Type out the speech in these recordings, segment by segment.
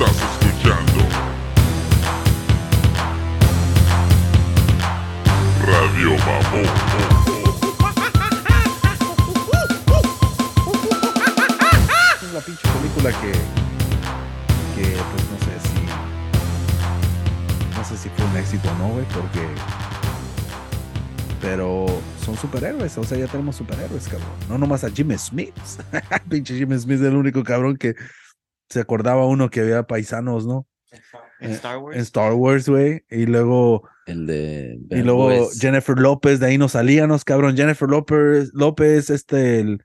Estás escuchando Radio Mamón. Es la pinche película que, que pues no sé si, no sé si fue un éxito o no, güey, porque, pero son superhéroes, o sea, ya tenemos superhéroes, cabrón. No nomás a Jimmy Smith. pinche Jimmy Smith es el único cabrón que se acordaba uno que había paisanos, ¿no? En Eh, Star Wars. En Star Wars, güey, y luego El de. Y luego Boys. Jennifer López, de ahí nos salíamos, cabrón. Jennifer López, López, este, el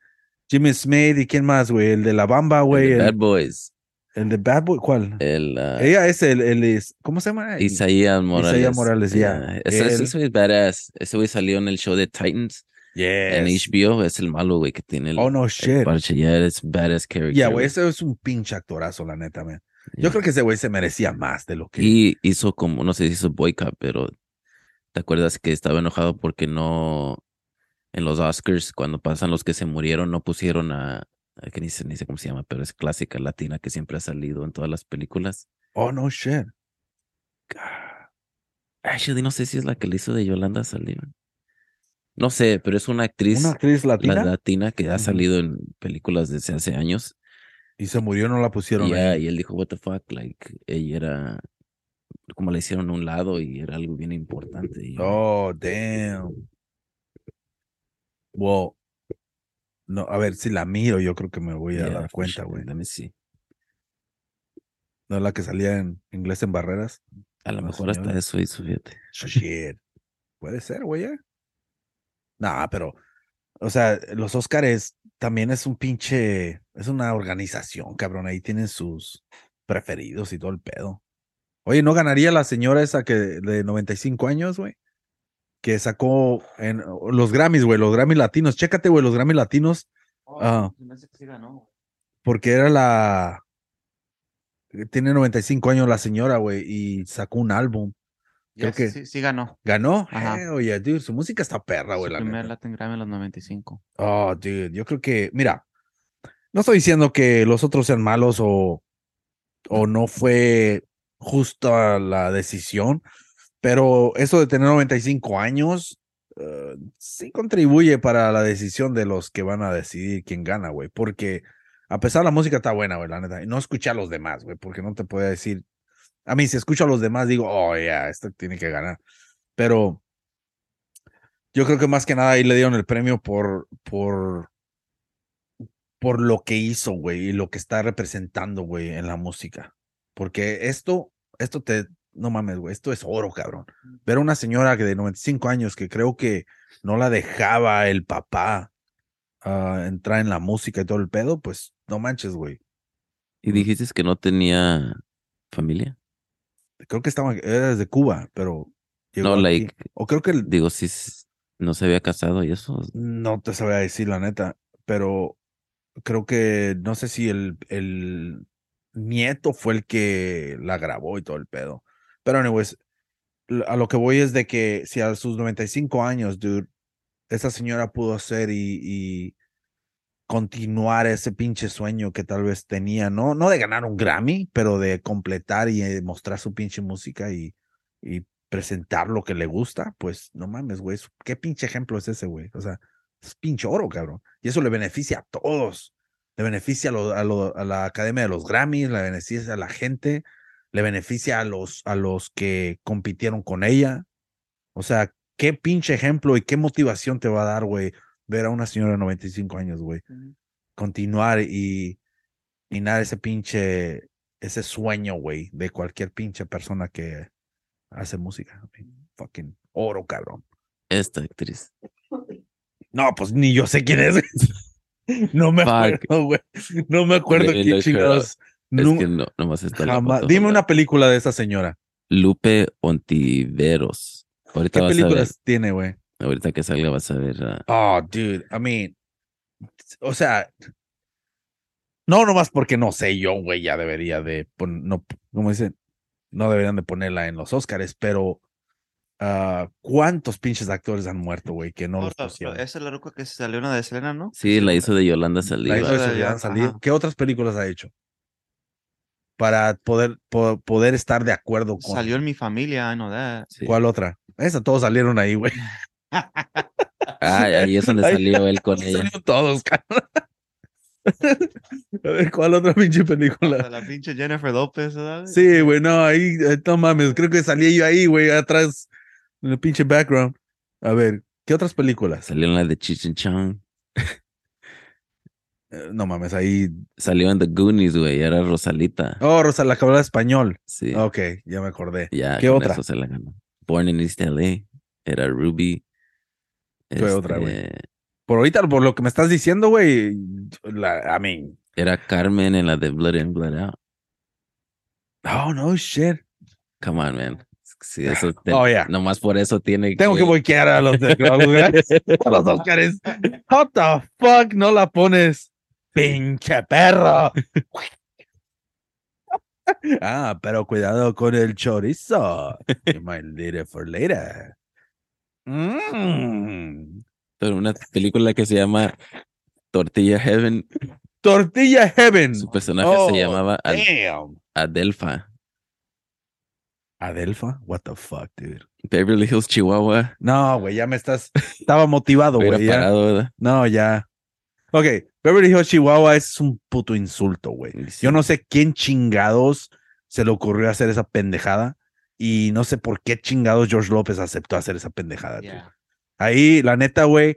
Jimmy Smith y quién más, güey. El de la Bamba, El güey. de El, Bad Boys. el de Bad Boy, ¿cuál? El. ah, Ella es el, el ¿cómo se llama? Isaías Morales. Morales, ya. Ese, ese güey es badass. Ese güey salió en el show de Titans en Yes. HBO. Es el malo, güey, que tiene el, Oh, no shit. parche. Ya es badass character. Ya, güey, ese es un pinche actorazo, la neta, man. Yo creo que ese güey se merecía más de lo que. Y hizo como, no sé si hizo boycott, pero ¿te acuerdas que estaba enojado porque no en los Oscars, cuando pasan los que se murieron, no pusieron a, a que ni sé, ni sé cómo se llama, pero es clásica latina que siempre ha salido en todas las películas. Oh, no shit. Actually, no sé si es la que le hizo de Yolanda salir. No sé, pero es una actriz Una actriz la- latina latina que ha salido en películas desde hace años. y se murió, no la pusieron. Y, ya, ahí. y él dijo, what the fuck, like, ella era, como la hicieron a un lado y era algo bien importante. y Oh, damn. Well, no, a ver si la miro, yo creo que me voy a yeah, dar cuenta, güey. let me see. No es la que salía en inglés en barreras. A lo mejor hasta eso hizo, fíjate. Shit. Puede ser, güey. ¿eh? Nah, pero, o sea, los Óscares también es un pinche, es una organización, cabrón. Ahí tienen sus preferidos y todo el pedo. Oye, ¿no ganaría la señora esa que de 95 años, güey? Que sacó en los Grammys, güey, los Grammys latinos. Chécate, güey, los Grammys latinos, Ah. que sí ganó. porque era la. Tiene 95 años la señora, güey, y sacó un álbum. Creo Yes, que- sí, sí ganó. ¿Ganó? Ajá. Eh, oye, dude, su música está perra, Su güey, la primer neta. Latin Grammy en los 95. Oh, dude, yo creo que, mira, no estoy diciendo que los otros sean malos o, o no fue justa la decisión, pero eso de tener 95 años eh, sí contribuye para la decisión de los que van a decidir quién gana, güey, porque a pesar la música está buena, güey, la neta, y no escuché a los demás, güey, porque no te puedo decir, a mí si escucho a los demás digo, oh, ya, esto tiene que ganar, pero yo creo que más que nada ahí le dieron el premio por, por, por lo que hizo, güey, y lo que está representando, güey, en la música. Porque esto, esto te, no mames, güey, esto es oro, cabrón. Ver a una señora que de 95 años que creo que no la dejaba el papá ah, entrar en la música y todo el pedo, pues no manches, güey. Y dijiste que no tenía familia. Creo que estaba, era desde Cuba, pero. No, aquí. like- O creo que el- Digo, si no se había casado y eso. No te sabía decir la neta, pero creo que no sé si el, el nieto fue el que la grabó y todo el pedo. Pero, anyways, a lo que voy es de que si a sus 95 años, dude, esa señora pudo hacer y, y continuar ese pinche sueño que tal vez tenía, no, no de ganar un Grammy, pero de completar y eh, mostrar su pinche música y, y presentar lo que le gusta, pues no mames, güey, qué pinche ejemplo es ese, güey. O sea, es pinche oro, cabrón. Y eso le beneficia a todos. Le beneficia a, lo- a, lo- a la Academia de los Grammys, le beneficia a la gente, le beneficia a los, a los que compitieron con ella. O sea, qué pinche ejemplo y qué motivación te va a dar, güey, ver a una señora de 95 años, güey, continuar y, y nada, ese pinche, ese sueño, güey, de cualquier pinche persona que hace música. I mean, Fucking oro, cabrón. Esta actriz. No, pues ni yo sé quién es. No me Fuck. acuerdo, güey. No me acuerdo qué her chingados. Es Nu- que no, nomás está la jamás. foto, Dime una película de esa señora. Lupe Ontiveros. Ahorita ¿Qué vas a ver. películas tiene, güey? Ahorita que salga vas a ver. Oh, dude. I mean, o sea, no nomás porque no sé yo, güey, ya debería de, no, como dicen, no deberían de ponerla en los Oscars, pero ah, ¿cuántos pinches actores han muerto, güey, que no los pusieron? esa es la ruca que se salió una de Selena, ¿no? Sí, la hizo de Yolanda La Saliva. hizo de ajá. ¿Qué otras películas ha hecho? para poder, po- poder estar de acuerdo con. Salió en mi familia, I know that. Sí. ¿Cuál otra? Esa, todos salieron ahí, güey. Ah, ahí es donde salió él con ella. salieron todos, cabrón. A ver, ¿cuál otra pinche película? Hasta La pinche Jennifer López, ¿verdad? Sí, güey, no, ahí, eh, no mames, creo que salía yo ahí, güey, atrás, en el pinche background. A ver, ¿qué otras películas? Salió en la de Chichen Chang. Eh, No mames, ahí. Salió en The Goonies, güey. Era Rosalita. Oh, Rosa, la que hablaba español. Sí. Ok, ya me acordé. Ya, ¿Qué con otra? eso se la ganó. Born in East LA. Era Ruby. ¿Qué otra, güey? Este, Por ahorita, por lo que me estás diciendo, güey, la, I mean, Era Carmen en la de Blood In, Blood Out. oh, no shit. Come on, man. Sí, eso te- Oh, yeah. Nomás por eso tiene Tengo que boiquear a los, de- a los, Oscars. A los Oscars. What the fuck, no la pones. Pinche perro. ah, pero cuidado con el chorizo. You might leave it for later. Mm. Pero una película que se llama Tortilla Heaven. Tortilla Heaven. Su personaje Oh, se llamaba Ad- Damn. Adelfa. Adelfa? What the fuck, dude? Beverly Hills, Chihuahua. No, güey, ya me estás. Estaba motivado, güey. ya. No, ya. Ok, Beverly Hills, Chihuahua es un puto insulto, güey. Sí. Yo no sé quién chingados se le ocurrió hacer esa pendejada y no sé por qué chingados George López aceptó hacer esa pendejada. dude. Yeah. Ahí, la neta, güey,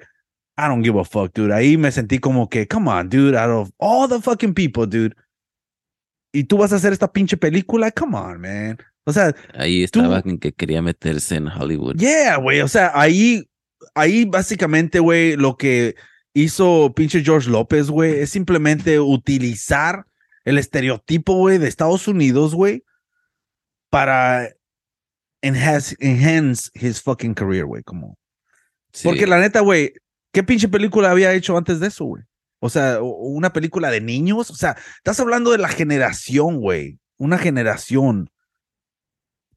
I don't give a fuck, dude. Ahí me sentí como que, come on, dude, out of all the fucking people, dude. Y tú vas a hacer esta pinche película, come on, man. O sea, Ahí estaba en que quería meterse en Hollywood. Yeah, güey. O sea, ahí, ahí básicamente, güey, lo que hizo pinche George López, güey, es simplemente utilizar el estereotipo, güey, de Estados Unidos, güey, para enhance, enhance his fucking career, güey, como. Sí. Porque la neta, güey, ¿qué pinche película había hecho antes de eso, güey? O sea, una película de niños. O sea, estás hablando de la generación, güey. Una generación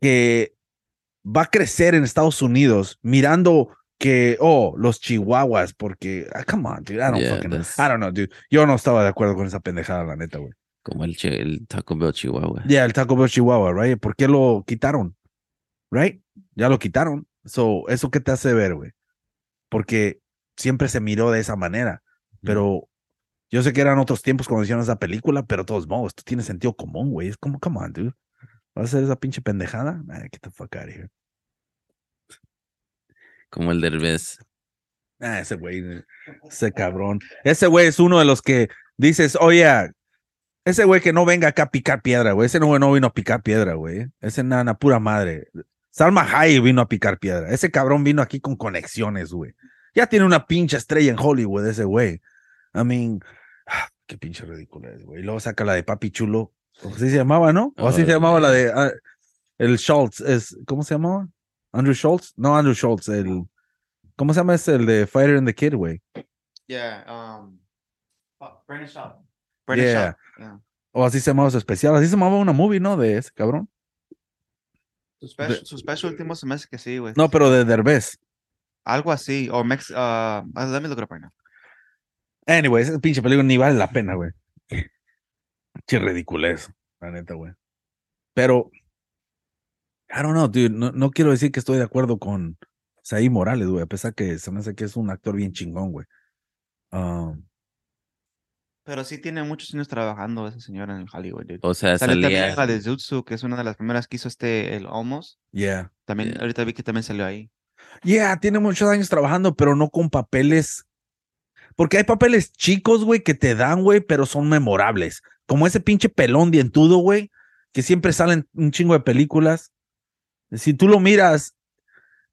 que va a crecer en Estados Unidos mirando que, oh, los chihuahuas, porque, ah, come on, dude, I don't Yeah, fucking, that's- I don't know, dude. Yo no estaba de acuerdo con esa pendejada, la neta, güey. Como el, che- el Taco Bell Chihuahua. Ya, el Taco Bell Chihuahua, right? ¿Por qué lo quitaron? Right? Ya lo quitaron. So, ¿eso qué te hace ver, güey? Porque siempre se miró de esa manera. Pero yo sé que eran otros tiempos cuando hicieron esa película, pero de todos modos, esto tiene sentido común, güey. Es como, come on, dude. ¿Vas a hacer esa pinche pendejada? Nah, get the fuck out of here. Como el Derbez. Ah, ese güey, ese cabrón. Ese güey es uno de los que dices, oye, ese güey que no venga acá a picar piedra, güey. Ese no, güey no vino a picar piedra, güey. Ese nana, pura madre. Salma Hayek vino a picar piedra. Ese cabrón vino aquí con conexiones, güey. Ya tiene una pinche estrella en Hollywood, ese güey. I mean, ah, qué pinche ridícula es, güey. Y luego saca la de Papi Chulo. ¿O así se llamaba, no? O así se llamaba la de ah, el Schultz. Es, ¿Cómo se llamaba? Andrew Schultz. No, Andrew Schultz. El, ¿Cómo se llama ese? El de Fighter and the Kid, güey. Yeah, um, oh, Brandon Shaw. Brandon Yeah. Shaw. Yeah. O así se llamaba su especial. Así se llamaba una movie, ¿no? De ese cabrón. Su special, su special último se me hace que sí, güey. No, pero de Derbez. Algo así. O Mex, uh, uh, let me look it up right now. Anyway, ese pinche película ni vale la pena, güey. Qué ridiculez, la neta, güey. Pero, I don't know, dude. No, no quiero decir que estoy de acuerdo con Saí Morales, güey. A pesar que se me hace que es un actor bien chingón, güey. Um, Pero sí tiene muchos años trabajando esa señora en Hollywood, dude. O sea, Salió también salía. en la de Jutsu, que es una de las primeras que hizo este, el Almost. yeah. También, Yeah. ahorita vi que también salió ahí. Yeah, tiene muchos años trabajando, pero no con papeles. Porque hay papeles chicos, güey, que te dan, güey, pero son memorables. Como ese pinche pelón dientudo, güey, que siempre salen un chingo de películas. Si tú lo miras,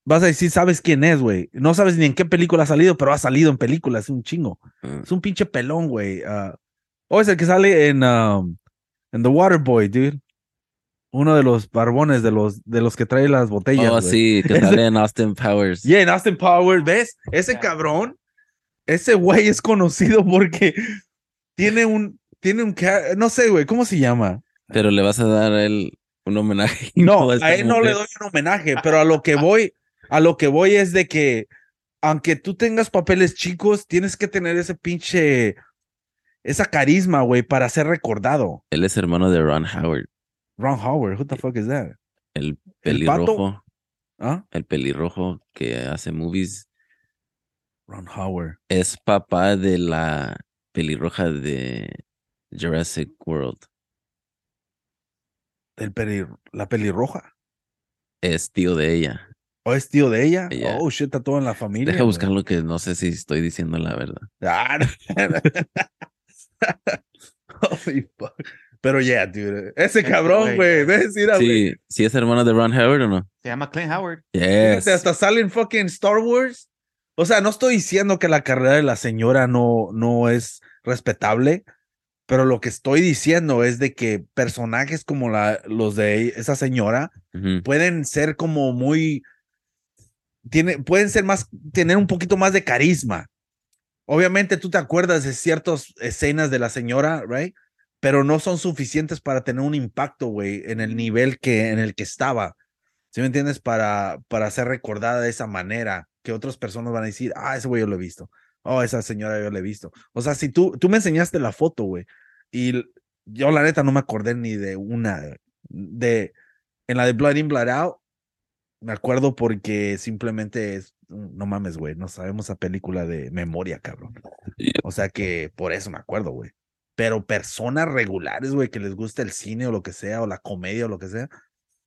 vas a decir, sabes quién es, güey. No sabes ni en qué película ha salido, pero ha salido en películas, un chingo. Mm. Es un pinche pelón, güey. ah. o es el que sale en, um, en The Waterboy, dude. Uno de los barbones de los, de los que trae las botellas. Oh, sí, que Ese- sale en Austin Powers. Yeah, en Austin Powers, ¿ves? Ese Yeah. cabrón, ese güey es conocido porque tiene un, tiene un, no sé, güey, ¿cómo se llama? Pero le vas a dar a él un homenaje. No, a él no le doy un homenaje, pero a lo que voy, a lo que voy es de que, aunque tú tengas papeles chicos, tienes que tener ese pinche, esa carisma, güey, para ser recordado. Él es hermano de Ron Howard, Ron Howard, who the fuck is that? el ¿El pelirrojo, ¿Ah? el pelirrojo que hace movies. Ron Howard. Es papá de la pelirroja de Jurassic World. El peli- la pelirroja. Es tío de ella. ¿O es tío de ella? Ella. Oh, shit, está todo en la familia. Deja güey. buscarlo que no sé si estoy diciendo la verdad. Ah, no. Holy fuck. Pero yeah, dude. Ese cabrón, güey, ya. Sí, sí es hermano de Ron Howard o no? Se llama Clint Howard. Fíjate, Yes. hasta salen fucking Star Wars. O sea, no estoy diciendo que la carrera de la señora no, no es respetable, pero lo que estoy diciendo es de que personajes como la, los de esa señora pueden ser como muy pueden ser más, tener un poquito más de carisma. Obviamente tú te acuerdas de ciertas escenas de la señora, right? Pero no son suficientes para tener un impacto, güey, en el nivel que, en el que estaba. ¿Sí me entiendes? Para, para ser recordada de esa manera, que otras personas van a decir, ah, ese güey yo lo he visto. Oh, esa señora yo la he visto. O sea, si tú, tú me enseñaste la foto, güey, y yo la neta no me acordé ni de una, de, en la de Blood In, Blood Out, me acuerdo porque simplemente es, no mames, güey, no sabemos esa película de memoria, cabrón. O sea que por eso me acuerdo, güey. Pero personas regulares, güey, que les gusta el cine o lo que sea, o la comedia o lo que sea,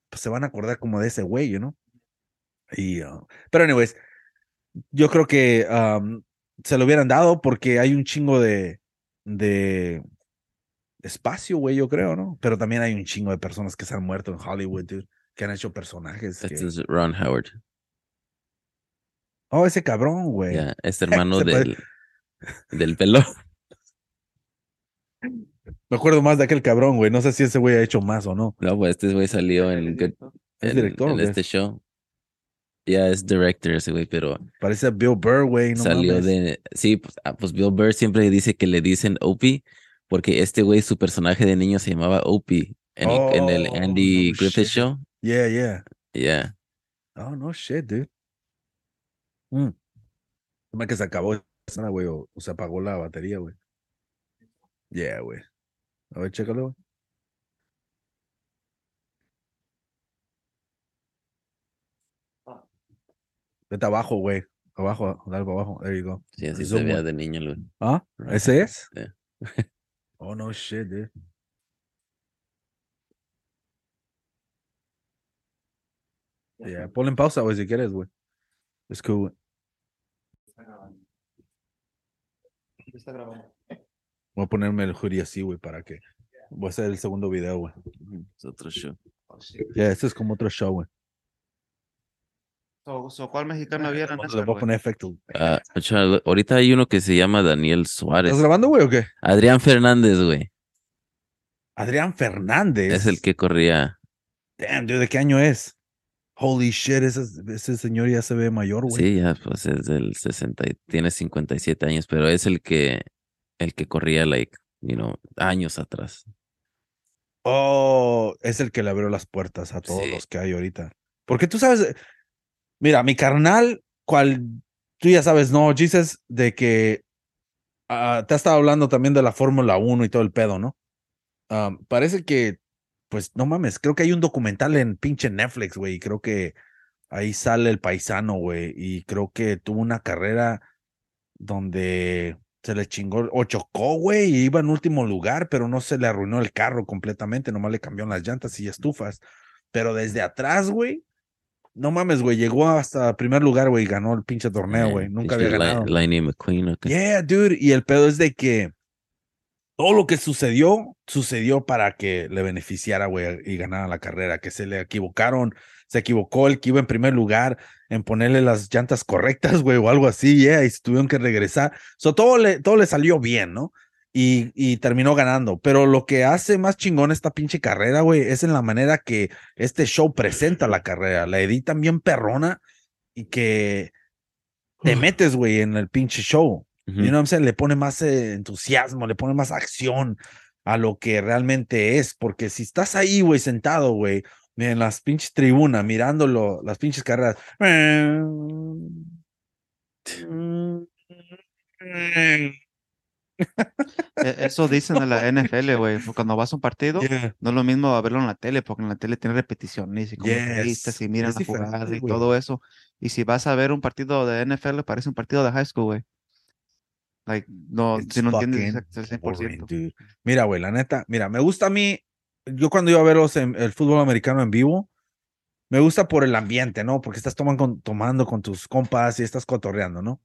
pues se van a acordar como de ese güey, you know? Y, uh, pero anyways, yo creo que um, se lo hubieran dado porque hay un chingo de, de espacio, güey, yo creo, ¿no? Pero también hay un chingo de personas que se han muerto en Hollywood, dude, que han hecho personajes. Este que- es Ron Howard. Oh, ese cabrón, güey. Ya, es hermano del, del pelo. Me acuerdo más de aquel cabrón, güey. No sé si ese güey ha hecho más o no. No, pues este güey salió en, Good- ¿Es en- director o en este show. Ya es director ese güey, pero Parece a Bill Burr, güey. No salió mames. de... Sí, pues, ah, pues Bill Burr siempre dice que le dicen Opie porque este güey, su personaje de niño se llamaba Opie en el, en el Oh, Andy Griffith shit. Show. Yeah, yeah. Yeah. Oh, no shit, dude. Mm. Toma que se acabó esa, güey, o, o se apagó la batería, güey. Yeah, güey. A ver, chécalo, güey. Vete abajo, güey. Abajo, dale para abajo. There you go. Sí, así se de niño. ¿Ah? Right. ¿Ese es? Yeah. oh, no shit, dude. Yeah, ponle en pausa, güey, si quieres, güey. Es cool, güey. Está grabando. Voy a ponerme el hoodie así, güey, para que. Voy a hacer el segundo video, güey. Es otro show. Ya, este es como otro show, güey. So, so, ¿Cuál mexicano vieron? Le esa, voy a poner efecto. Ah, ahorita hay uno que se llama Daniel Suárez. ¿Estás grabando, güey, o qué? Adrián Fernández, güey. Adrián Fernández. Es el que corría. Damn, dude, ¿de qué año es? Holy shit, ese, ese señor ya se ve mayor, güey. Sí, ya, pues es del 60, y tiene 57 años, pero es el que, el que corría, like, you know, años atrás. Oh, es el que le abrió las puertas a todos Sí. los que hay ahorita. Porque tú sabes, mira, mi carnal, cual tú ya sabes, no, Jesus, de que ah, te ha estado hablando también de la Fórmula 1 y todo el pedo, ¿no? Ah, parece que, pues, no mames, creo que hay un documental en pinche Netflix, güey, y creo que ahí sale el paisano, güey, y creo que tuvo una carrera donde se le chingó o chocó, güey, y iba en último lugar, pero no se le arruinó el carro completamente, nomás le cambiaron las llantas y estufas. Pero desde atrás, güey, no mames, güey, llegó hasta primer lugar, güey, y ganó el pinche torneo, Eh, güey, nunca había ganado. Lightning McQueen. ¿o qué? Yeah, dude, y el pedo es de que todo lo que sucedió, sucedió para que le beneficiara, güey, y ganara la carrera, que se le equivocaron, se equivocó el que iba en primer lugar en ponerle las llantas correctas, güey, o algo así, yeah, y se tuvieron que regresar. So, todo le, todo le salió bien, ¿no? Y, y terminó ganando. Pero lo que hace más chingón esta pinche carrera, güey, es en la manera que este show presenta la carrera. La editan bien perrona y que te metes, güey, en el pinche show. Ujú. You know what I'm saying? Le pone más eh, entusiasmo, le pone más acción a lo que realmente es. Porque si estás ahí, güey, sentado, güey, en las pinches tribunas, mirándolo, las pinches carreras. E- Eso dicen de la NFL, güey. porque Cuando vas a un partido, Yeah. no es lo mismo a verlo en la tele, porque en la tele tiene repeticiones y como Yes, y miran la jugada y güey. todo eso. Y si vas a ver un partido de NFL, parece un partido de high school, güey. Like, no, It's si no entiendes fucking exacto el boring, 100%. dude. Mira, güey, la neta, mira, me gusta a mí, yo cuando iba a ver los en- el fútbol americano en vivo, me gusta por el ambiente, ¿no? Porque estás tomando con, tomando con tus compas y estás cotorreando, ¿no?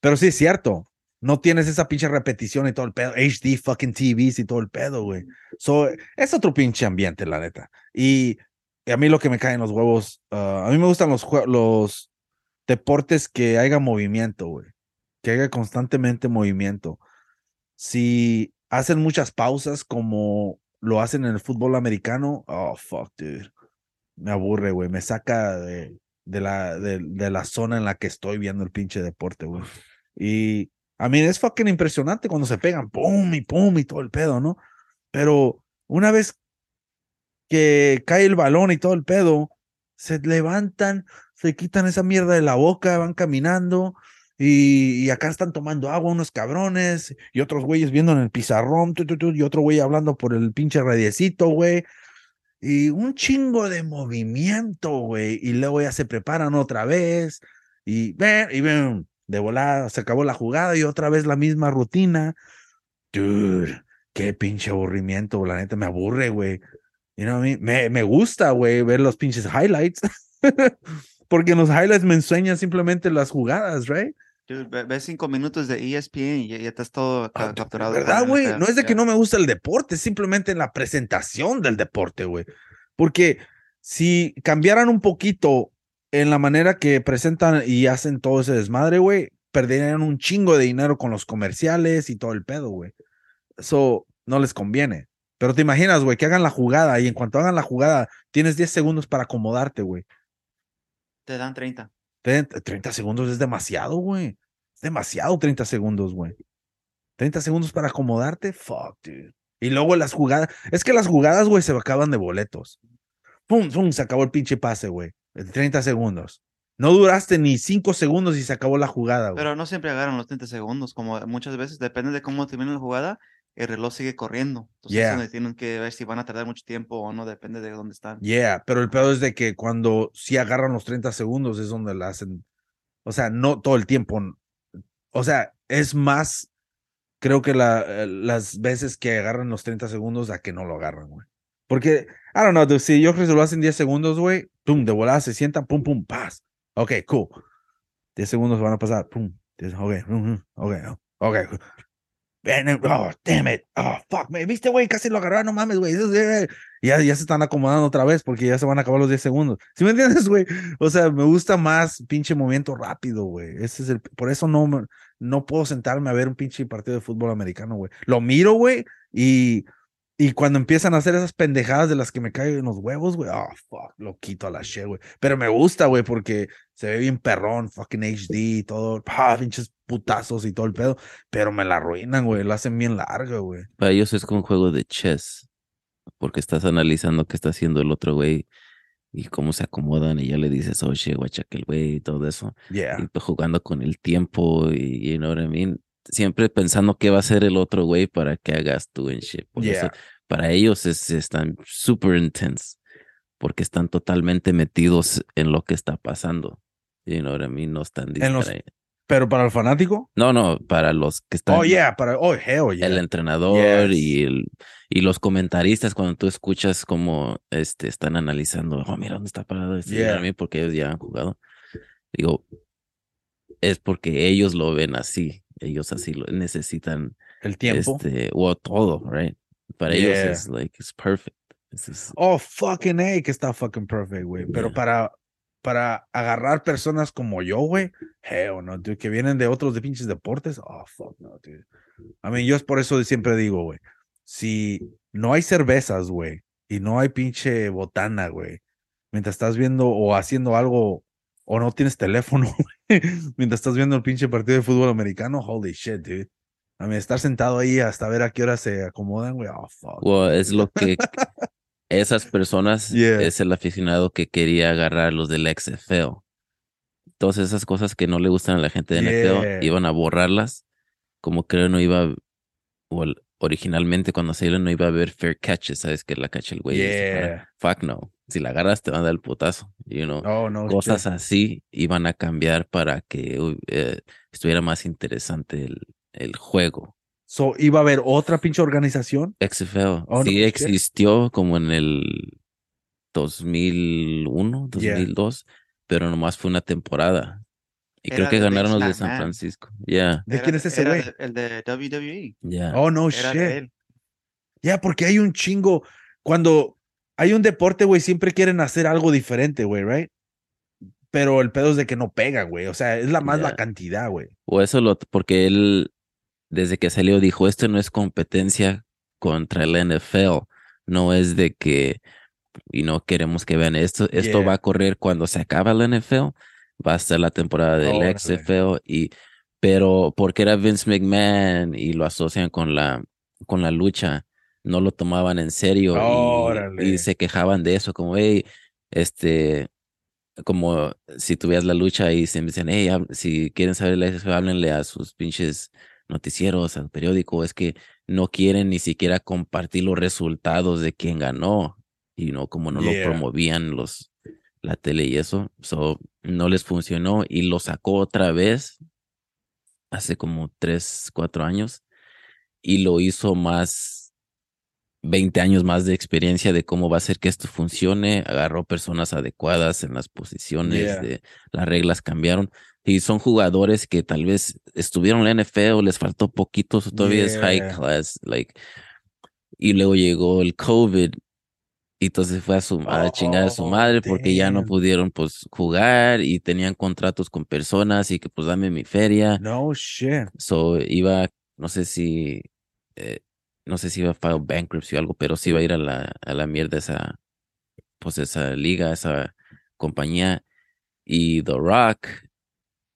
Pero sí es cierto, no tienes esa pinche repetición y todo el pedo, HD fucking TVs y todo el pedo, güey. So, es otro pinche ambiente, la neta. Y, y a mí lo que me cae en los huevos, ah, a mí me gustan los, los deportes que haya movimiento, güey. Que haya constantemente movimiento. Si hacen muchas pausas como lo hacen en el fútbol americano, oh, fuck, dude. Me aburre, güey. Me saca de, la, de la zona en la que estoy viendo el pinche deporte, güey. Y a mí es fucking impresionante cuando se pegan, pum y pum y todo el pedo, ¿no? Pero una vez que cae el balón y todo el pedo, se levantan, se quitan esa mierda de la boca, van caminando y, acá están tomando agua unos cabrones y otros güeyes viendo en el pizarrón y otro güey hablando por el pinche radiecito, güey. Y un chingo de movimiento, güey. Y luego ya se preparan otra vez y ven, y ven, de volada, se acabó la jugada y otra vez la misma rutina. Dude, qué pinche aburrimiento, la neta me aburre, güey. You know? Me, me gusta, güey, ver los pinches highlights. Porque en los highlights me enseñan simplemente las jugadas, right? Dude, ve- ves cinco minutos de ESPN y ya, ya estás todo ca- Ah, capturado. ¿Verdad, güey? No es de que no me gusta el deporte, es simplemente la presentación del deporte, güey. Porque si cambiaran un poquito en la manera que presentan y hacen todo ese desmadre, güey, perderían un chingo de dinero con los comerciales y todo el pedo, güey. Eso no les conviene. Pero te imaginas, güey, que hagan la jugada y en cuanto hagan la jugada, tienes 10 segundos para acomodarte, güey. Te dan 30. 30 30 segundos es demasiado, güey. Es demasiado 30 segundos, güey. 30 segundos para acomodarte, fuck, dude. Y luego las jugadas, es que las jugadas, güey, se acaban de boletos. Pum, pum, se acabó el pinche pase, güey. En 30 segundos. No duraste ni 5 segundos y se acabó la jugada, güey. Pero no siempre agarran los 30 segundos, como muchas veces, depende de cómo termine la jugada, el reloj sigue corriendo. Entonces, es Yeah. donde tienen que ver si van a tardar mucho tiempo o no, depende de dónde están. Yeah, pero el peor es de que cuando sí agarran los 30 segundos es donde la hacen. O sea, no todo el tiempo. O sea, es más, creo que la, eh, las veces que agarran los 30 segundos a que no lo agarran, güey. Porque, I don't know, dude, si yo creo que lo hacen 10 segundos, güey, pum, de volada se sientan, pum, pum, paz. Ok, cool. 10 segundos van a pasar, pum. 10, ok, ok, ok. Oh, damn it. Oh, fuck, me viste, güey, casi lo agarraron, no mames, güey. Eh, Ya, ya se están acomodando otra vez porque ya se van a acabar los 10 segundos. ¿Sí me entiendes, güey? O sea, me gusta más pinche movimiento rápido, güey. Ese es el, por eso no, no puedo sentarme a ver un pinche partido de fútbol americano, güey. Lo miro, güey, y, y cuando empiezan a hacer esas pendejadas de las que me caen en los huevos, güey, oh, fuck, lo quito a la shit, güey. Pero me gusta, güey, porque se ve bien perrón, fucking HD y todo, pa, pinches putazos y todo el pedo, pero me la arruinan, güey, la hacen bien larga, güey. Para ellos es como un juego de chess, porque estás analizando qué está haciendo el otro güey y cómo se acomodan y ya le dices, oye, guacha, que el güey y todo eso. Yeah. Y jugando con el tiempo y, you know what I mean? Siempre pensando qué va a hacer el otro güey para que hagas tú en shit. Por eso, Yeah. para ellos es, están super intense, porque están totalmente metidos en lo que está pasando. You know what I mean? No están distraídos. Pero para el fanático, No, no, para los que están oh, yeah, para, oh, hell, yeah. el entrenador Yes. y, el, y los comentaristas cuando tú escuchas cómo este, están analizando, oh, mira dónde está parado este Yeah. Jeremy", porque ellos ya han jugado. Digo, es porque ellos lo ven así, ellos así lo necesitan, el tiempo. este, o todo, right? Para ellos es like, it's perfect. Oh, fucking A, que está fucking perfect, güey. Pero para, para agarrar personas como yo, güey, hell no, dude, que vienen de otros de pinches deportes, oh, fuck no, dude. I mean, yo es por eso siempre digo, güey, si no hay cervezas, güey, y no hay pinche botana, güey, mientras estás viendo o haciendo algo, o no tienes teléfono, güey, mientras estás viendo el pinche partido de fútbol americano, holy shit, dude. I mean, estar sentado ahí hasta ver a qué hora se acomodan, güey, oh, fuck. Well, es lo que esas personas Yeah. es el aficionado que quería agarrar los del XFL. Todas esas cosas que no le gustan a la gente de Yeah. NFL iban a borrarlas, como creo no iba o el- originalmente cuando salieron no iba a haber fair catches, ¿sabes? Que la cacha el güey. para. Yeah. Fuck no. Si la agarras te van a dar el putazo, you know. Oh, no. Cosas así iban a cambiar para que uh, eh, estuviera más interesante el, el juego. So, iba a haber otra pinche organización. XFL Oh, no, sí shit. existió como en el 2001, Yeah. 2002, pero nomás fue una temporada. Y creo que ganaron los de San. Francisco. Ya, ¿De Era quién es ese güey? El de WWE. ya. Oh, no Era shit. Ya, porque hay un chingo. Cuando hay un deporte, güey, siempre quieren hacer algo diferente, güey, right? Pero el pedo es de que no pega, güey. O sea, es la más la cantidad, güey. O eso lo, porque él, desde que salió, dijo, esto no es competencia contra el NFL. No es de que, y no queremos que vean esto. Esto Yeah. va a correr cuando se acaba el NFL. Va a ser la temporada del Órale. XFL. Y, pero porque era Vince McMahon y lo asocian con la, con la lucha, no lo tomaban en serio y- se quejaban de eso, como, hey, este, como si tuvieras la lucha y se me dicen, hey, si quieren saber la XFL, háblenle a sus pinches noticieros, al periódico, es que no quieren ni siquiera compartir los resultados de quién ganó y no como no Yeah. lo promovían los la tele y eso, so, no les funcionó y lo sacó otra vez hace como tres, cuatro años y lo hizo más 20 años más de experiencia de cómo va a hacer que esto funcione, agarró personas adecuadas en las posiciones, Yeah. de, las reglas cambiaron y son jugadores que tal vez estuvieron en la NFL, les faltó poquito, todavía es high class, like, y luego llegó el COVID y entonces fue a, su, a chingar a su Oh, madre porque ya no pudieron pues jugar y tenían contratos con personas y que pues dame mi feria. No shit. So iba, no sé si, eh, no sé si iba a file bankruptcy o algo, pero sí iba a ir a la, a la mierda esa, pues esa liga, esa compañía. Y The Rock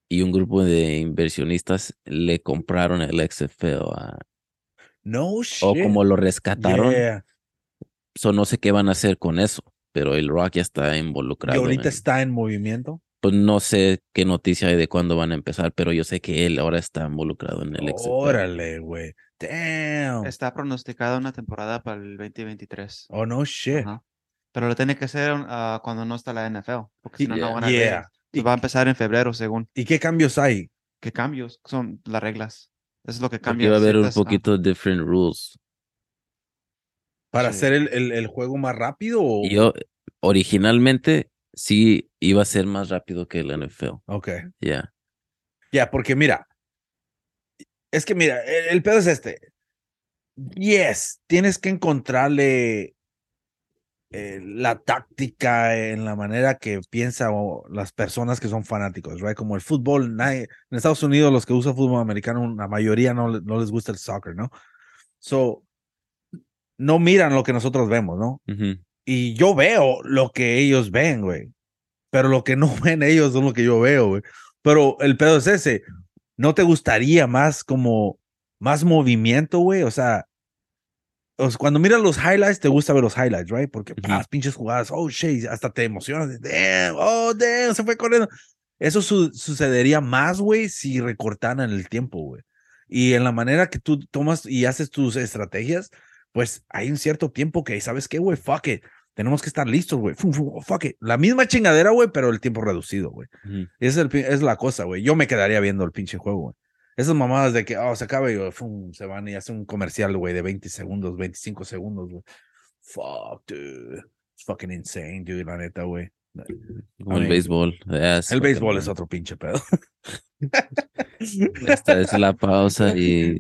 y un grupo de inversionistas le compraron el XFL a- No shit. o como lo rescataron. Yeah. So no sé qué van a hacer con eso, pero el Rock ya está Y involucrado. ahorita en- está en movimiento. Pues no sé qué noticia hay de cuándo van a empezar, pero yo sé que él ahora está involucrado en el XFL. Órale, güey. Damn. Está pronosticada una temporada para el 2023. Oh, no shit. Ajá. Pero lo tiene que hacer ah, cuando no está la NFL, porque si no, Yeah. no van a Yeah. Pues va a empezar en febrero, según. ¿Y qué cambios hay? ¿Qué cambios son las reglas? Eso es lo que Porque cambia. va a haber un ah, poquito different rules. ¿Para Sí. hacer el, el, el juego más rápido? O... Yo, originalmente, sí iba a ser más rápido que el NFL. Ok. Ya. Ya, porque mira, es que mira, el, el pedo es este. Yes, tienes que encontrarle eh, la táctica en la manera que piensan las personas que son fanáticos, right? Como el fútbol, nadie- en Estados Unidos los que usan fútbol americano, la mayoría no, no les gusta el soccer, ¿no? So, no miran lo que nosotros vemos, ¿no? Y yo veo lo que ellos ven, güey. Pero lo que no ven ellos son lo que yo veo, güey. Pero el pedo es ese. ¿No te gustaría más como más movimiento, güey? O sea, cuando miras los highlights, te gusta ver los highlights, right? Porque Ujú. pa, las pinches jugadas, oh shit, hasta te emocionas. Damn, oh damn, se fue corriendo. Eso su- sucedería más, güey, si recortaran el tiempo, güey. Y en la manera que tú tomas y haces tus estrategias, pues hay un cierto tiempo que, ¿sabes qué, güey? Fuck it. Tenemos que estar listos, güey. Fuck it. La misma chingadera, güey, pero el tiempo reducido, güey. Es, el es la cosa, güey. Yo me quedaría viendo el pinche juego, güey. Esas mamadas de que, oh, se acaba y fum, se van y hacen un comercial, güey, de 20 segundos, 25 segundos, güey. Fuck, dude. It's fucking insane, dude, la neta, güey. Como el béisbol. El béisbol es otro pinche pedo. Esta es la pausa y.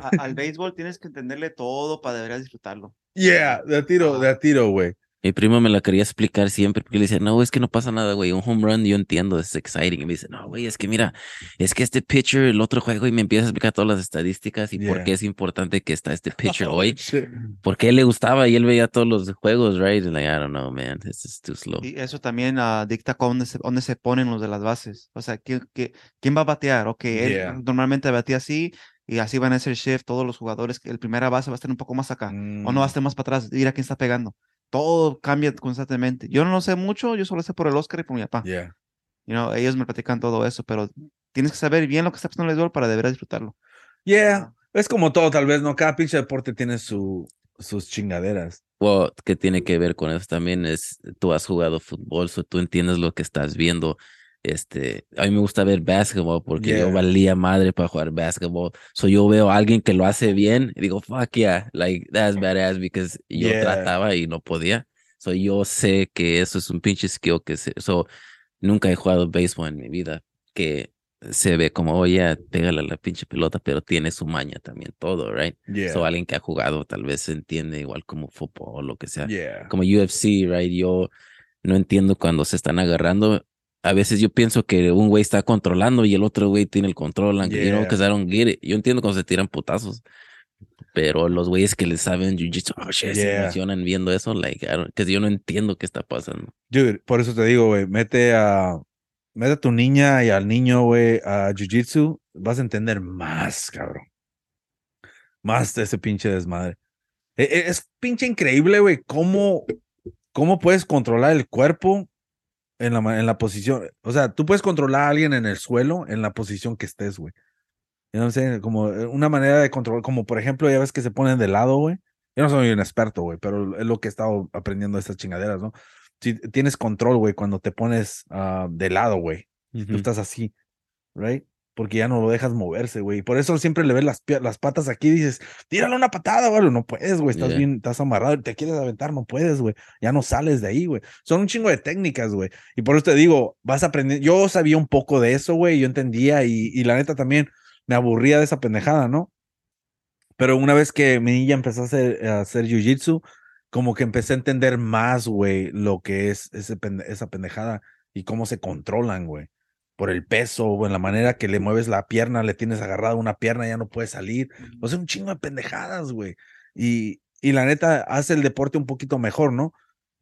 a- al béisbol tienes que entenderle todo para deberías disfrutarlo. yeah, de a tiro, de a tiro, güey. Mi primo me la quería explicar siempre porque le decía, no, es que no pasa nada, güey. Un home run yo entiendo, es exciting. Y me dice, no, güey, es que mira, es que este pitcher, el otro juego, y me empieza a explicar todas las estadísticas y por Yeah. qué es importante que está este pitcher Oh, hoy. shit. Porque él le gustaba y él veía todos los juegos, right? And like, I don't know, man, this is too slow. Y eso también ah, dicta dónde se, dónde se ponen los de las bases. O sea, ¿quién, qué- quién va a batear? Ok, él Yeah. normalmente batea así y así van a hacer shift todos los jugadores. El primera base va a estar un poco más acá o no va a Mm, estar más para atrás. Ir a quién está pegando. Todo cambia constantemente. Yo no lo sé mucho, yo solo sé por el Oscar y por mi papá. yeah. You know, ellos me platican todo eso, pero tienes que saber bien lo que está pasando en el béisbol para deber disfrutarlo. Yeah, Es como todo, tal vez, ¿no? Cada pinche deporte tiene su, sus chingaderas. Well, que tiene que ver con eso también es, tú has jugado fútbol, so tú entiendes lo que estás viendo. Este, a mí me gusta ver básquetbol porque yo Yeah. valía madre para jugar básquetbol. So yo veo a alguien que lo hace bien y digo, fuck yeah, like that's badass because yo Yeah. trataba y no podía. So yo sé que eso es un pinche skill que se, so nunca he jugado béisbol en mi vida, que se ve como, oye, pégale a la pinche pelota, pero tiene su maña también todo, right? Yeah. So alguien que ha jugado tal vez se entiende igual como fútbol o lo que sea. yeah. Como UFC, right? Yo no entiendo cuando se están agarrando. A veces yo pienso que un güey está controlando y el otro güey tiene el control. and, You know, Yeah. get it. Yo entiendo cuando se tiran putazos. Pero los güeyes que le saben jiu-jitsu, oh, shit, se Yeah. emocionan viendo eso, like, que yo no entiendo qué está pasando. Dude, por eso te digo, güey, mete a, mete a tu niña y al niño, güey, a Jiu-Jitsu, vas a entender más, cabrón. Más de ese pinche desmadre. E- e- Es, pinche increíble, güey, cómo, cómo puedes controlar el cuerpo en la, en la posición. O sea, tú puedes controlar a alguien en el suelo en la posición que estés, güey. Yo no sé, como eh, una manera de controlar, como por ejemplo, ya ves que se ponen de lado, güey. Yo no soy un experto, güey, pero es lo que he estado aprendiendo de estas chingaderas, ¿no? Si tienes control, güey, cuando te pones ah, de lado, güey. Tú estás así, right? Porque ya no lo dejas moverse, güey. Y Por eso siempre le ves las, las patas aquí y dices, tírale una patada, güey. No puedes, güey. Estás Yeah. bien, estás amarrado. Te quieres aventar, no puedes, güey. Ya no sales de ahí, güey. Son un chingo de técnicas, güey. Y por eso te digo, vas a aprender. Yo sabía un poco de eso, güey. Yo entendía y, y la neta también me aburría de esa pendejada, ¿no? Pero una vez que mi niña empezó a hacer, a hacer jiu-jitsu, como que empecé a entender más, güey, lo que es ese esa pendejada y cómo se controlan, güey. Por el peso, o en la manera que le mueves la pierna, le tienes agarrada una pierna, ya no puede salir. O sea, un chingo de pendejadas, güey. Y, y la neta hace el deporte un poquito mejor, ¿no?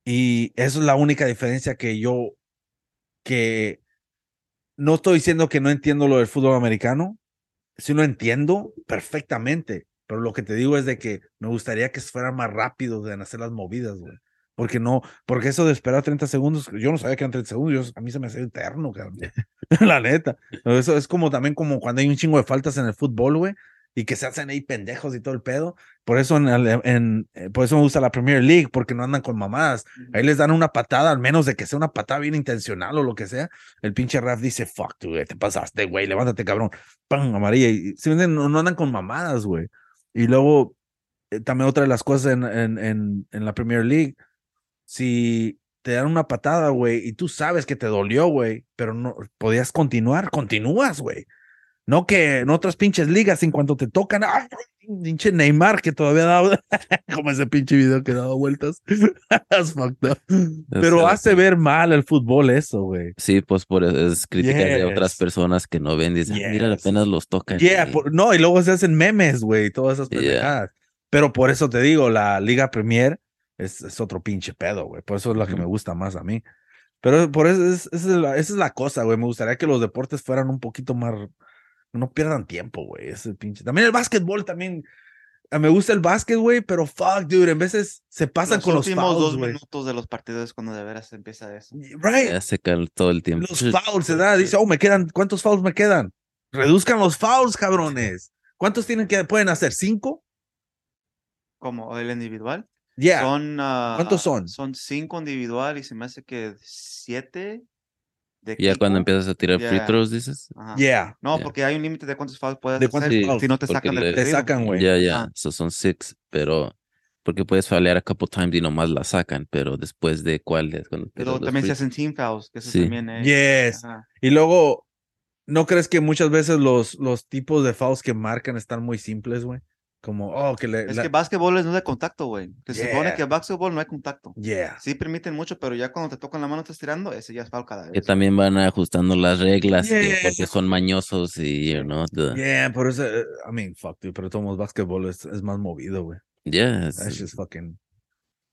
Y eso es la única diferencia que yo, que no estoy diciendo que no entiendo lo del fútbol americano, sí lo entiendo perfectamente, pero lo que te digo es de que me gustaría que fuera más rápido en hacer las movidas, güey. Porque no, porque eso de esperar 30 segundos, yo no sabía que eran 30 segundos, yo- a mí se me hace eterno, cabrón. La neta. Eso es como también como cuando hay un chingo de faltas en el fútbol, güey, y que se hacen ahí pendejos y todo el pedo. Por eso en, el- en- eh, por eso me gusta la Premier League, porque no andan con mamadas. Ahí les dan una patada, al menos de que sea una patada bien intencional o lo que sea. El pinche Raf dice, fuck, tú, güey, te pasaste, güey, levántate, cabrón. ¡Pam! Amarilla. Y no, no andan con mamadas, güey. Y luego, eh, también otra de las cosas en, en, en, en la Premier League, si te dan una patada, güey, y tú sabes que te dolió, güey, pero no podías continuar, continúas, güey. No que en otras pinches ligas, en cuanto te tocan, ¡ay! Pinche Neymar que todavía daba, como ese pinche video que daba vueltas. That's fucked up. Pero hace ver mal el fútbol eso, güey. Sí, pues por eso es crítica de otras personas que no ven, dicen, "Ah, mira, Yes. apenas los tocan. Yeah, por- no, y luego se hacen memes, güey, todas esas Yeah. pendejadas. Pero por eso te digo, la Liga Premier es, es otro pinche pedo, güey. Por eso es la que me gusta más a mí. Pero por eso es, esa, es la, esa es la cosa, güey. Me gustaría que los deportes fueran un poquito más. No pierdan tiempo, güey. Ese pinche. También el básquetbol, también. ah, Me gusta el básquet, güey, pero fuck, dude. En veces se pasan los con los últimos fouls, dos güey. minutos de los partidos es cuando de veras empieza eso. Right. ya se cae todo el tiempo. Los fouls se da, dice, oh, me quedan, ¿cuántos fouls me quedan? Reduzcan los fouls, cabrones. ¿Cuántos tienen que, pueden hacer? ¿Cinco? Como el individual. Yeah. Son, ah, ¿Cuántos son? Son cinco individual y se me hace que siete de Ya cuando empiezas a tirar free Yeah. throws, dices. Ajá. Yeah. No, Yeah. porque hay un límite de cuántos fouls puedes ¿De hacer. cuántos Sí, fouls? Si no te porque sacan le- del Te sacan, güey. Ya, ya, Ah. so son six, pero porque puedes fallar a couple times y nomás la sacan, pero después de cuál es cuando Pero también se free- hacen team fouls, que eso Sí. también es. Yes. ajá. Y luego, ¿no crees que muchas veces los, los tipos de fouls que marcan están muy simples, güey? Como, oh, que le. Es la- que básquetbol es no de contacto, güey. Se supone Yeah. que básquetbol no hay contacto. Yeah. Sí permiten mucho, pero ya cuando te tocan la mano estás tirando, ese ya es foul cada Que vez. también van ajustando las reglas que- Yeah. porque son mañosos y, you know, the- Yeah, por eso, eh, I mean, fuck, dude, pero todos básquetbol es, es más movido, güey. yeah, That's just fucking.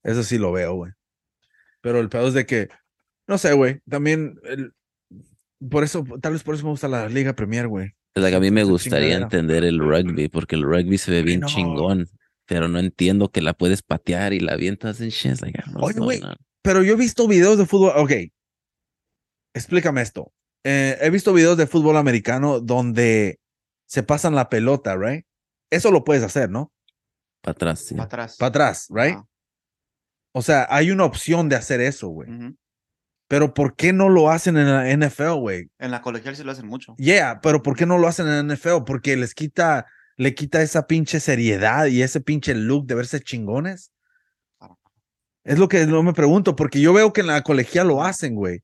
Eso sí lo veo, güey. Pero el pedo es de que, no sé, güey. También, el- por eso, tal vez por eso me gusta la Liga Premier, güey. Like, a mí me gustaría entender el rugby porque el rugby se ve bien no. chingón, pero no entiendo que la puedes patear y la avientas en shit. Like, Oye, güey. Pero yo he visto videos de fútbol. Ok. Explícame esto. Eh, he visto videos de fútbol americano donde se pasan la pelota, right? eso lo puedes hacer, ¿no? Para atrás, sí. Para atrás. Para atrás, right? O sea, hay una opción de hacer eso, güey. Ujú. Pero ¿por qué no lo hacen en la NFL, güey? En la colegial sí lo hacen mucho. Yeah, pero ¿por qué no lo hacen en la NFL? Porque les quita, le quita esa pinche seriedad y ese pinche look de verse chingones. Es lo que no me pregunto, porque yo veo que en la colegial lo hacen, güey.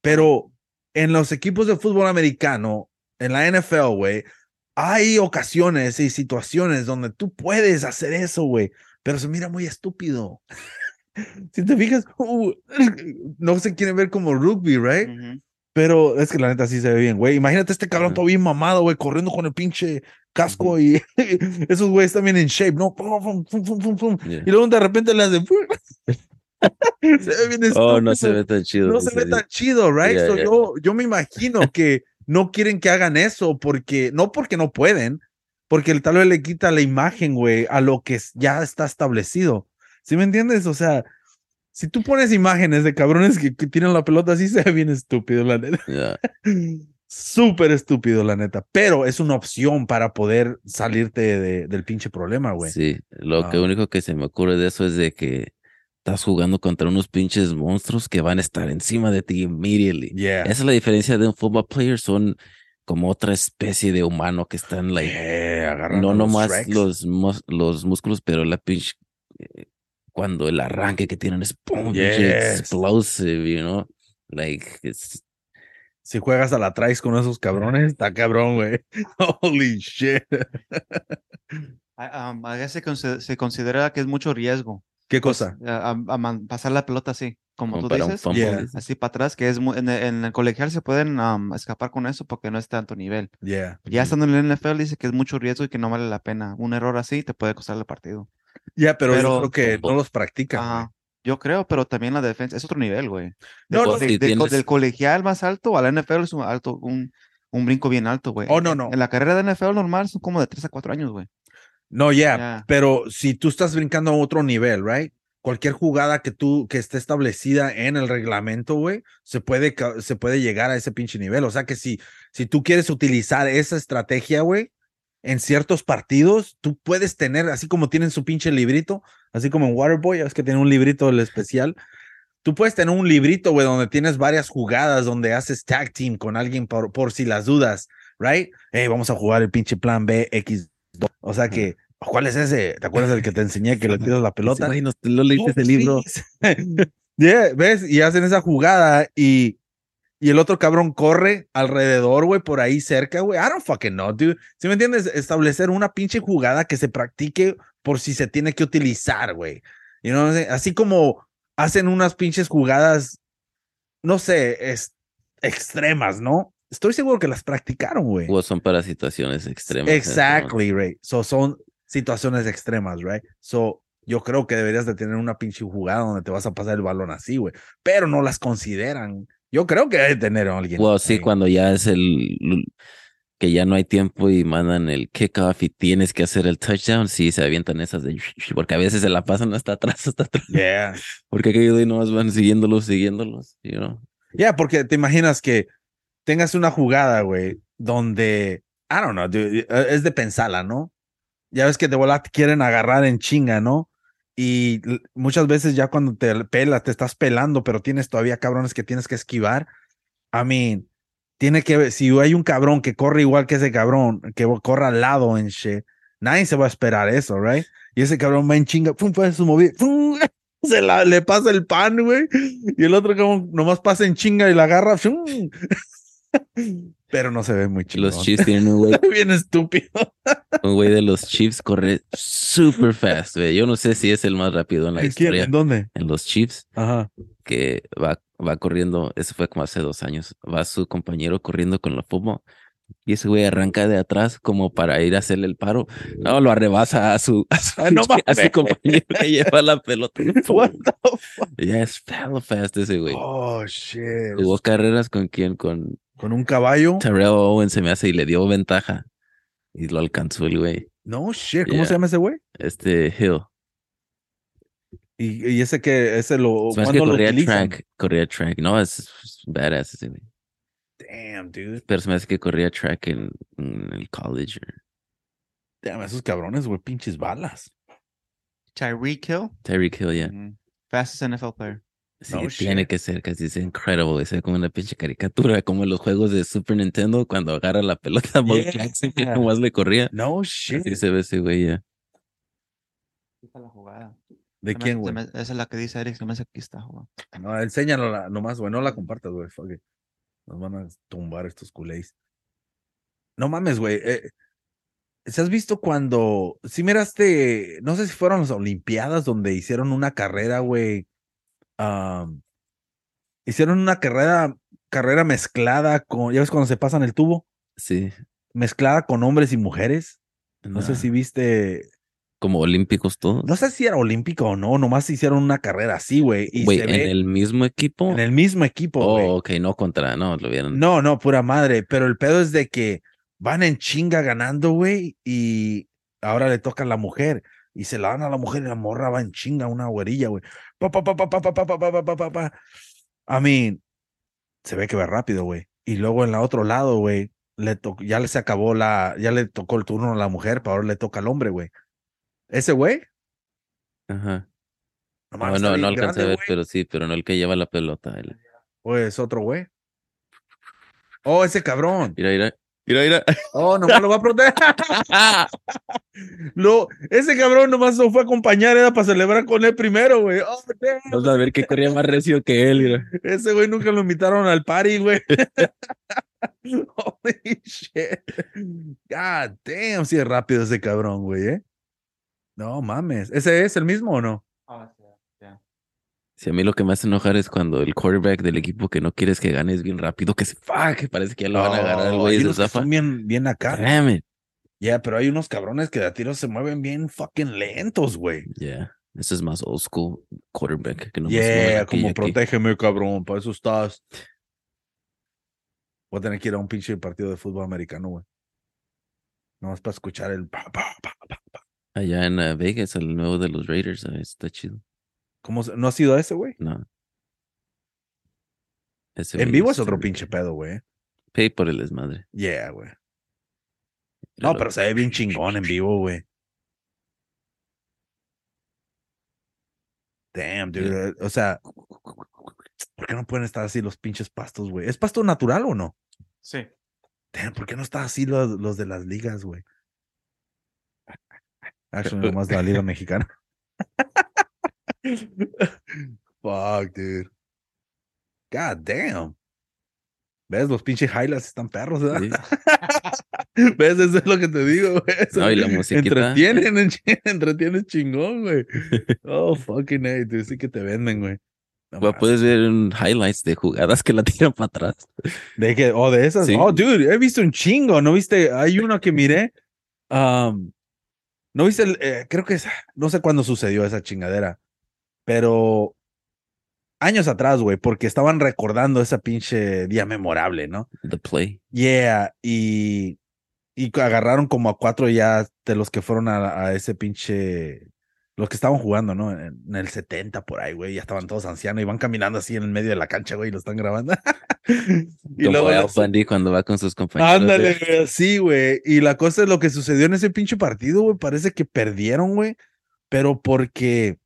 Pero en los equipos de fútbol americano, en la NFL, güey, hay ocasiones y situaciones donde tú puedes hacer eso, güey, pero se mira muy estúpido. si te fijas, uh, no se quieren ver como rugby, right? Ujú. Pero es que la neta sí se ve bien, güey. Imagínate este cabrón Ajá. todo bien mamado, güey, corriendo con el pinche casco y esos güeyes también en shape, ¿no? Pum, pum, pum. Yeah. Y luego de repente le hacen. se ve bien Oh, no se estúpido. ve tan chido. No se ve tan chido, right? Yeah, So yeah. Yo, yo me imagino que no quieren que hagan eso porque, no porque no pueden, porque el tal vez le quita la imagen, güey, a lo que ya está establecido. ¿Sí me entiendes? O sea, si tú pones imágenes de cabrones que, que tiran la pelota así, se ve bien estúpido, la neta. Yeah. Súper estúpido, la neta. Pero es una opción para poder salirte de- del pinche problema, güey. Sí, lo que Ah. único que se me ocurre de eso es de que estás jugando contra unos pinches monstruos que van a estar encima de ti immediately. Yeah. Esa es la diferencia de un football player, son como otra especie de humano que están like Yeah, no nomás los, los músculos, pero la pinche eh, cuando el arranque que tienen es boom, Yes. explosive, you know? Like it's Si juegas a la traes con esos cabrones, está cabrón, güey. Holy shit. Ah, um, a veces se considera que es mucho riesgo. ¿Qué pues, cosa? a- a- a man- pasar la pelota así, como como tú un dices. Yeah. Así para atrás, que es mu- en, el- en el colegial se pueden um, escapar con eso porque no es tanto nivel. Yeah. Ya estando en el NFL dice que es mucho riesgo y que no vale la pena. Un error así te puede costar el partido. Ya, pero, yo creo que no los practican. Ajá. Yo creo, pero también la defensa es otro nivel, güey. No, De- no, de- si de- co- tienes- Del colegial más alto a la NFL es un alto, un, un brinco bien alto, güey. Oh, no, no. En la carrera de NFL normal son como de 3 a 4 años, güey. No, ya, Ya. pero si tú estás brincando a otro nivel, right? Cualquier jugada que tú, que esté establecida en el reglamento, güey, se puede, se puede llegar a ese pinche nivel. O sea que si, si tú quieres utilizar esa estrategia, güey, en ciertos partidos, tú puedes tener, así como tienen su pinche librito, así como en Waterboy, es que tiene un librito del especial. Tú puedes tener un librito, güey, donde tienes varias jugadas, donde haces tag team con alguien por, por si las dudas, right? Hey, vamos a jugar el pinche plan B, X, o sea que, ¿cuál es ese? ¿Te acuerdas del que te enseñé que le tiras la pelota? Güey, no, no leíste ese libro. Yeah, ¿ves? Y hacen esa jugada y, y el otro cabrón corre alrededor, güey, por ahí cerca, güey. I don't fucking know, dude. ¿Sí me entiendes? Establecer una pinche jugada que se practique por si se tiene que utilizar, güey. You know? Así como hacen unas pinches jugadas, no sé, es, extremas, ¿no? Estoy seguro que las practicaron, güey. O son para situaciones extremas. ¿eh? Exactly, right. So son situaciones extremas, right? So yo creo que deberías de tener una pinche jugada donde te vas a pasar el balón así, güey. Pero no las consideran. Yo creo que debe tener a alguien. Bueno, sí, ahí. cuando ya es el que ya no hay tiempo y mandan el kickoff y tienes que hacer el touchdown, sí se avientan esas de porque a veces se la pasan hasta atrás, hasta atrás. Yeah. Porque aquellos de nomás van siguiéndolos, siguiéndolos, you know. Yeah, porque te imaginas que tengas una jugada, güey, donde, I don't know, dude, eh, es de pensarla, ¿no? Ya ves que de te quieren agarrar en chinga, ¿no? Y muchas veces ya cuando te pelas, te estás pelando, pero tienes todavía cabrones que tienes que esquivar. I mean, tiene que si hay un cabrón que corre igual que ese cabrón, que corra al lado en shit, nadie se va a esperar eso, right? Y ese cabrón va en chinga, pum, pum, su movida, pum, se la, le pasa el pan, güey. Y el otro cabrón nomás pasa en chinga y la agarra, pum. Pero no se ve muy chido. Los Chiefs tienen un güey, Bien estúpido. un güey de los Chiefs corre super fast, güey. Yo no sé si es el más rápido en la ¿En historia. ¿En dónde? En los Chiefs, Ajá. que va, va corriendo, eso fue como hace dos años, va su compañero corriendo con la fútbol y ese güey arranca de atrás como para ir a hacerle el paro. No, lo arrebasa a su, a su, Ah, no a su mames. compañero que lleva la pelota. What the fuck? Es fast ese güey. Oh, shit. Tuvo carreras con quién, con Con un caballo. Terrell Owens se me hace y le dio ventaja. Y lo alcanzó el güey. No, shit. ¿Cómo Yeah. se llama ese güey? Este Hill. Y, y ese que, ese lo. Hace que ¿cuándo lo corría utilizan? track. Corría track. No, es, es badass ese güey. Damn, dude. Pero se me hace que corría track en, en el college. Damn, esos cabrones, güey, pinches balas. Tyreek Hill. Tyreek Hill, ya. Mm. Fastest NFL player. Sí, No tiene shit. que ser casi es incredible. Es como una pinche caricatura, como en los juegos de Super Nintendo cuando agarra la pelota a Bo Yeah. Jackson, que nomás le corría. No shit. Así se ve ese güey ya. Aquí está la jugada. ¿De Se quién, güey? me- Esa es la que dice Eric. Se me hace aquí está jugando. No, enséñalo nomás, güey. No la compartas, güey. Fuck it. Nos van a tumbar estos culés. No mames, güey. eh, ¿Se has visto cuando. Si miraste. No sé si fueron las Olimpiadas donde hicieron una carrera, güey. Hicieron una carrera. Carrera mezclada con. ¿Ya ves cuando se pasan el tubo? Sí. Mezclada con hombres y mujeres. No sé si viste. Como olímpicos todos. No sé si era olímpico o no. Nomás hicieron una carrera así, güey. Güey, en ve el mismo equipo. en el mismo equipo, güey. Oh, ok, no contra, no, lo vieron. No, no, pura madre. Pero el pedo es de que van en chinga ganando, güey, y ahora le toca a la mujer. Y se la dan a la mujer y la morra va en chinga, una güerilla, güey. Pa, pa, pa, pa, pa, pa, pa, pa, pa, pa, pa, pa. I mean, se ve que va rápido, güey. Y luego en la otro lado, güey, le to- ya le se acabó la, ya le tocó el turno a la mujer, pero ahora le toca al hombre, güey. Ese güey, Ajá. no No, no, alcancé a ver, güey. pero sí, pero no el que lleva la pelota. el- O es otro güey. Oh, ese cabrón. Mira, mira. Mira, mira. Oh, nomás lo va a proteger. Lo, ese cabrón nomás lo fue a acompañar, era para celebrar con él primero, güey. Oh. Vamos a ver que corría más recio que él. Mira. Ese güey nunca lo invitaron al party, güey. Holy shit. God damn, sí es rápido ese cabrón, güey, ¿eh? No mames. ¿Ese es el mismo o no? Si a mí lo que me hace enojar es cuando el quarterback del equipo que no quieres que gane es bien rápido, que se fuck, que parece que ya lo van a agarrar el güey son bien, bien acá. Ya, pero hay unos cabrones que de a tiros se mueven bien fucking lentos, güey. Yeah. Eso es más old school quarterback. Que no Yeah, como protégeme, cabrón, para eso estás. Voy a tener que ir a un pinche partido de fútbol americano, güey. Nomás para escuchar el pa, pa, pa, pa, pa. Allá en uh, Vegas, el nuevo de los Raiders, uh, está chido. ¿Cómo se- ¿No ha sido ese, güey? No. Ese En vivo es otro bien. pinche pedo, güey. Pay por el desmadre. Yeah, güey. No, pero se ve bien chingón en vivo, güey. Damn, dude. O sea, ¿por qué no pueden estar así los pinches pastos, güey? ¿Es pasto natural o no? Sí. Damn, ¿por qué no está así los, los de las ligas, güey? Actually, nomás de la liga mexicana. Fuck, dude. God damn. ¿Ves? Los pinches highlights están perros, ¿verdad? Sí. ¿Ves? Eso es lo que te digo, güey. No, y la musiquita. Entretienen, entretienen chingón, güey. Oh, fucking hey, dude. Sí que te venden, güey. No puedes ver un highlights de jugadas que la tiran para atrás. ¿De qué? Oh, de esas. Sí. Oh, dude, he visto un chingo. ¿No viste? Hay uno que miré. um, ¿No viste? el, eh, creo que es. No sé cuándo sucedió esa chingadera. Pero. Años atrás, güey, porque estaban recordando ese pinche día memorable, ¿no? The play. Yeah, y, y agarraron como a cuatro ya de los que fueron a, a ese pinche, los que estaban jugando, ¿no? En, en el 70 por ahí, güey, ya estaban todos ancianos y van caminando así en el medio de la cancha, güey, y lo están grabando. y Como luego Al Bundy cuando va con sus compañeros. Ándale, güey, sí, güey. Y la cosa es lo que sucedió en ese pinche partido, güey, parece que perdieron, güey, pero porque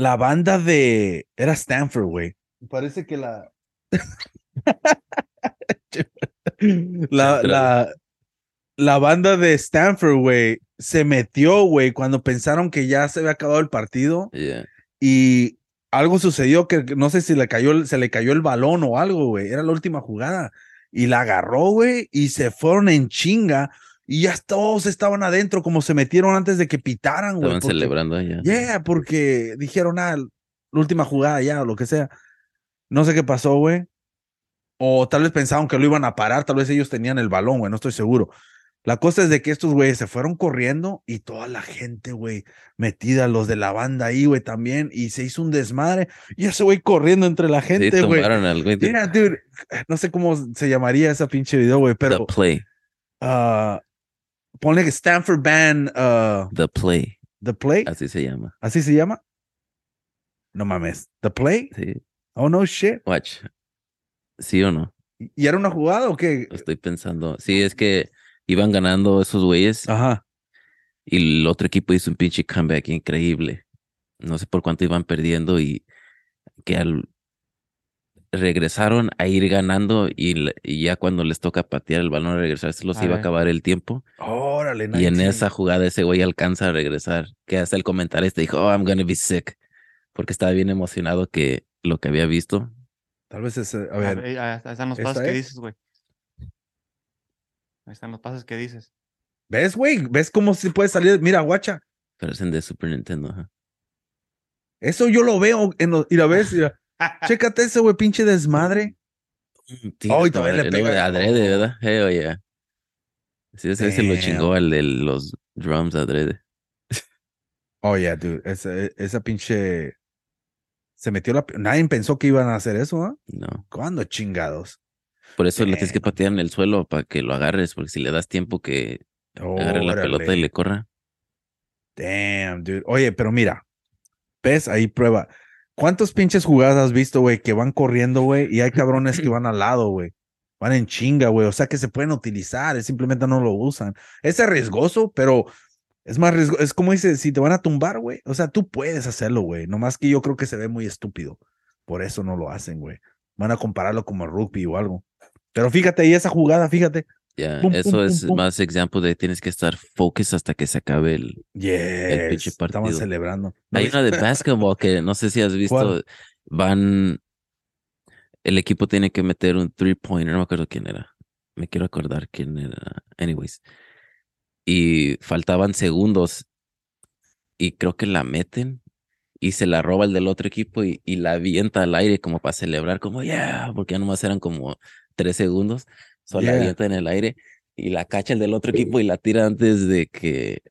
la banda de, era Stanford, güey. Parece que la... la, la, la banda de Stanford, güey, se metió, güey, cuando pensaron que ya se había acabado el partido Yeah. y algo sucedió que no sé si le cayó, se le cayó el balón o algo, güey. Era la última jugada. Y la agarró, güey, y se fueron en chinga. Y ya todos estaban adentro, como se metieron antes de que pitaran, güey. Estaban porque- celebrando allá. Yeah, porque dijeron, ah, la última jugada ya, o lo que sea. No sé qué pasó, güey. O tal vez pensaban que lo iban a parar, tal vez ellos tenían el balón, güey, no estoy seguro. La cosa es de que estos güeyes se fueron corriendo y toda la gente, güey, metida, los de la banda ahí, güey, también, y se hizo un desmadre. Y ese güey corriendo entre la Sí, gente, güey. dude, no sé cómo se llamaría esa pinche video, güey, pero The play. ah, ponle que Stanford Band, ah, The play. The Play, Así se llama. ¿así se llama? No mames, The Play? Sí. Oh, no shit. Watch. ¿Sí o no? ¿Y era una jugada o qué? Estoy pensando. Sí, es que iban ganando esos güeyes Ajá. y el otro equipo hizo un pinche comeback increíble. No sé por cuánto iban perdiendo y que al regresaron a ir ganando y, y ya cuando les toca patear el balón a regresar se los A iba a acabar el tiempo Órale, y en 19. esa jugada ese güey alcanza a regresar que hasta el comentarista dijo oh I'm gonna be sick porque estaba bien emocionado que lo que había visto Tal vez es. A A ver. ahí ahí están los ¿esta pasos que es? dices, güey. Ahí están los pasos que dices. ¿Ves, güey? ¿Ves cómo se puede salir? Mira, guacha. pero es en de Super Nintendo. Eso yo lo veo en los. Mira, ves. Mira. Chécate ese, güey, pinche desmadre. Todavía le pega. adrede verdad Hell yeah. sí ese se lo Damn. chingó al de los drums adrede Oh, yeah, dude. Esa, esa pinche. Se metió la. Nadie pensó que iban a hacer eso, ¿ah? no ¿Cuándo chingados? Por eso le tienes que Damn. patear en el suelo para que lo agarres, porque si le das tiempo que agarre la pelota y le corra. Damn, dude. Oye, pero mira. ¿Ves? Ahí prueba. ¿Cuántos pinches jugadas has visto, güey, que van corriendo, güey? Y hay cabrones que van al lado, güey. Van en chinga, güey. O sea que se pueden utilizar, simplemente no lo usan. Es arriesgoso, pero es más riesgoso. Es como dice, si te van a tumbar, güey. O sea, tú puedes hacerlo, güey. Nomás que yo creo que se ve muy estúpido. Por eso no lo hacen, güey. Van a compararlo como rugby o algo. Pero fíjate, y esa jugada, fíjate. Ya, Pum, eso pum, es pum, pum. más ejemplo de tienes que estar focus hasta que se acabe el. Yes. pinche Estaban partido. celebrando. ¿No Hay una de basketball que no sé si has visto. ¿Cuál? Van. El equipo tiene que meter un three pointer, no me acuerdo quién era. Me quiero acordar quién era. Anyways. Y faltaban segundos. Y creo que la meten. Y se la roba el del otro equipo y, y la avienta al aire como para celebrar, como yeah, porque ya nomás eran como tres segundos. Solo la Yeah. avienta en el aire y la cacha el del otro equipo y la tira antes de que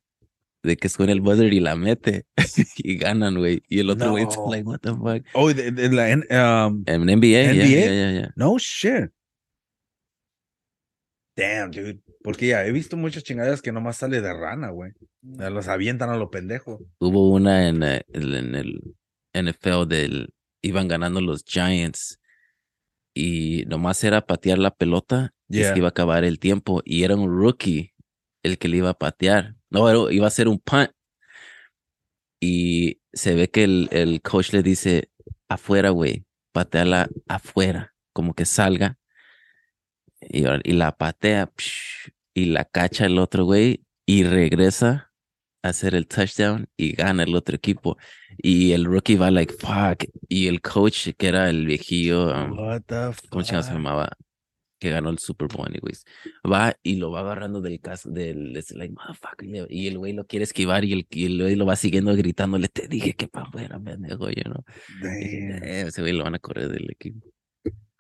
de que suene el buzzer y la mete y ganan, güey. Y el otro güey está No. like, what the fuck. Oh, de, de la um, En NBA, NBA? yeah, yeah, yeah. No shit. Damn, dude. Porque ya he visto muchas chingaderas que nomás sale de rana, güey. Los avientan a lo pendejo. Hubo una en, eh, el- en el NFL del iban ganando los Giants y nomás era patear la pelota y es Yeah. que iba a acabar el tiempo y era un rookie el que le iba a patear. No, era- iba a ser un punt. Y se ve que el, el coach le dice, afuera, güey, pateala afuera, como que salga. Y, y la patea psh, y la cacha el otro güey y regresa hacer el touchdown y gana el otro equipo. Y el rookie va like, fuck. Y el coach, que era el viejillo, um, What the ¿cómo se llamaba? Que ganó el Super Bowl, anyways. Va y lo va agarrando del caso, del, es like, motherfucker. y el güey lo quiere esquivar y el, y el güey lo va siguiendo gritándole, te dije que para afuera, pendejo, you know. Y dije, Damn. "Damn, ese güey lo van a correr del equipo.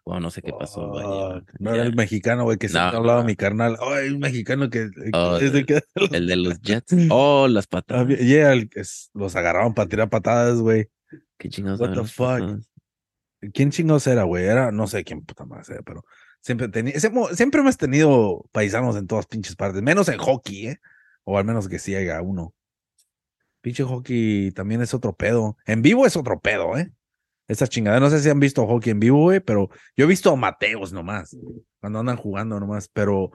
Bueno, no sé qué pasó. vaya, Fuck. No era el mexicano, güey, que No, siempre hablaba no. mi carnal. Oh, un mexicano que, que Oh, es el que- El de los Jets. Oh, las patadas. Yeah, el es- los agarraban para tirar patadas, güey. ¿Qué chingados What the fuck? patadas? ¿Quién chingos era, güey? Era, no sé quién puta más era, pero siempre tenía, siempre, siempre hemos tenido paisanos en todas pinches partes, menos en hockey, ¿eh? O al menos que sí haya uno. Pinche hockey también es otro pedo. En vivo es otro pedo, ¿eh? Esa chingada. No sé si han visto hockey en vivo, güey, pero yo he visto a Mateos nomás, cuando andan jugando nomás, pero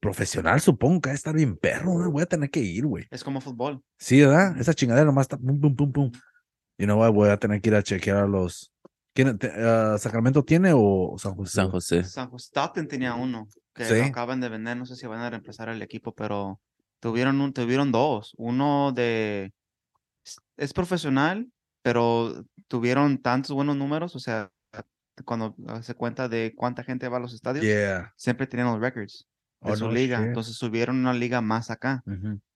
profesional supongo que va a estar bien perro, ¿eh? Voy a tener que ir, güey. Es como fútbol. Sí, ¿verdad? Esa chingadera nomás está pum, pum, pum, pum. You know what? Voy a tener que ir a chequear a los. ¿Quién, te- ah, ¿Sacramento tiene o San José? San José. San José tenía uno que Sí. lo acaban de vender. No sé si van a reemplazar el equipo, pero tuvieron un, tuvieron dos. Uno de es profesional, pero tuvieron tantos buenos números. O sea, cuando se cuenta de cuánta gente va a los estadios, Yeah. siempre tenían los records de Oh, su no liga. shit. Entonces subieron una liga más acá.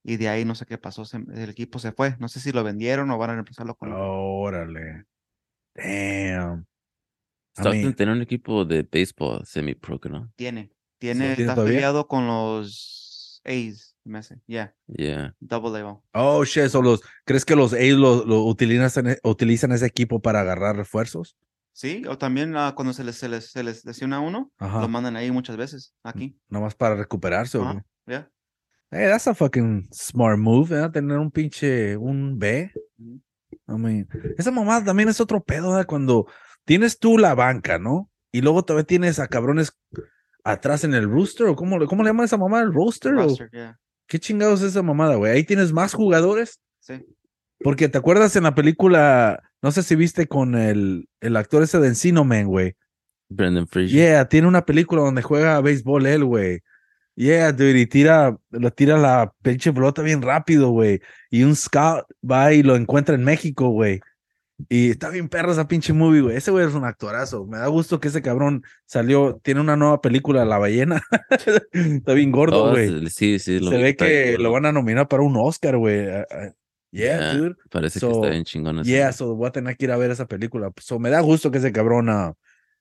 Y de ahí no sé qué pasó. se- el equipo se fue. No sé si lo vendieron o van a reemplazarlo con otro. Órale. Damn. I Stockton mean, tenía un equipo de béisbol semi-pro, ¿no? Tiene. Tiene, está afiliado con los A's, me hace. Yeah, Yeah. double level. oh, shit. so los, ¿Crees que los A's lo, lo utilizan, e- utilizan ese equipo para agarrar refuerzos? Sí, o también ah, cuando se les, se les, se les lesiona a uno, Ajá. lo mandan ahí muchas veces, aquí. Nomás para recuperarse. ¿o Ajá, qué? yeah. Hey, that's a fucking smart move, ¿verdad? Tener un pinche, un B. I mean, esa mamada también es otro pedo, ¿verdad? Cuando tienes tú la banca, ¿no? Y luego todavía tienes a cabrones. atrás en el rooster o cómo, le- cómo le llaman a esa mamada, el roster o yeah. Qué chingados es esa mamada, güey. Ahí tienes más jugadores. Sí. Porque te acuerdas en la película, no sé si viste con el, el actor ese de Encino Man, güey. Brendan Fraser. Yeah, tiene una película donde juega béisbol él, güey. Yeah, dude, y tira, lo tira la pinche pelota bien rápido, güey. Y un scout va y lo encuentra en México, güey. Y está bien perro esa pinche movie, güey. Ese güey es un actorazo. Me da gusto que ese cabrón salió, tiene una nueva película, La ballena. está bien gordo, Oh, güey. sí, sí, lo Se ve que lo van a nominar para un Oscar, güey. Ah, ah, Yeah, Yeah, dude. Parece que está bien chingón. Yeah, so voy a tener que ir a ver esa película. So me da gusto que ese cabrón ah,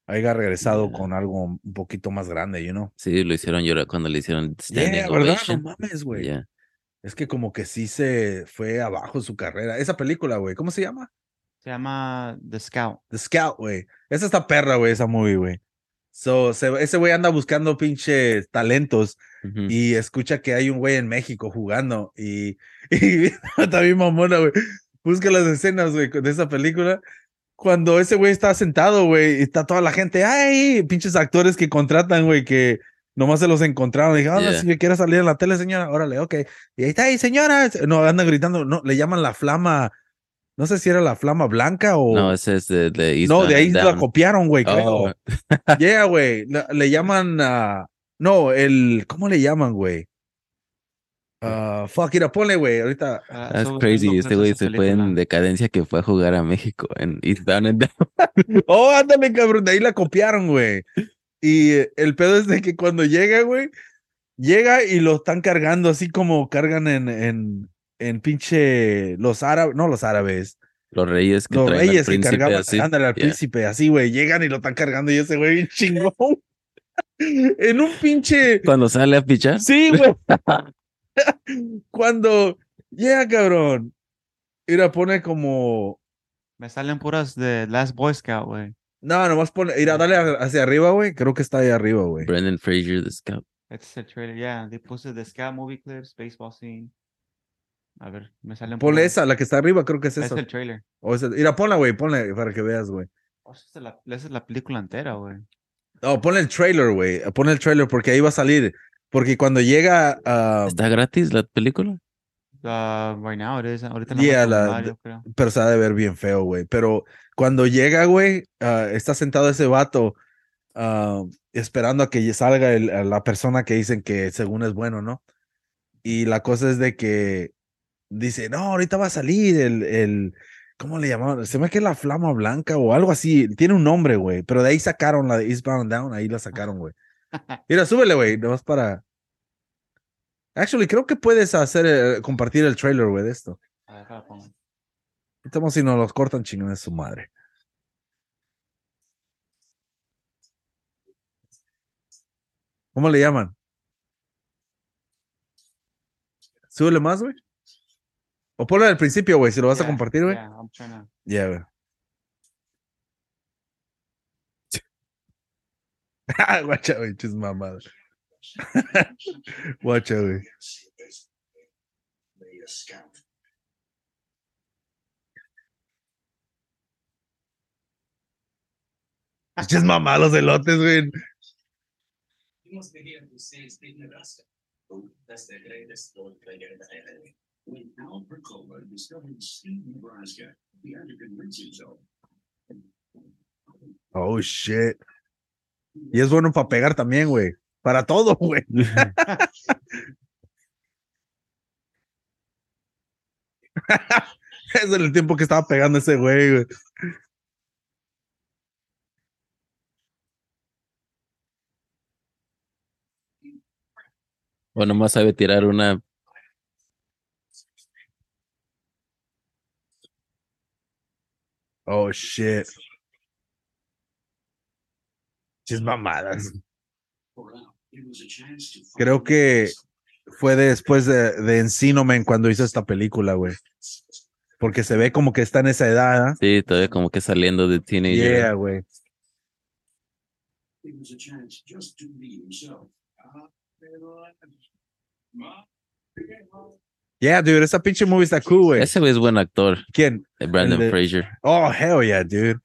haya regresado Yeah. con algo un poquito más grande, you know. Sí, lo hicieron llorar cuando le hicieron standing Yeah, ¿verdad? No mames, güey. Yeah. Es que como que sí se fue abajo su carrera. Esa película, güey, ¿cómo se llama? Se llama The Scout. The Scout, güey. Esa está perra, güey, esa movie, güey. So, se- ese güey anda buscando pinches talentos Ujú. y escucha que hay un güey en México jugando y, y está bien mamona, güey. Busca las escenas, güey, de esa película. Cuando ese güey está sentado, güey, y está toda la gente, ay, pinches actores que contratan, güey, que nomás se los encontraron. Dije, ah, Yeah. si me quiere salir en la tele, señora, órale, ok. Y ahí está, ahí, señora. No, andan gritando, no, le llaman la flama, no sé si era la flama blanca o... No, ese es de, de No, de ahí la copiaron, güey, creo. Oh, Yeah, güey. Le, llaman a. No, el. ¿Cómo le llaman, güey? Ah, fuck, mira, ponle, güey. Ahorita. Ah, That's crazy. Este güey se fue en decadencia que fue a jugar a México en and Down. Oh, ándale, cabrón. De ahí la copiaron, güey. Y el pedo es de que cuando llega, güey, llega y lo están cargando así como cargan en, en, en pinche. Los árabes, no los árabes. Los reyes que Los traen al reyes que cargaban. así. Ándale, al Yeah. príncipe, así, güey. Llegan y lo están cargando y ese güey bien chingón. en un pinche. Cuando sale a pichar. Sí, güey. Cuando llega, cabrón. Mira, pone como. Me salen puras de Last Boy Scout, güey. No, nomás pone. Mira, dale hacia arriba, güey. Creo que está ahí arriba, güey. Brendan Fraser, the scout. Trailer, yeah. They puse The Scout movie clips, baseball scene. A ver, me salen Ponle puras- esa, la que está arriba, creo que es Es esa. el trailer. O esa- Mira, ponla, güey, ponle para que veas, güey. Oh, esa, es la, esa es la película entera, güey. No, ponle el trailer, güey. Ponle el trailer porque ahí va a salir. Porque cuando llega. ¿Está gratis la película? Uh, right now it is. Ahorita la Yeah, la- creo. pero se ha de ver bien feo, güey. Pero cuando llega, güey, ah, está sentado ese vato ah, esperando a que salga el- a la persona que dicen que según es bueno, ¿no? Y la cosa es de que dice, no, ahorita va a salir el, el ¿cómo le llamaban? Se me que la flama blanca o algo así. Tiene un nombre, güey. Pero de ahí sacaron la de Eastbound Down, ahí la sacaron, güey. Mira, súbele, güey, nomás para... Actually, creo que puedes hacer, eh, compartir el trailer, güey, de esto. A ver. Estamos si nos los cortan chingón de su madre. ¿Cómo le llaman? Súbele más, güey. O ponlo al principio, güey, si lo vas a Yeah, compartir, güey. Yeah, I'm trying to. Ya, güey. Ah, Guacha, güey, chis mamadas. Guacha, güey. Chis mamados elotes, güey. He must be here to Nebraska. Oh, that's the greatest story area. When Al Percola discovered State Nebraska, he had to convince himself. Oh, shit. Y es bueno para pegar también, güey. Para todo, güey. es el tiempo que estaba pegando ese güey, güey. O nomás sabe tirar una. Oh, shit. Chis mamadas. Creo que fue después de, de Encino Man cuando hizo esta película, güey. Porque se ve como que está en esa edad, ¿ah? Sí, todavía como que saliendo de teenager. Yeah, güey. Ah, Yeah, dude, esa pinche movie está cool, güey. Ese güey es buen actor, ¿Quién? eh, Brandon de- Fraser. Oh, hell yeah, dude.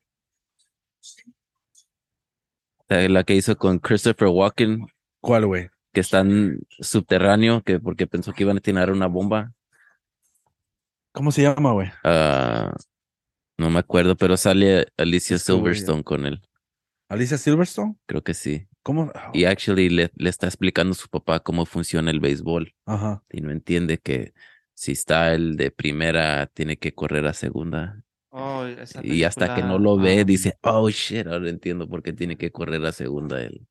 La, que hizo con Christopher Walken, ¿Cuál, güey? que está en subterráneo, que porque pensó que iban a tirar una bomba. ¿Cómo se llama, güey? Ah, no me acuerdo, pero sale Alicia Silverstone con él. ¿Alicia Silverstone? Creo que sí. ¿Cómo? Y actually le, le está explicando a su papá cómo funciona el béisbol. Ajá. Y no entiende que si está el de primera, tiene que correr a segunda. Oh, esa Y hasta que no lo ve, um, dice, oh shit, ahora entiendo por qué tiene que correr a segunda el,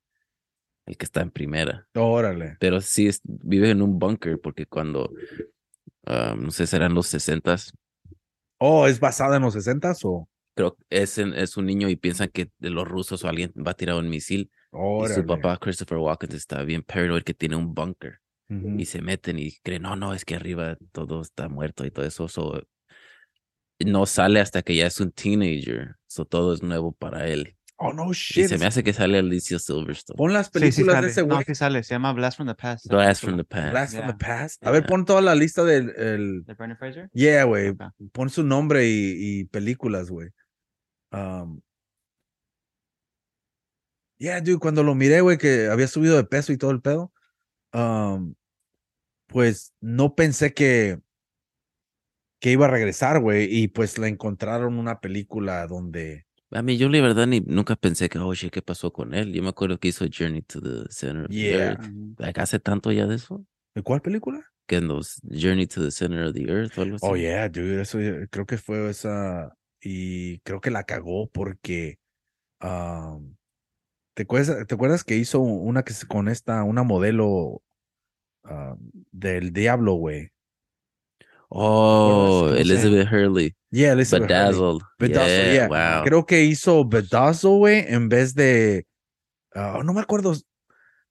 el que está en primera. Órale. Pero sí es- vive en un bunker porque cuando, ah, no sé, serán los sesentas, Oh, ¿es basada en los 60 o? creo que es, en- es un niño y piensan que de los rusos o alguien va a tirar un misil. Y Órale. su papá, Christopher Walken, está bien paranoid que tiene un bunker. Ujú. y se meten y creen, no, no, es que arriba todo está muerto y todo eso. so, no sale hasta que ya es un teenager. So, todo es nuevo para él. Oh, no Y shit. se me hace que sale Alicia Silverstone. Pon las Sí, sí películas sale. de ese No, güey. sí sale. Se llama Blast from the Past. Blast from the Past. Blast from the Yeah. Past. A ver, Yeah. pon toda la lista del. El... ¿De Brendan Fraser? Yeah, güey. Ok. Pon su nombre y, y películas, güey. Um, yeah, dude, cuando lo miré, güey, que había subido de peso y todo el pedo, um, pues no pensé que, que iba a regresar, güey, y pues le encontraron una película donde... A mí, yo la verdad ni nunca pensé que, oye, ¿qué pasó con él? Yo me acuerdo que hizo Journey to the Center of the Yeah. Earth. Like, ¿Hace tanto ya de eso? ¿De cuál película? Que en los Journey to the Center of the Earth o algo así. Oh, yeah, dude, eso creo que fue esa, y creo que la cagó porque... um, ¿te, acuerdas, ¿Te acuerdas que hizo una que se- con esta, una modelo ah, del diablo, güey? Oh, ¿Cómo se- Elizabeth Hurley. Yeah, Elizabeth Hurley. Bedazzled. Bedazzled, yeah, yeah. wow. Creo que hizo Bedazzle, güey, en vez de. ah, no me acuerdo.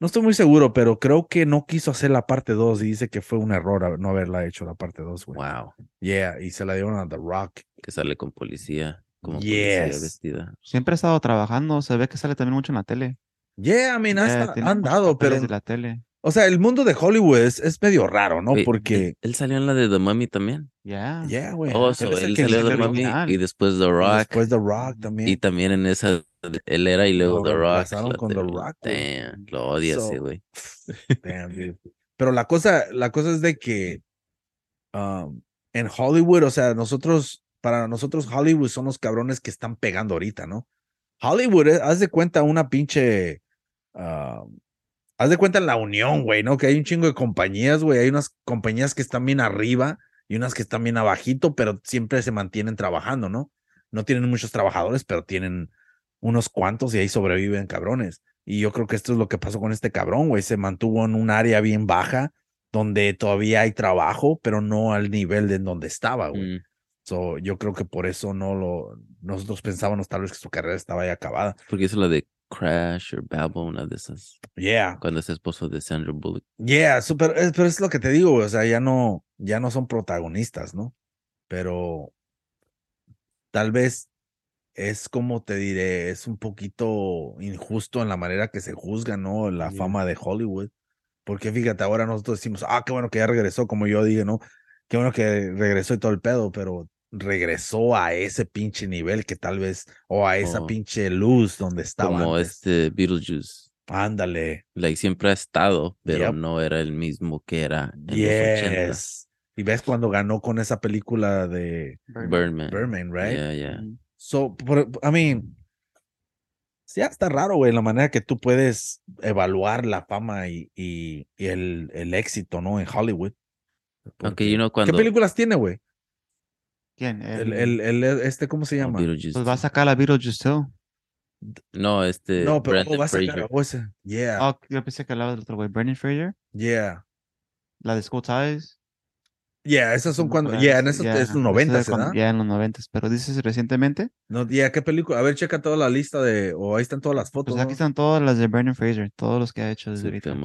No estoy muy seguro, pero creo que no quiso hacer la parte 2 y dice que fue un error no haberla hecho la parte 2, güey. Wow. Yeah, y se la dieron a The Rock. Que sale con policía. Como Yes. vestida. Siempre ha estado trabajando. Se ve que sale también mucho en la tele. Yeah, I mean, ha Yeah, esta- tiene han muchos dado, papeles pero. de la tele. O sea, el mundo de Hollywood es, es medio raro, ¿no? Wait, Porque. Él, él salió en la de The Mummy también. Yeah. Yeah, güey. Oh, so él salió hizo The Mummy y después The y Rock. Después The Rock también. Y también en esa, él era y luego The Rock. la con The Rock. Damn, lo odia ese So- güey. Damn, dude. Pero la cosa, la cosa es de que um, en Hollywood, o sea, nosotros, para nosotros Hollywood son los cabrones que están pegando ahorita, ¿no? Hollywood, eh, haz de cuenta una pinche, ah, haz de cuenta la unión, güey, ¿no? Que hay un chingo de compañías, güey, hay unas compañías que están bien arriba y unas que están bien abajito, pero siempre se mantienen trabajando, ¿no? No tienen muchos trabajadores, pero tienen unos cuantos y ahí sobreviven cabrones. Y yo creo que esto es lo que pasó con este cabrón, güey. Se mantuvo en un área bien baja donde todavía hay trabajo, pero no al nivel de en donde estaba, güey. Mm, So, yo creo que por eso no lo, nosotros pensábamos tal vez que su carrera estaba ya acabada. porque hizo la de Crash o Babel, una de esas. Yeah, Cuando es esposo de Sandra Bullock. yeah, super, es- pero es lo que te digo, o sea, ya no, ya no son protagonistas, ¿no? Pero tal vez es como te diré, es un poquito injusto en la manera que se juzga, ¿no? La Yeah. fama de Hollywood. Porque fíjate, ahora nosotros decimos, ah, qué bueno que ya regresó, como yo dije, ¿no? Qué bueno que regresó y todo el pedo, pero regresó a ese pinche nivel que tal vez, o a esa Oh. pinche luz donde estaba. Como antes. este Beetlejuice. Ándale. Like, siempre ha estado, pero Yep. no era el mismo que era en los 80. Yes. Y ves cuando ganó con esa película de Birdman. Birdman, right? Yeah, yeah. So, por- I mean, ya está raro, güey, la manera que tú puedes evaluar la fama y, y, y el, el éxito, ¿no? En Hollywood. Aunque, Porque- you know, cuando... ¿Qué películas tiene, güey? ¿Quién? El, el, el, este, ¿cómo se llama? Pues va a sacar la Beetlejuice too. No, este... no, pero oh, va a sacar Fraser. oh, ese. Yeah, Oh, yo pensé que hablaba del otro güey. Brendan Fraser. yeah. La de School Ties. Yeah, esas son No, cuando, yeah, en es- esos ya, es los de 90, cuando- ¿verdad? Ya en los noventas. Pero dices recientemente. No, yeah, ¿qué película? A ver, checa toda la lista de, o ahí están todas las fotos. Pues aquí ¿no? están todas las de Brendan Fraser. Todos los que ha hecho desde ahorita.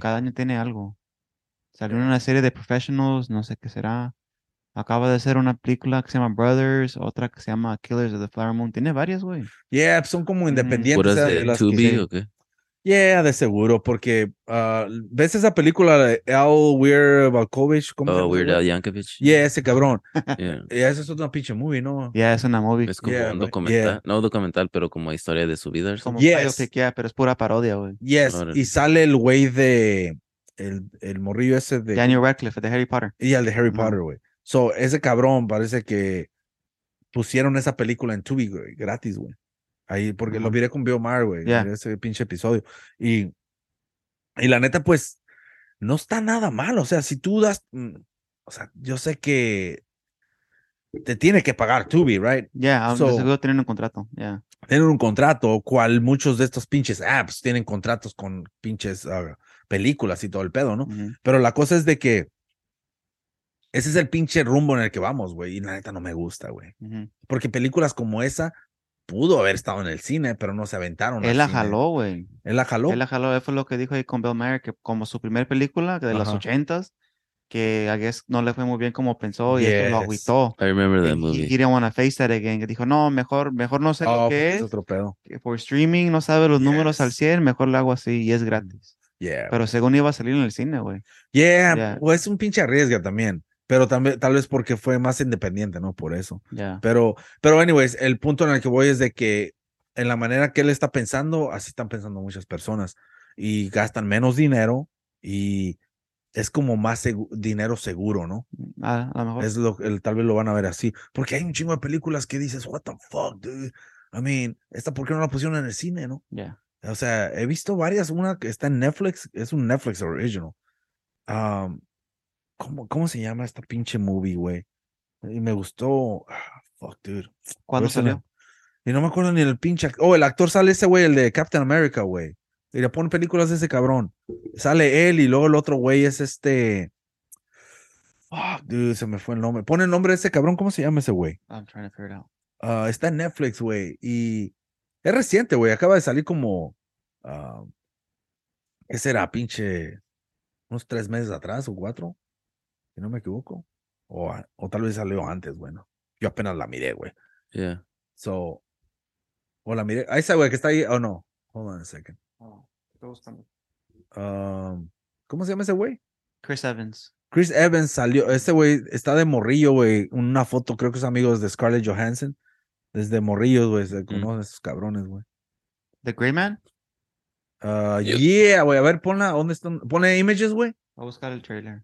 Cada año tiene algo. Salió una serie de Professionals. No sé qué será. Acaba de hacer una película que se llama Brothers. Otra que se llama Killers of the Flower Moon. Tiene varias, güey. Yeah, son como independientes. ¿Puras o sea, de las Tubi que- o qué? Yeah, de seguro, porque ah, ves esa película de Al Weir Balkovich, ¿cómo se Oh, Weird? Al Yankovic. Yeah, ese cabrón. Yeah. Yeah, esa es otra pinche movie, ¿no? Ya, es una movie. Es como Yeah, un but- documental. yeah. No documental, pero como historia de su vida. Como. Yes. ya, pero es pura parodia, güey. Yes, y sale el güey de el, el morrillo ese de Daniel Radcliffe, de Harry Potter. y el de Harry Ujú. Potter, güey. So, ese cabrón parece que pusieron esa película en Tubi, güey, gratis, güey. Ahí, porque lo Ajá. miré con Bill Maher, güey, miré ese pinche episodio. Y, y la neta, pues, no está nada mal. O sea, si tú das, mm, o sea, yo sé que te tiene que pagar Tubi, right? Ya, ah, So- seguro tienen un contrato. Ya. tienen un contrato, cual muchos de estos pinches apps tienen contratos con pinches ah, películas y todo el pedo, ¿no? Ujú. Pero la cosa es de que ese es el pinche rumbo en el que vamos, güey, y la neta no me gusta, güey. Ujú. Porque películas como esa pudo haber estado en el cine, pero no se aventaron. Él la cine. jaló, güey. Él la jaló. Él la jaló. Él fue lo que dijo ahí con Bill Maher, que como su primer película de los Ajá. ochentas, que I guess no le fue muy bien como pensó y esto lo Yes. agüitó. I remember that he, movie. he didn't want to face that again. Que dijo, no, mejor, mejor no sé Oh, lo pues que es es. otro pedo. que por streaming no sabe los números al Yes. 100, mejor lo hago así y es gratis. Yeah. Pero según iba a salir en el cine, güey. yeah, Yeah. pues es un pinche arriesga también. Pero también, tal vez porque fue más independiente, ¿no? Por eso. Ya. Pero, pero, anyways, el punto en el que voy es de que en la manera que él está pensando, así están pensando muchas personas y gastan menos dinero y es como más dinero seguro, ¿no? A, a lo mejor. Es lo el, tal vez lo van a ver así, porque hay un chingo de películas que dices, what the fuck, dude. I mean, esta por qué no la pusieron en el cine, ¿no? Ya. O sea, he visto varias, una que está en Netflix, es un Netflix original. Um, ¿cómo, ¿Cómo se llama esta pinche movie, güey? Y me gustó. ah, fuck, dude. ¿Cuándo salió? Y no me acuerdo ni el pinche. Oh, el actor sale ese güey, el de Captain America, güey. Y le ponen películas de ese cabrón. Sale él y luego el otro güey es este. Fuck, dude, se me fue el nombre. Pone el nombre de ese cabrón, ¿cómo se llama ese güey? I'm trying to figure it out. Ah, está en Netflix, güey. Y es reciente, güey. Acaba de salir como. ah, ¿Qué será, pinche? Unos tres meses atrás o cuatro. Si no me equivoco. O, o tal vez salió antes, bueno. Yo apenas la miré, güey. Yeah. So. O la miré. Ahí está, güey, que está ahí. Oh, no. Hold on a second. Oh, buscando. Um, ¿Cómo se llama ese güey? Chris Evans. Chris Evans salió. Este güey está de morrillo, güey. Una foto, creo que es amigos de Scarlett Johansson. Desde morrillos, güey. Se conocen esos cabrones, güey. The Gray Man. Yo- yeah, güey. A ver, ponla. ¿Dónde están? Pone images, güey. Voy a buscar el trailer.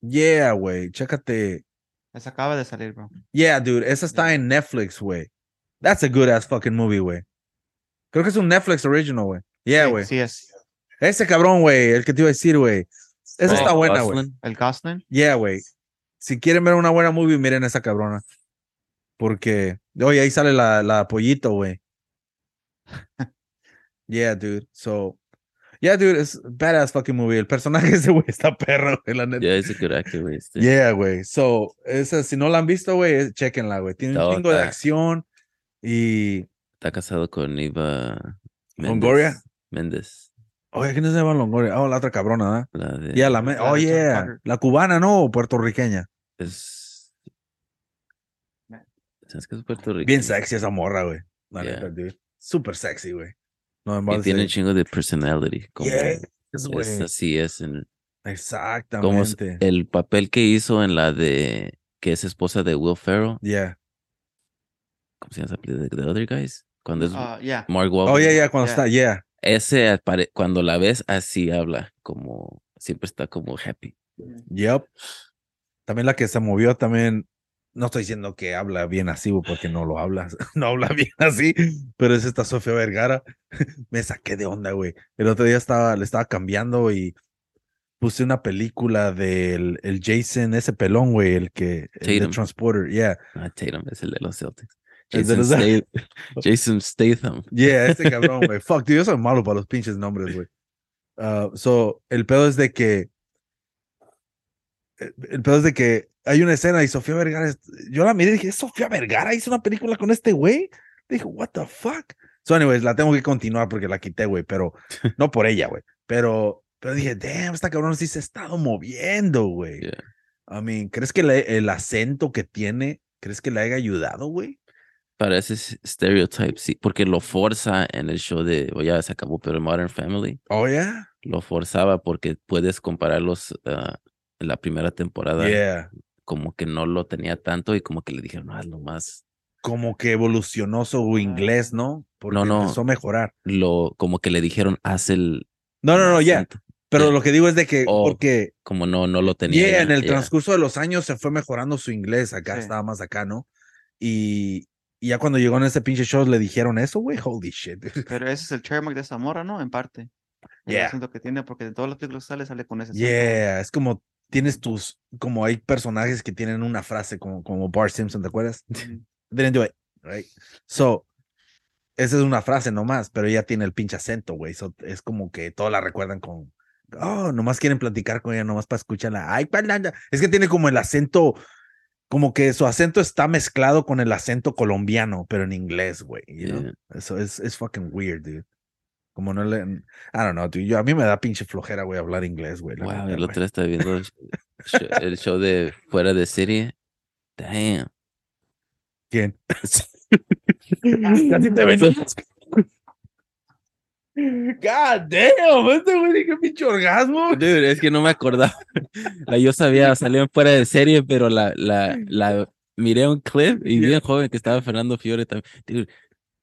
Yeah, güey. Chécate. Esa acaba de salir, bro. Yeah, dude. Esa está en Netflix, güey. That's a good ass fucking movie, güey. Creo que es un Netflix original, güey. Yeah, güey. Sí, es. Ese cabrón, güey. El que te iba a decir, güey. Esa Ryan está buena, güey. Gosling. El Gosling. Yeah, güey. Si quieren ver una buena movie, miren esa cabrona. Porque, oye, ahí sale la, la pollito, güey. yeah, dude. So, yeah, dude, es badass fucking movie. El personaje ese güey está perro, güey, la neta. Yeah, it's a good actor, güey. este. Yeah, güey. So, esa, si no la han visto, güey, chequenla, güey. Tiene un chingo de acción y. Está casado con Eva ¿Longoria? Méndez. Oye, ¿quién es Eva Longoria? Oh, la otra cabrona, La ¿verdad? de. Yeah, la. me- la Oh, yeah. La cubana, ¿no? O puertorriqueña. Es. ¿Sabes que es puertorriqueño? Bien sexy esa morra, güey. La Yeah. neta, dude. Super sexy, güey. No, en Y tiene un chingo de personality. Como Yes, es güey. así es. En, como Exactamente. s- el papel que hizo en la de. que es esposa de Will Ferrell. Yeah. ¿Cómo se llama esa película? The Other Guys. Cuando es Ah, yeah. Mark Wahlberg. Oh, yeah, yeah, cuando Yeah. está, yeah. Ese apare- cuando la ves así habla. Como. Siempre está como happy. Yep. También la que se movió también. No estoy diciendo que habla bien así, porque no lo habla, no habla bien así, pero es esta Sofía Vergara. Me saqué de onda, güey. El otro día estaba, le estaba cambiando y puse una película del el Jason, ese pelón, güey, el que, el de. Transporter, yeah. Ah, Tatum es el de los Celtics. Jason, Statham. Jason Statham. Yeah, este cabrón, güey. Fuck, dude, yo soy malo para los pinches nombres, güey. Ah, so, el pedo es de que. El el pedo es de que hay una escena y Sofía Vergara. Yo la miré y dije, ¿es Sofía Vergara hizo una película con este güey? Dije, what the fuck? So, anyways, la tengo que continuar porque la quité, güey, pero no por ella, güey. Pero, pero dije, damn, esta cabrón sí se ha estado moviendo, güey. Yeah. I mean, ¿crees que le- el acento que tiene, crees que le haya ayudado, güey? Parece stereotype, sí, porque lo forza en el show de, o ya se acabó, pero Modern Family Oh, yeah. lo forzaba porque puedes compararlos ah, en la primera temporada, Yeah. Como que no lo tenía tanto y como que le dijeron, "Ah, hazlo más, Como que evolucionó su inglés, ¿no? Porque No, no. empezó a mejorar. lo, como que le dijeron, haz el No, no, no, ya. acento", Pero Yeah. lo que digo es de que, Oh, porque como no, no lo tenía. yeah, ya, en el yeah. transcurso de los años se fue mejorando su inglés. Acá Sí. estaba más acá, ¿no? Y, y ya cuando llegó en ese pinche show le dijeron eso, güey. Holy shit. Pero ese es el trademark de Zamora, ¿no? En parte. El Yeah. acento que tiene, porque de todas las películas sale, sale con ese acento. Yeah, es como tienes tus, como hay personajes que tienen una frase como, como Bart Simpson, ¿te acuerdas? Didn't do it, right? So, esa es una frase nomás, pero ella tiene el pinche acento, güey. So, es como que todos la recuerdan con, oh, nomás quieren platicar con ella, nomás para escucharla. Ay, palanda. Es que tiene como el acento, como que su acento está mezclado con el acento colombiano, pero en inglés, güey. You know? Yeah. Eso es, es fucking weird, dude. Como no le, I don't know, dude. Yo, a mí me da pinche flojera, güey, hablar inglés, güey. Wow, el otro día estaba viendo el show, el show de Fuera de Serie. Damn. ¿Quién? Casi te ven. God damn, este güey, qué pinche orgasmo. Dude, es que no me acordaba. La, yo sabía, salió fuera de serie, pero la, la, la miré un clip y bien joven que estaba Fernando Fiore también. Dude,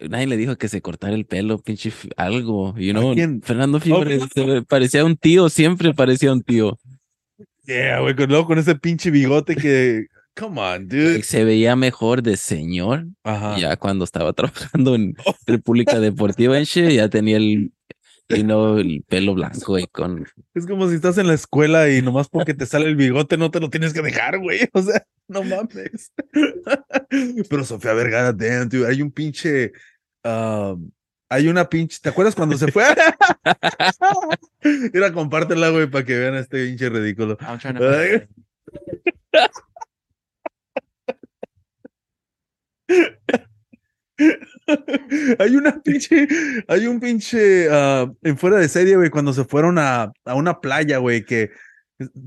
nadie le dijo que se cortara el pelo, pinche algo, you know. Fernando Oh, ve- parecía un tío, siempre parecía un tío. Yeah, güey, con, luego con ese pinche bigote que. Come on, dude. Se veía mejor de señor Ajá. ya cuando estaba trabajando en República Deportiva ya tenía el, know, el pelo blanco y con Es como si estás en la escuela y nomás porque te sale el bigote no te lo tienes que dejar, güey. O sea, no mames. Pero Sofía Vergara, damn, dude, hay un pinche. Um, hay una pinche. ¿Te acuerdas cuando se fue? Mira, compártela, güey, para que vean a este pinche ridículo. I'm trying to hay una pinche, hay un pinche ah, en fuera de serie, güey, cuando se fueron a, a una playa, güey, que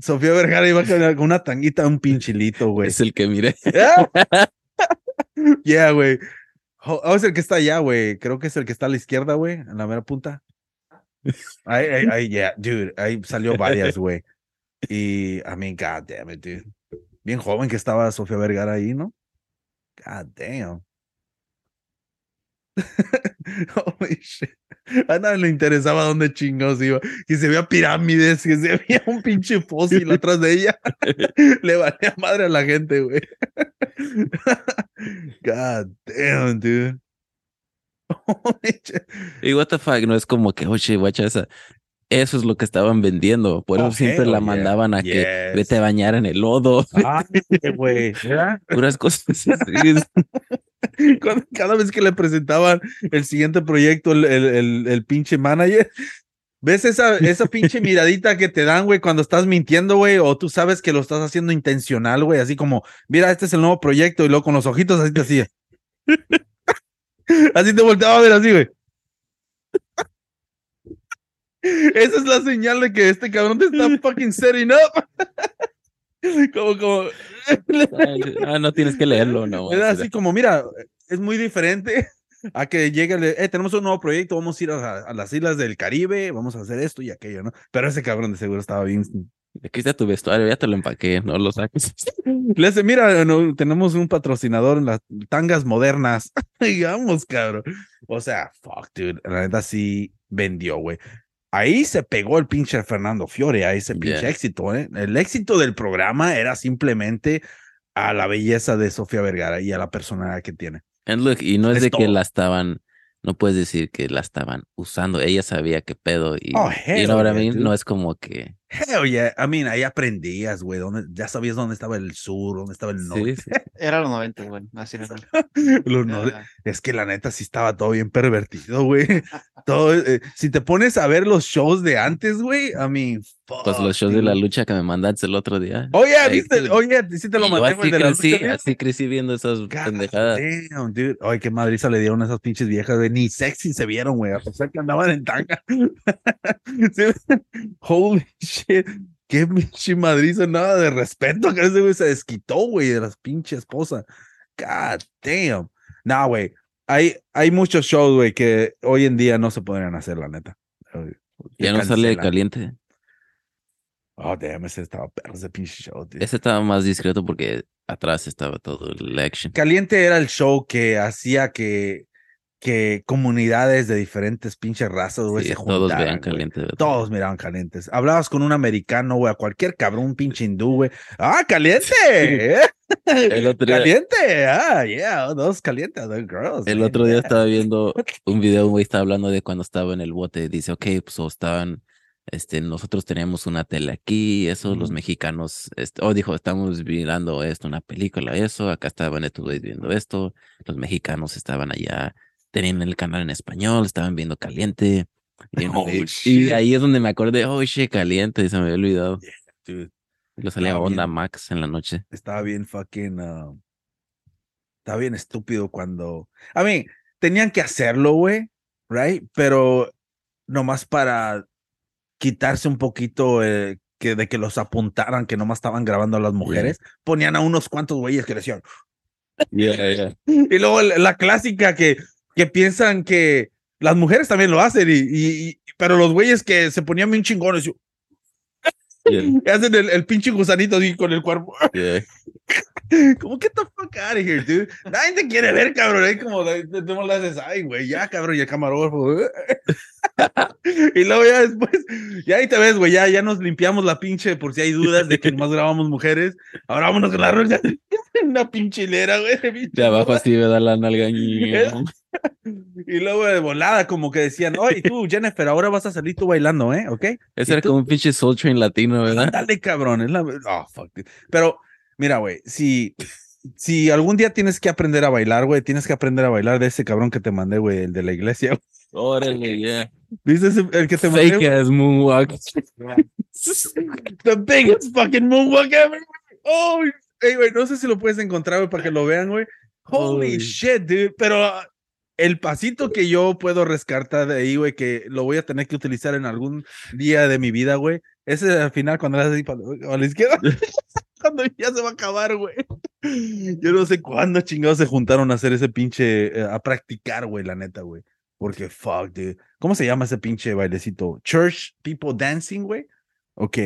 Sofía Vergara iba con una tanguita, un pinchilito, güey. es el que miré. yeah, güey. Oh, oh, es el que está allá, güey. Creo que es el que está a la izquierda, güey, en la mera punta. Ahí, ahí, ahí, yeah, dude. Ahí salió varias, güey. Y, I mean, god damn it, dude. Bien joven que estaba Sofía Vergara ahí, ¿no? God damn. Holy shit. A nadie le interesaba dónde chingados iba. Que se veía pirámides, que se veía un pinche fósil atrás de ella. le valía madre a la gente, güey. God damn, dude. Holy shit. Y what the fuck, no es como que, oye, guacha, esa. Eso es lo que estaban vendiendo. Por eso Oh, siempre la yeah. mandaban a que vete a bañar en el lodo. Ah, güey. Puras cosas así. Cada vez que le presentaban el siguiente proyecto, el, el, el, el pinche manager, ¿ves esa, esa pinche miradita que te dan, güey, cuando estás mintiendo, güey? O tú sabes que lo estás haciendo intencional, güey, así como, mira, este es el nuevo proyecto, y luego con los ojitos así te hacía. Así te volteaba a ver así, güey. Esa es la señal de que este cabrón te está fucking setting up. Como, como. ah, no tienes que leerlo, no. Era así como, mira, es muy diferente a que llegue, el eh, tenemos un nuevo proyecto, vamos a ir a, a las islas del Caribe, vamos a hacer esto y aquello, ¿no? Pero ese cabrón de seguro estaba bien. Aquí está tu vestuario, ya te lo empaqué, no lo saques. Le hace, mira, no, tenemos un patrocinador en las tangas modernas. Digamos, cabrón. O sea, fuck, dude. La neta sí vendió, güey. Ahí se pegó el pinche Fernando Fiore a ese pinche Yeah. éxito, ¿eh? El éxito del programa era simplemente a la belleza de Sofía Vergara y a la personalidad que tiene. And look, y no es, Es de que la estaban, no puedes decir que la estaban usando. Ella sabía qué pedo y, Oh, mean? dude. No es como que. Hell yeah. I mean, ahí aprendías, güey. Ya sabías dónde estaba el sur, dónde estaba el norte. Sí, sí. Era los 90, güey. Así era. Los Era- Es que la neta sí estaba todo bien pervertido, güey. Todo, eh, si te pones a ver los shows de antes, güey, I mean, Pues los shows de la lucha que me mandaste el otro día. Oye, Ahí ¿viste? sí. Oye, sí te lo mandé, así güey, de la crecí, lucha así crecí viendo esas God pendejadas. damn, dude. Ay, qué madriza le dieron a esas pinches viejas, güey. Ni sexy se vieron, güey. A pesar que andaban en tanga. Holy shit. Qué pinche madriza, nada de respeto. Que ese güey se desquitó, güey, de las pinches esposas. God damn. No, güey. Hay, hay muchos shows, güey, que hoy en día no se podrían hacer, la neta. Ya no sale cancelan. caliente. Oh, damn, ese estaba perro ese pinche show, tío. Ese estaba más discreto porque atrás estaba todo el action. Caliente era el show que hacía que, que comunidades de diferentes pinches razas, güey, Sí, se todos juntaran. vean güey. caliente. ¿verdad? Todos miraban calientes. Hablabas con un americano, güey, a cualquier cabrón, un pinche hindú, güey. ¡Ah, caliente! ¿eh? El otro día- ¡Caliente! ¡Ah, yeah! Those calientes, those girls. El man, otro día estaba viendo un video, güey estaba hablando de cuando estaba en el bote. Dice, ok, pues o estaban, este, nosotros teníamos una tele aquí, eso, los mexicanos, este, oh, dijo, estamos mirando esto, una película, eso, acá estaban estos viendo esto, los mexicanos estaban allá, tenían el canal en español, estaban viendo caliente. Y, Oh, y- ahí es donde me acordé, oh, shit, caliente, y se me había olvidado. Dude, Lo salía Estaba Onda bien. Max en la noche. estaba bien fucking. ah, estaba bien estúpido cuando. I mean, tenían que hacerlo, güey, right? Pero nomás para quitarse un poquito eh, que de que los apuntaran, que nomás estaban grabando a las mujeres, ponían a unos cuantos güeyes que decían. Y luego la clásica que, que piensan que las mujeres también lo hacen, y, y- y- pero los güeyes que se ponían bien chingones, y Yeah, hacen el, el pinche gusanito así con el cuerpo. yeah. Como, get the fuck out of here, dude. Nadie te quiere ver, cabrón. Ahí como, no le haces, ay, güey, ya, cabrón, y el camarógrafo. y luego ya después, ya ahí te ves, güey, ya, ya nos limpiamos la pinche por si hay dudas de que nomás grabamos mujeres. Ahora vámonos con la roca. Una pinche hilera, güey. De abajo así me da la nalga. Y luego de volada, como que decían, oye, tú, Jennifer, ahora vas a salir tú bailando, ¿eh? ¿Ok? Ese ¿Y era tú? como un pinche Soul Train latino, ¿verdad? Dale, cabrón. Es la... Oh, fuck. Pero, mira, güey, si, si algún día tienes que aprender a bailar, güey, tienes que aprender a bailar de ese cabrón que te mandé, güey, el de la iglesia. Órale, yeah. ¿Viste ese- el que te mandé? Fake ass moonwalk. The biggest fucking moonwalk ever. Oh, hey, güey, no sé si lo puedes encontrar, güey, para que lo vean, güey. Holy shit, dude. Pero ah, el pasito que yo puedo rescatar de ahí, güey, que lo voy a tener que utilizar en algún día de mi vida, güey. Ese al final, cuando le haces a la izquierda, cuando ya se va a acabar, güey. Yo no sé cuándo chingados se juntaron a hacer ese pinche, eh, a practicar, güey, la neta, güey. Porque fuck, dude. ¿Cómo se llama ese pinche bailecito? Church People Dancing, güey. Ok.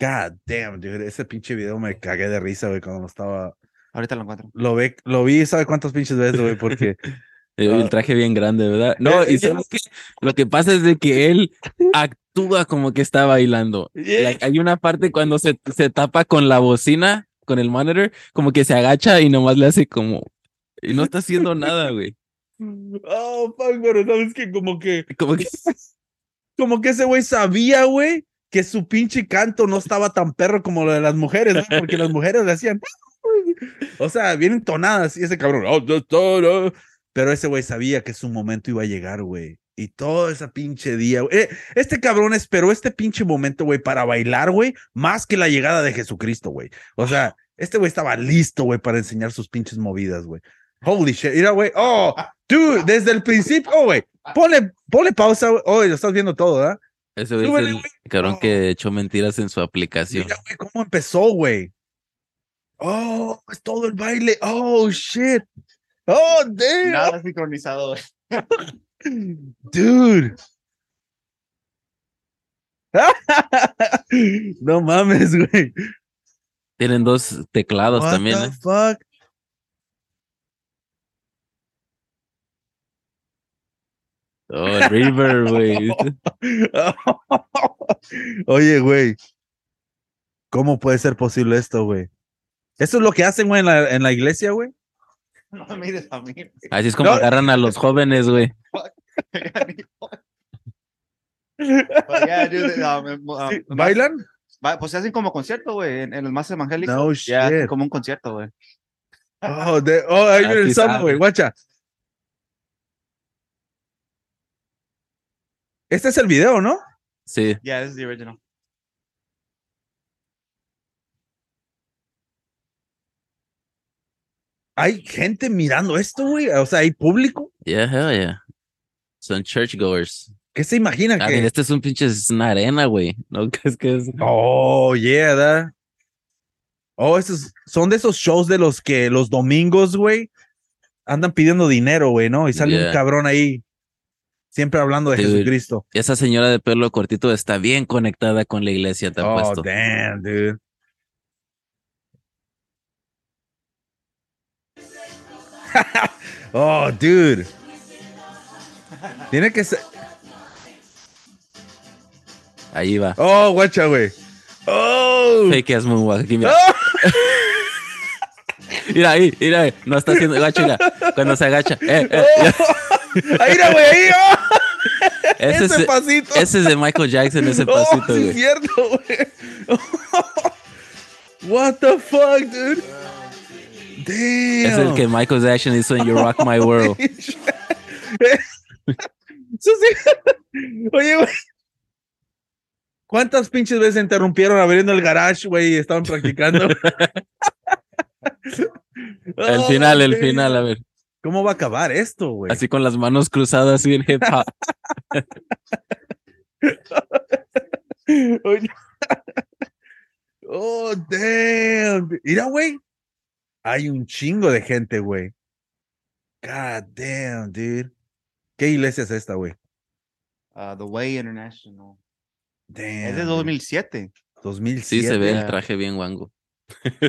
God damn, dude. Ese pinche video me cagué de risa, güey, cuando lo estaba. Ahorita lo encuentro. Lo, ve, lo vi, ¿sabe cuántas pinches veces, güey? Porque. El Ah. el traje bien grande, ¿verdad? No, y sabes qué? lo que pasa es de que él actúa como que está bailando. Like, hay una parte cuando se, se tapa con la bocina, con el monitor, como que se agacha y nomás le hace como. Y no está haciendo nada, güey. Oh, fuck, pero sabes que como que. Como que. Como que ese güey sabía, güey, que su pinche canto no estaba tan perro como lo de las mujeres, ¿no? porque las mujeres le hacían. O sea, bien entonadas y ese cabrón. "Oh, no, no, no". Pero ese güey sabía que su momento iba a llegar, güey. Y todo ese pinche día, güey. Eh, Este cabrón esperó este pinche momento, güey, para bailar, güey, más que la llegada de Jesucristo, güey. O sea, este güey estaba listo, güey, para enseñar sus pinches movidas, güey. Holy shit. Mira, güey. Oh, dude, desde el principio, oh, güey. Ponle, ponle pausa, güey. Oh, lo estás viendo todo, ¿verdad? Ese güey es el cabrón Oh. que echó mentiras en su aplicación. Mira, güey, cómo empezó, güey. Oh, es todo el baile. Oh, shit. Oh, damn. Nada sincronizado. Dude. no mames, güey. Tienen dos teclados What también, the ¿eh? fuck? Oh, el River, güey. Oye, güey. ¿Cómo puede ser posible esto, güey? Eso es lo que hacen, güey, en la, en la iglesia, güey. No me mires a mí. Así es como No. agarran a los jóvenes, güey. But yeah, dude, um, um, Sí, um, ¿Bailan? Pues se hacen como concierto, güey, en, en los más evangélicos. No Ya, shit. como un concierto, güey. Oh, de, oh, el Así samba, sabe. güey, guacha. Este es el video, ¿no? Sí. Yeah, this is the original. Hay gente mirando esto, güey. O sea, hay público. Yeah, hell yeah. Son churchgoers. ¿Qué se imagina I que? mean, este es un pinche, es una arena, güey. No es que es. Oh, yeah, da. Oh, esos son de esos shows de los que los domingos, güey, andan pidiendo dinero, güey, ¿no? Y sale un cabrón ahí, siempre hablando de Dude. Jesucristo. Esa señora de pelo cortito está bien conectada con la iglesia, te Oh, damn, dude. oh, dude. Tiene que ser. Ahí va. Oh, guacha, güey. Oh. Fake ass moonwalk. Mira. Oh. Mira ahí, mira ahí. No está haciendo mira. Cuando se agacha. Eh, eh. Ahí, mira, güey, ahí. oh. Ese, Ese es, pasito. ese es de Michael Jackson, ese Oh, pasito, sí, es güey. cierto, güey. What the fuck, dude? Damn. es el que Michael Jackson hizo en You Rock My World. Oye, güey. ¿Cuántas pinches veces interrumpieron abriendo el garage, güey, y estaban practicando? El Oh, final, el final, a ver. ¿Cómo va a acabar esto, güey? Así con las manos cruzadas, así en hip hop. Oye. Oh, damn. Mira, güey. Hay un chingo de gente, güey. God damn, dude. ¿Qué iglesia es esta, güey? Ah, The Way International. Damn. Es de dude. 2007. 2007. Sí, se ve el traje bien guango.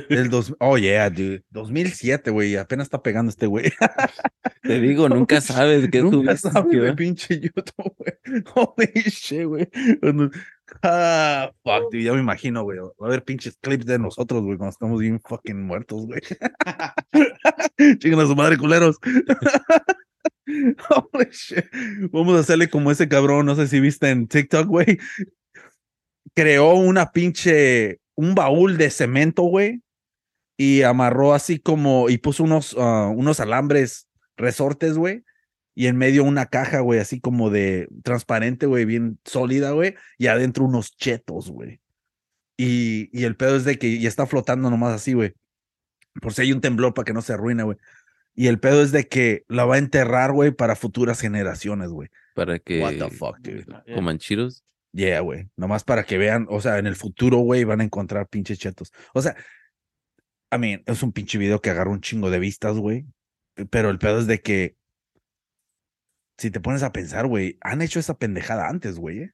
Del dos, oh, yeah, dude. 2007, güey. Apenas está pegando este güey. Te digo, nunca sabes qué Nunca tuviste sabe que de pinche YouTube, güey. Holy shit, güey. Ah, fuck, dude. Ya me imagino, güey. Va a haber pinches clips de nosotros, güey, cuando estamos bien fucking muertos, güey. Chingan a su madre, culeros. Holy shit. Vamos a hacerle como ese cabrón, no sé si viste en TikTok, güey. Creó una pinche, un baúl de cemento, güey. Y amarró así como, y puso unos, ah, unos alambres resortes, güey. Y en medio una caja, güey, así como de transparente, güey, bien sólida, güey. Y adentro unos chetos, güey. Y, y el pedo es de que ya está flotando nomás así, güey. Por si hay un temblor para que no se arruine, güey. Y el pedo es de que la va a enterrar, güey, para futuras generaciones, güey. Para que What the fuck, dude. coman chiros. Yeah, güey. Nomás para que vean, o sea, en el futuro, güey, van a encontrar pinches chetos. O sea, I mean, es un pinche video que agarra un chingo de vistas, güey. Pero el pedo es de que, si te pones a pensar, güey, han hecho esa pendejada antes, güey. ¿eh?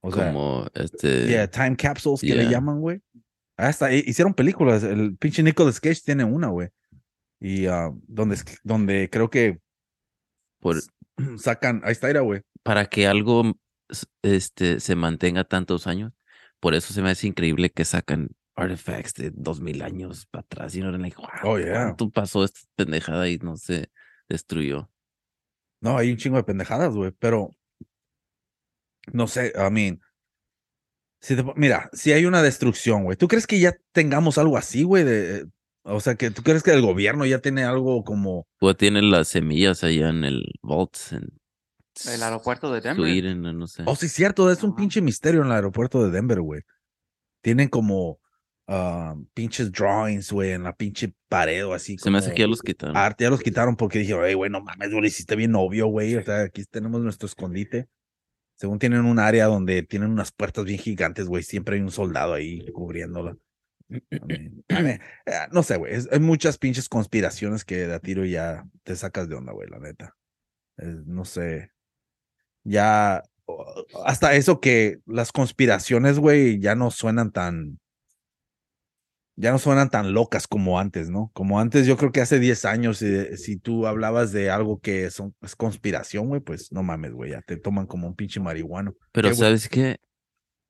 O sea, como este. yeah, time capsules que le llaman, güey. Hasta hi- hicieron películas. El pinche Nicolas Cage tiene una, güey. Y ah, donde, donde creo que por- sacan, ahí está, güey. para que algo este, se mantenga tantos años. Por eso se me hace increíble que sacan artifacts de dos mil años para atrás y no eran like, wow, Oh, yeah. ¿cuánto pasó esta pendejada y no se destruyó? No, hay un chingo de pendejadas, güey, pero no sé, I mean, si te mira, si hay una destrucción, güey, ¿tú crees que ya tengamos algo así, güey? De, o sea, que tú crees que el gobierno ya tiene algo como, Pues tienen las semillas allá en el vault en El aeropuerto de Denver. Sweden, no sé. oh, sí, cierto, es un pinche misterio en el aeropuerto de Denver, güey. Tienen como ah, pinches drawings, güey, en la pinche pared o así. se me hace que ya los quitaron. Arte, ya los quitaron porque dijeron, hey, güey, no mames, güey, lo hiciste bien obvio, güey. O sea, aquí tenemos nuestro escondite. Según tienen un área donde tienen unas puertas bien gigantes, güey. Siempre hay un soldado ahí cubriéndola. No sé, güey. Hay muchas pinches conspiraciones que de a tiro ya te sacas de onda, güey, la neta. No sé. Ya. Hasta eso que las conspiraciones, güey, ya no suenan tan. Ya no suenan tan locas como antes, ¿no? Como antes, yo creo que hace 10 años, si, si tú hablabas de algo que es, es conspiración, güey, pues no mames, güey, ya te toman como un pinche marihuano. Pero. ¿sabes qué?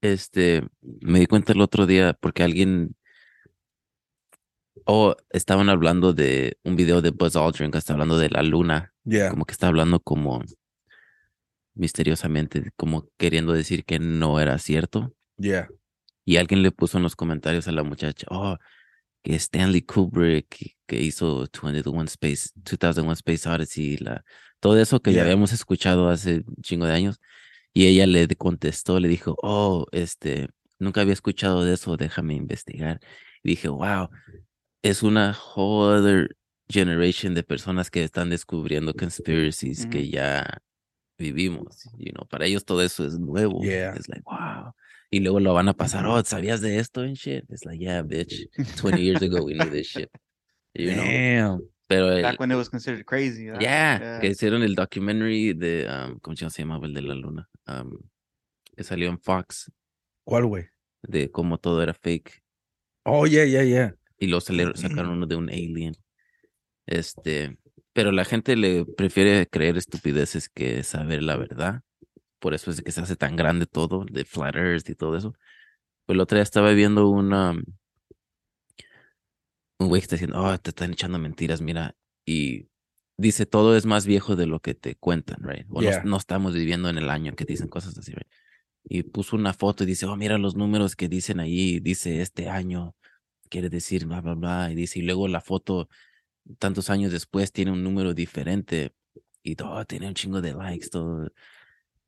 Este, me di cuenta el otro día porque alguien, oh, estaban hablando de un video de Buzz Aldrin que está hablando de la luna, Yeah. como que está hablando como misteriosamente, como queriendo decir que no era cierto. Yeah. Y alguien le puso en los comentarios a la muchacha, oh, que Stanley Kubrick que- que hizo 2001 Space, 2001 Space Odyssey, la, todo eso que ya habíamos escuchado hace un chingo de años. Y ella le contestó, le dijo, oh, este, nunca había escuchado de eso, déjame investigar. Y dije, wow, es una whole other generation de personas que están descubriendo conspiracies que Ujú. ya vivimos, you know, para ellos todo eso es nuevo. Yeah. Es like, wow. Y luego lo van a pasar, oh, ¿sabías de esto and shit? It's like, yeah, bitch, 20 years ago we knew this shit. You know? Damn. Pero el, Back when it was considered crazy. yeah, Yeah. que hicieron el documentary de, um, ¿cómo se llamaba el de la luna? Um, que salió en Fox, ¿Cuál, güey? de cómo todo era fake. Oh, yeah, yeah, yeah. Y luego sale- sacaron uno de un alien. Este, pero la gente le prefiere creer estupideces que saber la verdad. Por eso es que se hace tan grande todo, de flat earth y todo eso. Pues el otro día estaba viendo una un güey que está diciendo, oh, te están echando mentiras, mira. Y dice, todo es más viejo de lo que te cuentan, right? O no- Yeah. no, estamos viviendo en el año que dicen cosas así, right? Y puso una foto y dice, oh, mira los números que dicen ahí, dice este año, quiere decir bla, bla, bla. Y dice, y luego la foto, tantos años después, tiene un número diferente. Y todo, tiene un chingo de likes, todo.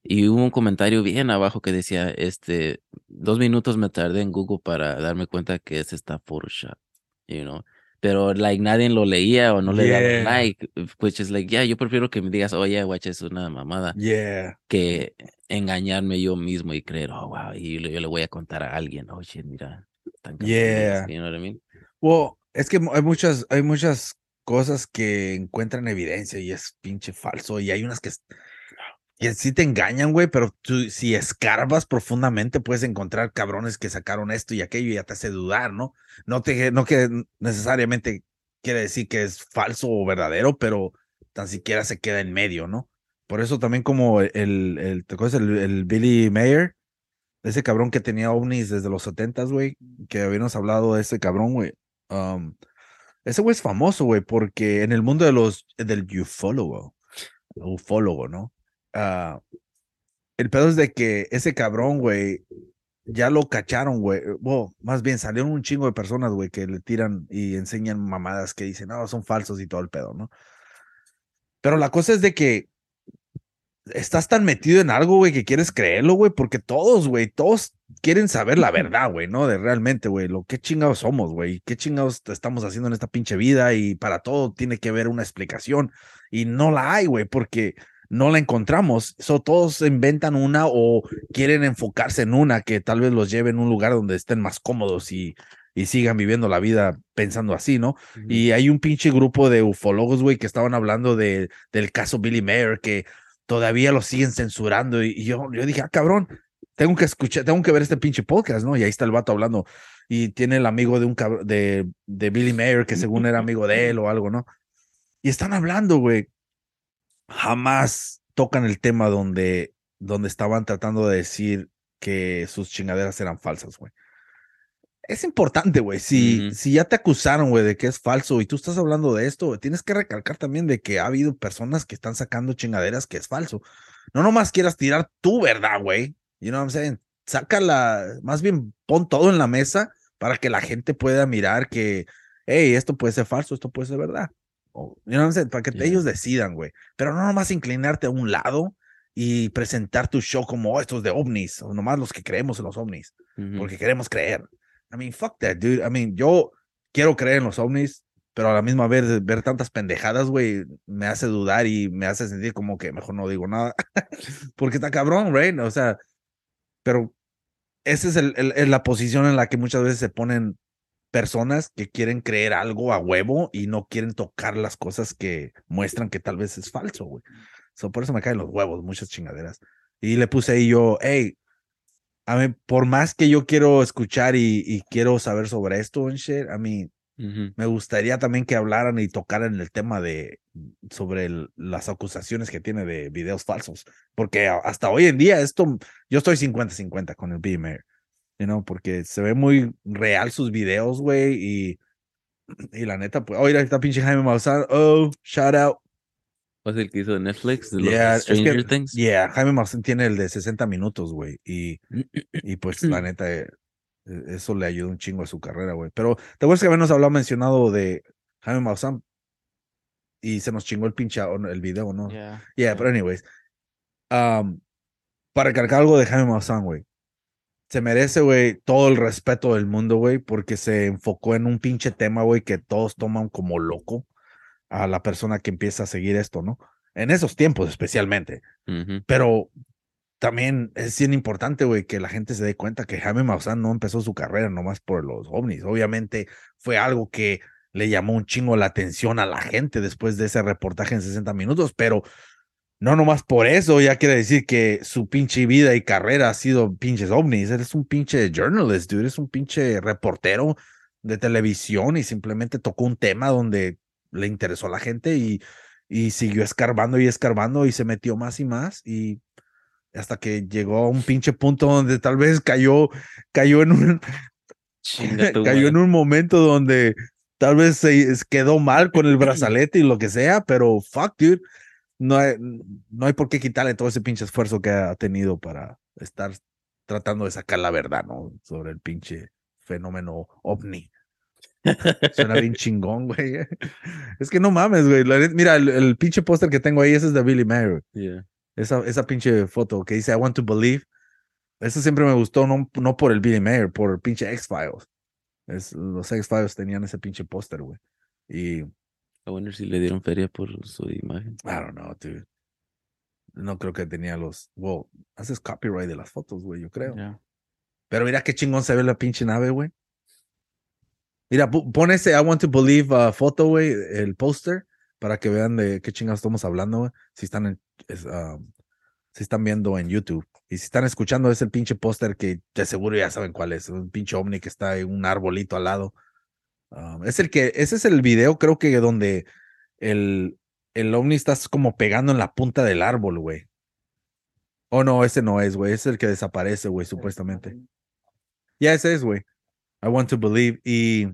Y hubo un comentario bien abajo que decía, este, dos minutos me tardé en Google para darme cuenta que es esta Photoshop, you know. Pero, like, nadie lo leía o no le Yeah. daba like, which is like, yeah, yo prefiero que me digas, oye, guacha, es una mamada, Yeah. que engañarme yo mismo y creer, oh, wow, y yo, yo le voy a contar a alguien, oh, shit, mira, cabrones", Yeah. you know what I mean? Well, es que hay muchas, hay muchas cosas que encuentran evidencia y es pinche falso. Y hay unas que, que sí te engañan, güey, pero tú, si escarbas profundamente, puedes encontrar cabrones que sacaron esto y aquello y ya te hace dudar, ¿no? No te, no que necesariamente quiere decir que es falso o verdadero, pero tan siquiera se queda en medio, ¿no? Por eso también como el, el, ¿te acuerdas el, el Billy Mayer? Ese cabrón que tenía ovnis desde los setentas, güey, que habíamos hablado de ese cabrón, güey. Um, ese güey es famoso, güey, porque en el mundo de los, del ufólogo, ufólogo, ¿no? Ah, el pedo es de que ese cabrón, güey, ya lo cacharon, güey. Más bien salieron un chingo de personas, güey, que le tiran y enseñan mamadas que dicen, no, son falsos y todo el pedo, ¿no? Pero la cosa es de que estás tan metido en algo, güey, que quieres creerlo, güey, porque todos, güey, todos quieren saber la verdad, güey, ¿no? De realmente, güey, lo que chingados somos, güey, qué chingados estamos haciendo en esta pinche vida y para todo tiene que haber una explicación y no la hay, güey, porque no la encontramos. So, todos inventan una o quieren enfocarse en una que tal vez los lleve en un lugar donde estén más cómodos y, y sigan viviendo la vida pensando así, ¿no? Y hay un pinche grupo de ufólogos, güey, que estaban hablando de, del caso Billy Mayer, que todavía lo siguen censurando. Y, yo, yo dije, ah, cabrón, tengo que escuchar, tengo que ver este pinche podcast, ¿no? Y ahí está el vato hablando. Y tiene el amigo de un de, de Billy Mayer, que según era amigo de él o algo, ¿no? Y están hablando, güey. Jamás tocan el tema donde, donde estaban tratando de decir que sus chingaderas eran falsas, güey. Es importante, güey. Si, si ya te acusaron, güey, de que es falso y tú estás hablando de esto, tienes que recalcar también de que ha habido personas que están sacando chingaderas que es falso. No nomás quieras tirar tu verdad, güey. You know what I'm saying? Sácala, más bien pon todo en la mesa para que la gente pueda mirar que, hey, esto puede ser falso, esto puede ser verdad. O, you know what I'm saying? Para que Yeah. ellos decidan, güey. Pero no nomás inclinarte a un lado y presentar tu show como "Oh, estos de ovnis, o nomás los que creemos en los ovnis Ujú. porque queremos creer. I mean, fuck that, dude. I mean, yo quiero creer en los ovnis, pero a la misma vez ver tantas pendejadas, güey, me hace dudar y me hace sentir como que mejor no digo nada. porque está cabrón, right? O sea, pero esa es la posición en la que muchas veces se ponen personas que quieren creer algo a huevo y no quieren tocar las cosas que muestran que tal vez es falso, güey. So, por eso me caen los huevos, muchas chingaderas. Y le puse ahí yo, hey, a mí, por más que yo quiero escuchar y, y quiero saber sobre esto shit, a mí Ujú. me gustaría también que hablaran y tocaran el tema de sobre el- las acusaciones que tiene de videos falsos, porque hasta hoy en día esto, yo estoy 50-50 con el Beamer, you know, porque se ve muy real sus videos, güey, y, y la neta, pues, oye, ahí está pinche Jaime Maussan, oh, shout out, ¿Cuál es el que hizo de Netflix? De los Yeah, es que- Stranger Things. yeah, Jaime Maussan tiene el de 60 minutos, güey, y Y pues la neta, eh, eh, eso le ayudó un chingo a su carrera, güey. Pero te acuerdas que habíamos hablado mencionado de Jaime Maussan y se nos chingó el pinche el video, ¿no? Yeah, Yeah. pero anyways. um, para cargar algo de Jaime Maussan, güey. Se merece, güey, todo el respeto del mundo, güey, porque se enfocó en un pinche tema, güey, que todos toman como loco a la persona que empieza a seguir esto, ¿no? En esos tiempos especialmente. Pero también es bien importante, güey, que la gente se dé cuenta que Jaime Maussan no empezó su carrera nomás por los ovnis. Obviamente fue algo que le llamó un chingo la atención a la gente después de ese reportaje en 60 minutos, pero no nomás por eso, ya quiere decir que su pinche vida y carrera ha sido pinches ovnis. Eres un pinche journalist, dude. Eres un pinche reportero de televisión y simplemente tocó un tema donde le interesó a la gente y, y siguió escarbando y escarbando y se metió más y más y hasta que llegó a un pinche punto donde tal vez cayó, cayó en un, cayó en un momento donde tal vez se quedó mal con el brazalete y lo que sea, pero fuck, dude, no hay, no hay por qué quitarle todo ese pinche esfuerzo que ha tenido para estar tratando de sacar la verdad, ¿no? Sobre el pinche fenómeno ovni. Suena bien chingón, güey. Es que no mames, güey. Mira, el, el pinche póster que tengo ahí, ese es de Billy Mayer. Yeah. Esa, esa pinche foto que dice I want to believe. Eso siempre me gustó, no, no por el Billy Mayer, por el pinche X-Files. Es, los X-Files tenían ese pinche póster, güey. Y I A wonder si le dieron feria por su imagen. don't know, dude. No creo que tenía los. Well, haces copyright de las fotos, güey, yo creo. Ya. Pero mira qué chingón se ve la pinche nave, güey. Mira, pon ese I want to believe uh, foto, güey, el póster, para que vean de qué chingados estamos hablando, güey. Si están en, es, um, si están viendo en YouTube. Y si están escuchando, es el pinche póster que de seguro ya saben cuál es. Un pinche ovni que está en un arbolito al lado. Um, es el que, ese es el video, creo que donde el, el ovni está como pegando en la punta del árbol, güey. Oh, no, ese no es, güey. Es el que desaparece, güey, supuestamente. Ya ese es, güey. I want to believe. Y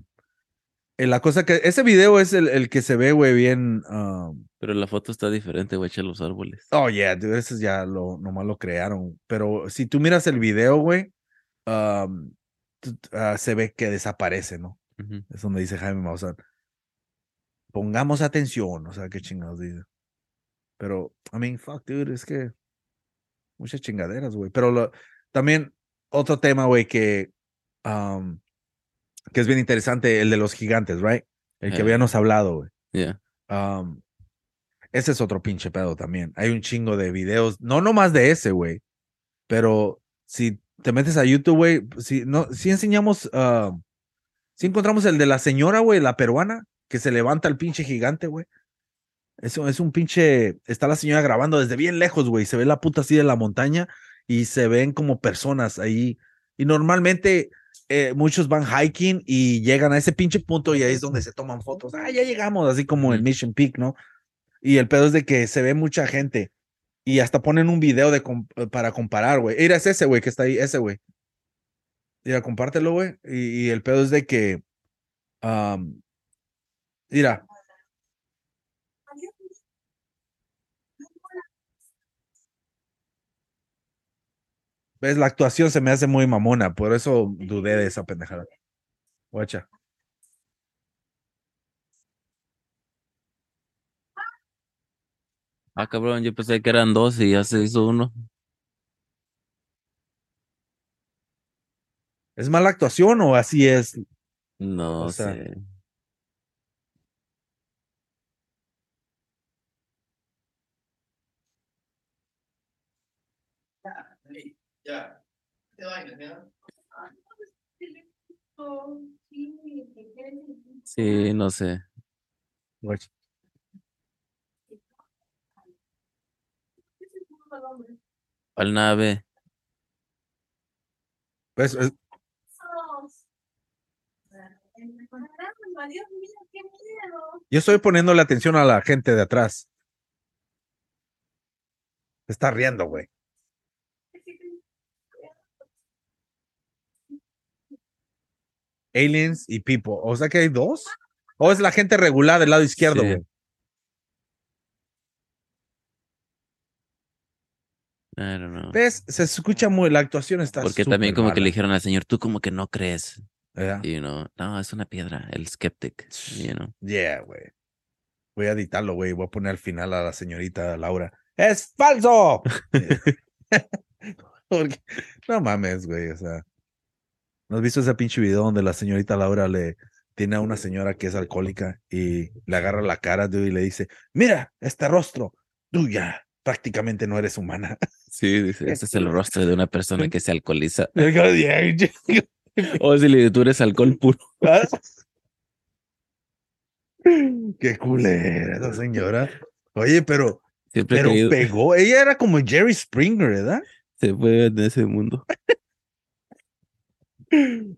eh, la cosa que. Ese video es el, el que se ve, güey, bien. um, Pero la foto está diferente, güey, echa los árboles. oh, yeah, dude, ese ya lo, nomás lo crearon. Pero si tú miras el video, güey, um, ah, se ve que desaparece, ¿no? Ujú. Es donde dice Jaime Maussan. Pongamos atención, o sea, qué chingados dice. Pero, I mean, fuck, dude, es que muchas chingaderas, güey. Pero lo- también otro tema, güey, que, um, que es bien interesante, el de los gigantes, right? El que Eh. habíamos hablado, güey. Yeah. Um, ese es otro pinche pedo también. Hay un chingo de videos, no nomás de ese, güey. Pero si te metes a YouTube, güey, si, no, si enseñamos, ah, si encontramos el de la señora, güey, la peruana, que se levanta el pinche gigante, güey. Eso es un pinche. Está la señora grabando desde bien lejos, güey. Se ve la puta así de la montaña y se ven como personas ahí. Y normalmente eh, muchos van hiking y llegan a ese pinche punto y ahí es donde se toman fotos. Ah, ya llegamos, así como Ujú. Mission Peak, ¿no? Y el pedo es de que se ve mucha gente y hasta ponen un video de eh, para comparar, güey. Mira, es ese, güey, que está ahí, ese, güey. Mira, compártelo, güey. Y, y el pedo es de que. mira. ¿Ves? La actuación se me hace muy mamona, por eso dudé de esa pendejada. Guacha. Ah, cabrón, yo pensé que eran dos y ya se hizo uno. ¿Es mala actuación o así es? No O sea, sé. Ya. Te vainas, ¿ya? Sí, no sé. ¿Cuál nave? ¿Ves? Es- Dios mío, qué miedo. Yo estoy poniéndole atención a la gente de atrás. Se está riendo, güey. Aliens y People. O sea que hay dos. O es la gente regular del lado izquierdo, Sí. güey. I don't know. ¿Ves? Se escucha muy. La actuación está. Porque también como que le dijeron al señor, tú como que no crees. ¿verdad? You know, no, es una piedra, el skeptic, you know. Yeah, güey. Voy a editarlo, güey. Voy a poner al final a la señorita Laura. ¡Es falso! Porque- no mames, güey. O sea, ¿no has visto ese pinche video donde la señorita Laura le tiene a una señora que es alcohólica y le agarra la cara dude, y le dice: Mira, este rostro, tú ya prácticamente no eres humana. Sí, dice, ese es el rostro de una persona que se alcoholiza. O si le- tú eres alcohol puro. Qué culera esa señora. Oye, pero, Siempre pero pegó. Ella era como Jerry Springer, ¿verdad? se fue en ese mundo.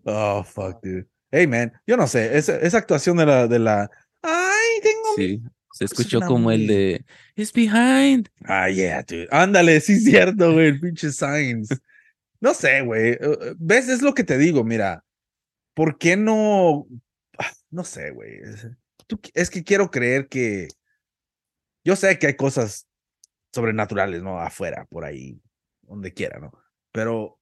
Oh, fuck, dude. Hey, man, yo no sé, esa, esa actuación de la, de la, ay, tengo. Sí. Se es escuchó como el de It's behind. Ah, yeah, dude. Ándale, sí es cierto, güey, el pinche Signs. No sé, güey. eh, eh, ¿Ves? Es lo que te digo, mira. ¿Por qué no? Ah, No sé, güey. Es que quiero creer que. Yo sé que hay cosas sobrenaturales, ¿no? Afuera, por ahí, donde quiera, ¿no? Pero.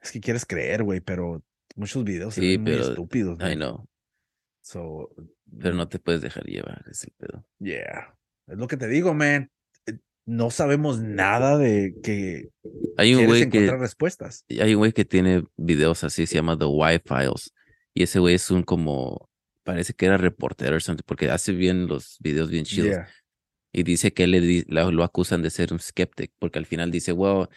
Es que quieres creer, güey, pero muchos videos Sí, muy pero- estúpidos. I man. know. So, Pero no te puedes dejar llevar, es el pedo. yeah. Es lo que te digo, man. Eh, No sabemos nada de que Hay un quieres güey que encontrar respuestas. hay un güey que tiene videos así, se llama The White Files. Y ese güey es un como, parece que era reportero o something, porque hace bien los videos bien chidos. Yeah. Y dice que él le lo acusan de ser un skeptic, porque al final dice, wow, eh,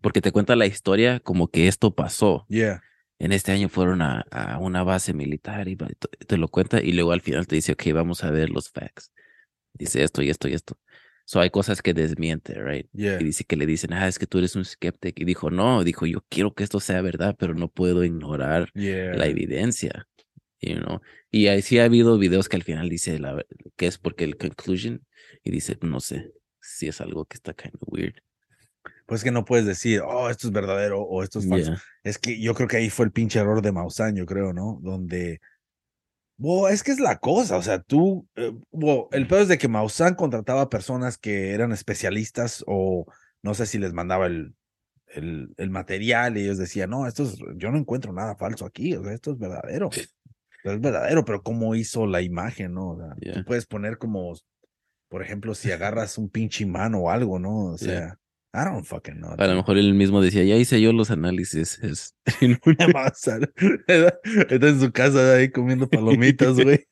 porque te cuenta la historia como que esto pasó. Yeah. En este año fueron a, a una base militar y te, lo cuenta y luego al final te dice, ok, vamos a ver los facts. Dice esto y esto y esto. So hay cosas que desmiente, right? Yeah. Y dice que le dicen, ah, es que tú eres un skeptic. Y dijo, no, dijo, yo quiero que esto sea verdad, pero no puedo ignorar Yeah. la evidencia. You know? Y ahí sí ha habido videos que al final dice la, que es porque el conclusion y dice, no sé, si es algo que está kind of weird. Pues que no puedes decir, oh, esto es verdadero o esto es falso. Yeah. Es que yo creo que ahí fue el pinche error de Maussan, yo creo, ¿no? Donde. Bo, es que es la cosa, o sea, tú. eh, el peor es de que Maussan contrataba personas que eran especialistas o no sé si les mandaba el, el, el material y ellos decían, no, esto es, yo no encuentro nada falso aquí, o sea, esto es verdadero. Es verdadero, pero ¿cómo hizo la imagen, no? O sea, Yeah. Tú puedes poner como, por ejemplo, si agarras un pinche imán o algo, ¿no? O sea, Yeah. I don't fucking know. A lo mejor él mismo decía, ya hice yo los análisis. Es, Maussan. Está en su casa ahí comiendo palomitas, güey.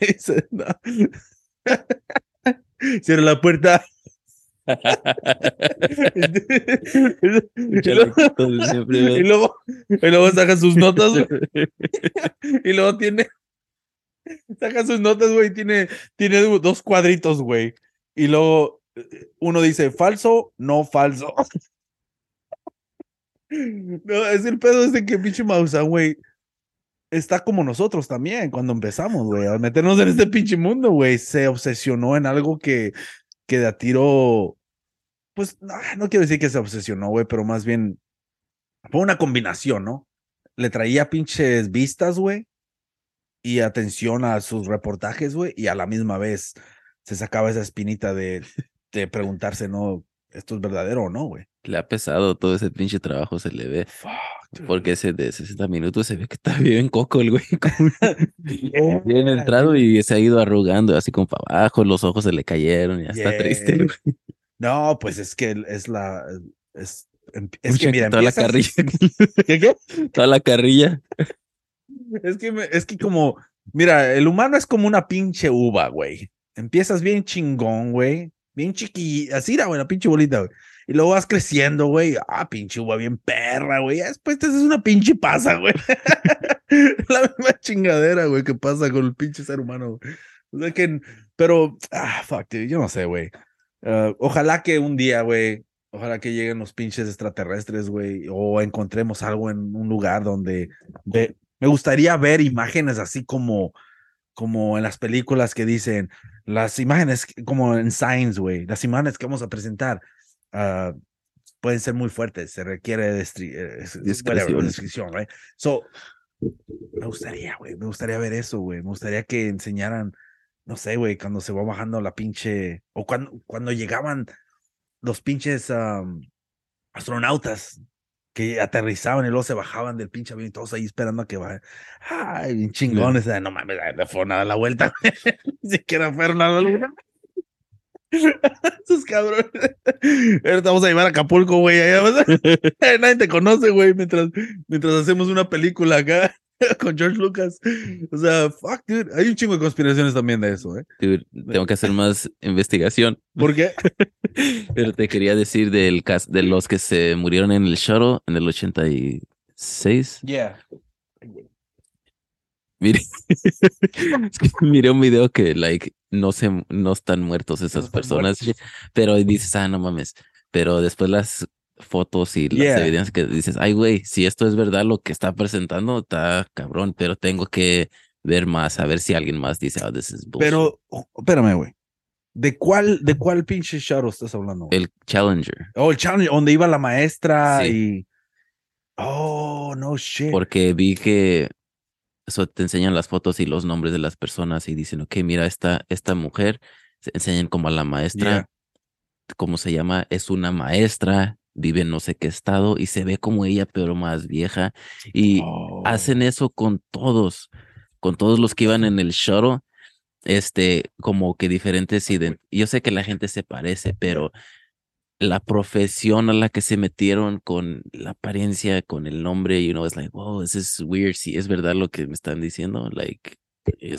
Dice, no. Cierra la puerta. y, luego, y luego, y luego saca sus notas, güey. Y luego tiene. Saca sus notas, güey. Tiene, tiene dos cuadritos, güey. Y luego uno dice falso, no falso. No, es el pedo de que pinche Maussan, güey, está como nosotros también cuando empezamos, güey, a meternos en este pinche mundo, güey. Se obsesionó en algo que, que de a tiro, pues, no, no quiero decir que se obsesionó, güey, pero más bien fue una combinación, ¿no? Le traía pinches vistas, güey, y atención a sus reportajes, güey, y a la misma vez se sacaba esa espinita de, de preguntarse, ¿no? ¿Esto es verdadero o no, güey? Le ha pesado todo ese pinche trabajo, se le ve. Fuck. Porque ese de 60 minutos se ve que está bien coco el güey. bien entrado y se ha ido arrugando así como para abajo, los ojos se le cayeron y ya está triste. güey. No, pues es que es la. Es, em- es que mira, toda la carrilla. ¿Qué, qué? Toda la carrilla. Es que, me- es que como. Mira, el humano es como una pinche uva, güey. Empiezas bien chingón, güey. Bien chiqui, así era, güey, la pinche bolita, güey. Y luego vas creciendo, güey. Ah, pinche uva bien perra, güey. Después te haces una pinche pasa, güey. la misma chingadera, güey, que pasa con el pinche ser humano. güey. Que, pero, ah, fuck, dude, yo no sé, güey. Ah, ojalá que un día, güey, ojalá que lleguen los pinches extraterrestres, güey, o encontremos algo en un lugar donde me gustaría ver imágenes así como, como en las películas que dicen, las imágenes como en Science, güey, las imágenes que vamos a presentar ah, pueden ser muy fuertes, se requiere destri- eh, descripción, right? So, me gustaría, güey, me gustaría ver eso, güey, me gustaría que enseñaran, no sé, güey, cuando se va bajando la pinche, o cuando, cuando llegaban los pinches am, astronautas que aterrizaban y luego se bajaban del pinche avión y todos ahí esperando a que vayan. Ay, bien chingones. No mames, no fueron a dar la vuelta. Ni siquiera fueron a la vuelta. Esos cabrones. Ahorita vamos a llevar a Acapulco, güey. Nadie te conoce, güey, mientras, mientras hacemos una película acá con George Lucas. O sea, fuck, dude. Hay un chingo de conspiraciones también de eso, ¿eh? Dude, tengo que hacer más investigación. ¿Por qué? Pero te quería decir del cas- de los que se murieron en el shuttle en el 86. Yeah. Mire, es que miré un video que, like, no se, no están muertos esas están personas, pero dices, ah, no mames. Pero después las fotos y las Yeah. evidencias que dices, ay, güey, si esto es verdad lo que está presentando, está cabrón, pero tengo que ver más, a ver si alguien más dice, oh, this is bullshit. Pero, oh, espérame, güey. ¿De cuál, ¿De cuál pinche shuttle estás hablando? güey? el Challenger, Oh, el challenge, donde iba la maestra Sí. y. Oh, no shit. porque vi que eso te enseñan las fotos y los nombres de las personas y dicen, ok, mira, esta, esta mujer, se enseñan como a la maestra, Yeah. ¿cómo se llama? Es una maestra, vive en no sé qué estado y se ve como ella, pero más vieja. Y Oh. hacen eso con todos, con todos los que iban en el shuttle, este, como que diferentes Yo sé que la gente se parece, pero la profesión a la que se metieron con la apariencia, con el nombre, you know, es like, wow, this is weird. Si es verdad lo que me están diciendo, like.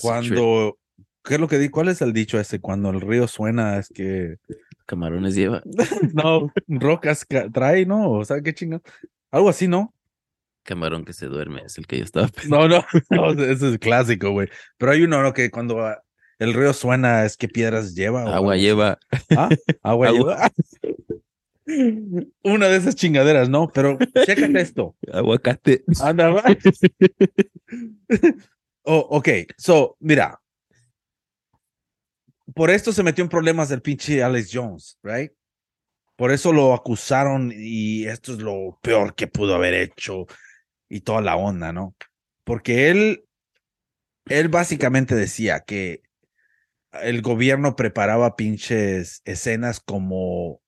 Cuando. ¿Qué es lo que di? ¿Cuál es el dicho ese? Cuando el río suena es que. Camarones lleva. No, rocas ca- trae, ¿no? O sea, qué chingado. Algo así, ¿no? Camarón que se duerme, es el que yo estaba pensando. No, no, no, ese es clásico, güey. Pero hay uno, ¿no? Que cuando ah, el río suena es que piedras lleva. Agua lleva. ¿Ah? Agua, Agua. lleva. Una de esas chingaderas, ¿no? Pero chécate esto. Aguacate. Anda, va. oh, ok, so, mira. Por esto se metió en problemas el pinche Alex Jones, right? Por eso lo acusaron y esto es lo peor que pudo haber hecho y toda la onda, ¿no? Porque él, él básicamente decía que el gobierno preparaba pinches escenas como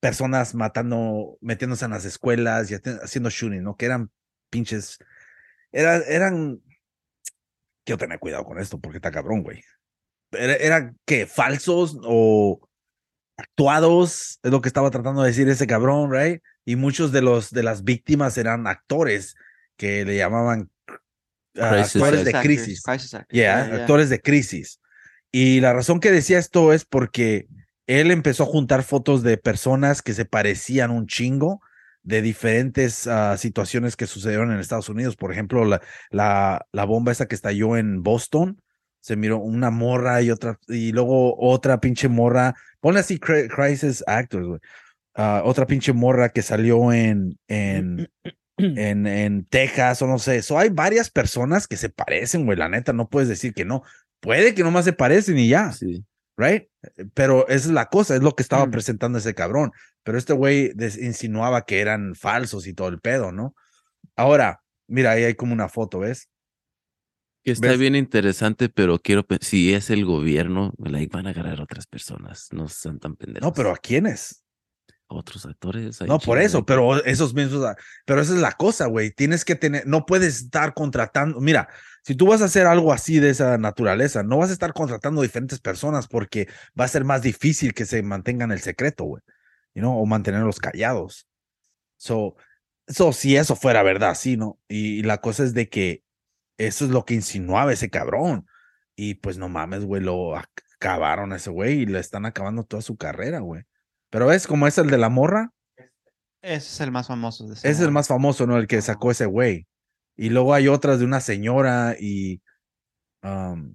personas matando, metiéndose en las escuelas y haci- haciendo shooting, ¿no? Que eran pinches, era- eran, quiero tener cuidado con esto porque está cabrón, güey. Era, eran que falsos o actuados, es lo que estaba tratando de decir ese cabrón, right? Y muchos de los de las víctimas eran actores que le llamaban ah, actores de crisis. crisis actors, Yeah, yeah, yeah. actores de crisis. Y la razón que decía esto es porque él empezó a juntar fotos de personas que se parecían un chingo de diferentes ah, situaciones que sucedieron en Estados Unidos. Por ejemplo, la, la, la bomba esa que estalló en Boston, se miró una morra y otra, y luego otra pinche morra. Ponle así cri- Crisis Actors, güey. Ah, otra pinche morra que salió en, en, en, en Texas o no sé. So, hay varias personas que se parecen, güey. La neta, no puedes decir que no. Puede que nomás se parecen y ya, Sí. right? Pero esa es la cosa, es lo que estaba Mm. presentando ese cabrón. Pero este güey insinuaba que eran falsos y todo el pedo, ¿no? Ahora, mira, ahí hay como una foto, ¿ves? Que está ¿Ves? bien interesante, pero quiero, si es el gobierno, like, van a agarrar a otras personas, no sean tan pendejos. No, pero ¿a quiénes? Otros actores. No, por eso, de- pero esos mismos, ah, pero esa es la cosa, güey. Tienes que tener, no puedes estar contratando. Mira, si tú vas a hacer algo así de esa naturaleza, no vas a estar contratando diferentes personas porque va a ser más difícil que se mantengan el secreto, güey. You know, o mantenerlos callados. So, so, si eso fuera verdad, sí, ¿no? Y, la cosa es de que eso es lo que insinuaba ese cabrón. Y pues no mames, güey, lo ac- acabaron a ese güey y le están acabando toda su carrera, güey. Pero ves, como es el de la morra, Ese es el más famoso de ese es el más famoso, ¿no? El que sacó ese güey. Y luego hay otras de una señora y. Um,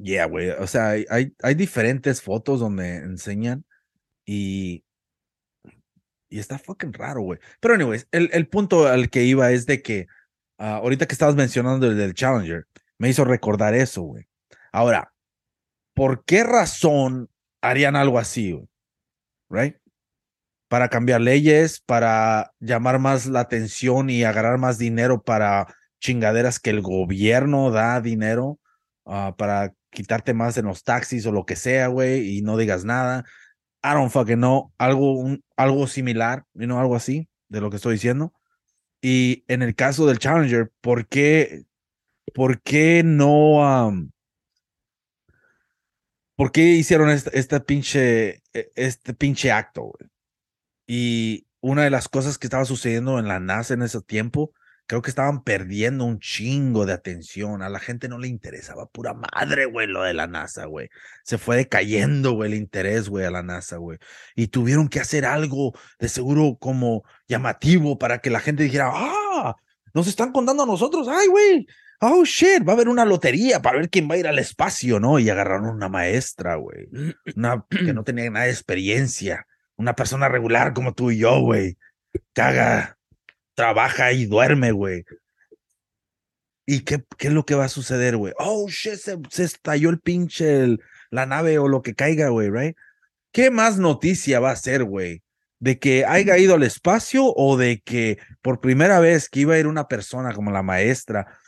yeah, güey. O sea, hay, hay, hay diferentes fotos donde enseñan y. Y está fucking raro, güey. Pero, anyways, el, el punto al que iba es de que ah, ahorita que estabas mencionando el del Challenger, me hizo recordar eso, güey. Ahora, ¿por qué razón harían algo así, güey? Right? para cambiar leyes, para llamar más la atención y agarrar más dinero para chingaderas que el gobierno da dinero, ah, para quitarte más en los taxis o lo que sea, güey, y no digas nada. I don't fucking know, algo, un- algo similar, you know, algo así de lo que estoy diciendo. Y en el caso del Challenger, ¿por qué, por qué no, por qué hicieron pinche, e- este pinche acto? Y una de las cosas que estaba sucediendo en la NASA en ese tiempo, creo que estaban perdiendo un chingo de atención. A la gente no le interesaba pura madre, güey, lo de la NASA, güey. Se fue decayendo, güey, el interés, güey, a la NASA, güey. Y tuvieron que hacer algo de seguro como llamativo para que la gente dijera, ah, nos están contando a nosotros, ay, güey, oh shit, va a haber una lotería para ver quién va a ir al espacio, ¿no? Y agarraron una maestra, güey, una que no tenía nada de experiencia, una persona regular como tú y yo, güey, caga, trabaja y duerme, güey. ¿Y qué, qué es lo que va a suceder, güey? Oh, shit, se, se estalló el pinche, el- la nave o lo que caiga, güey, right? ¿Qué más noticia va a ser, güey? ¿De que haya ido al espacio o de que por primera vez que iba a ir una persona como la maestra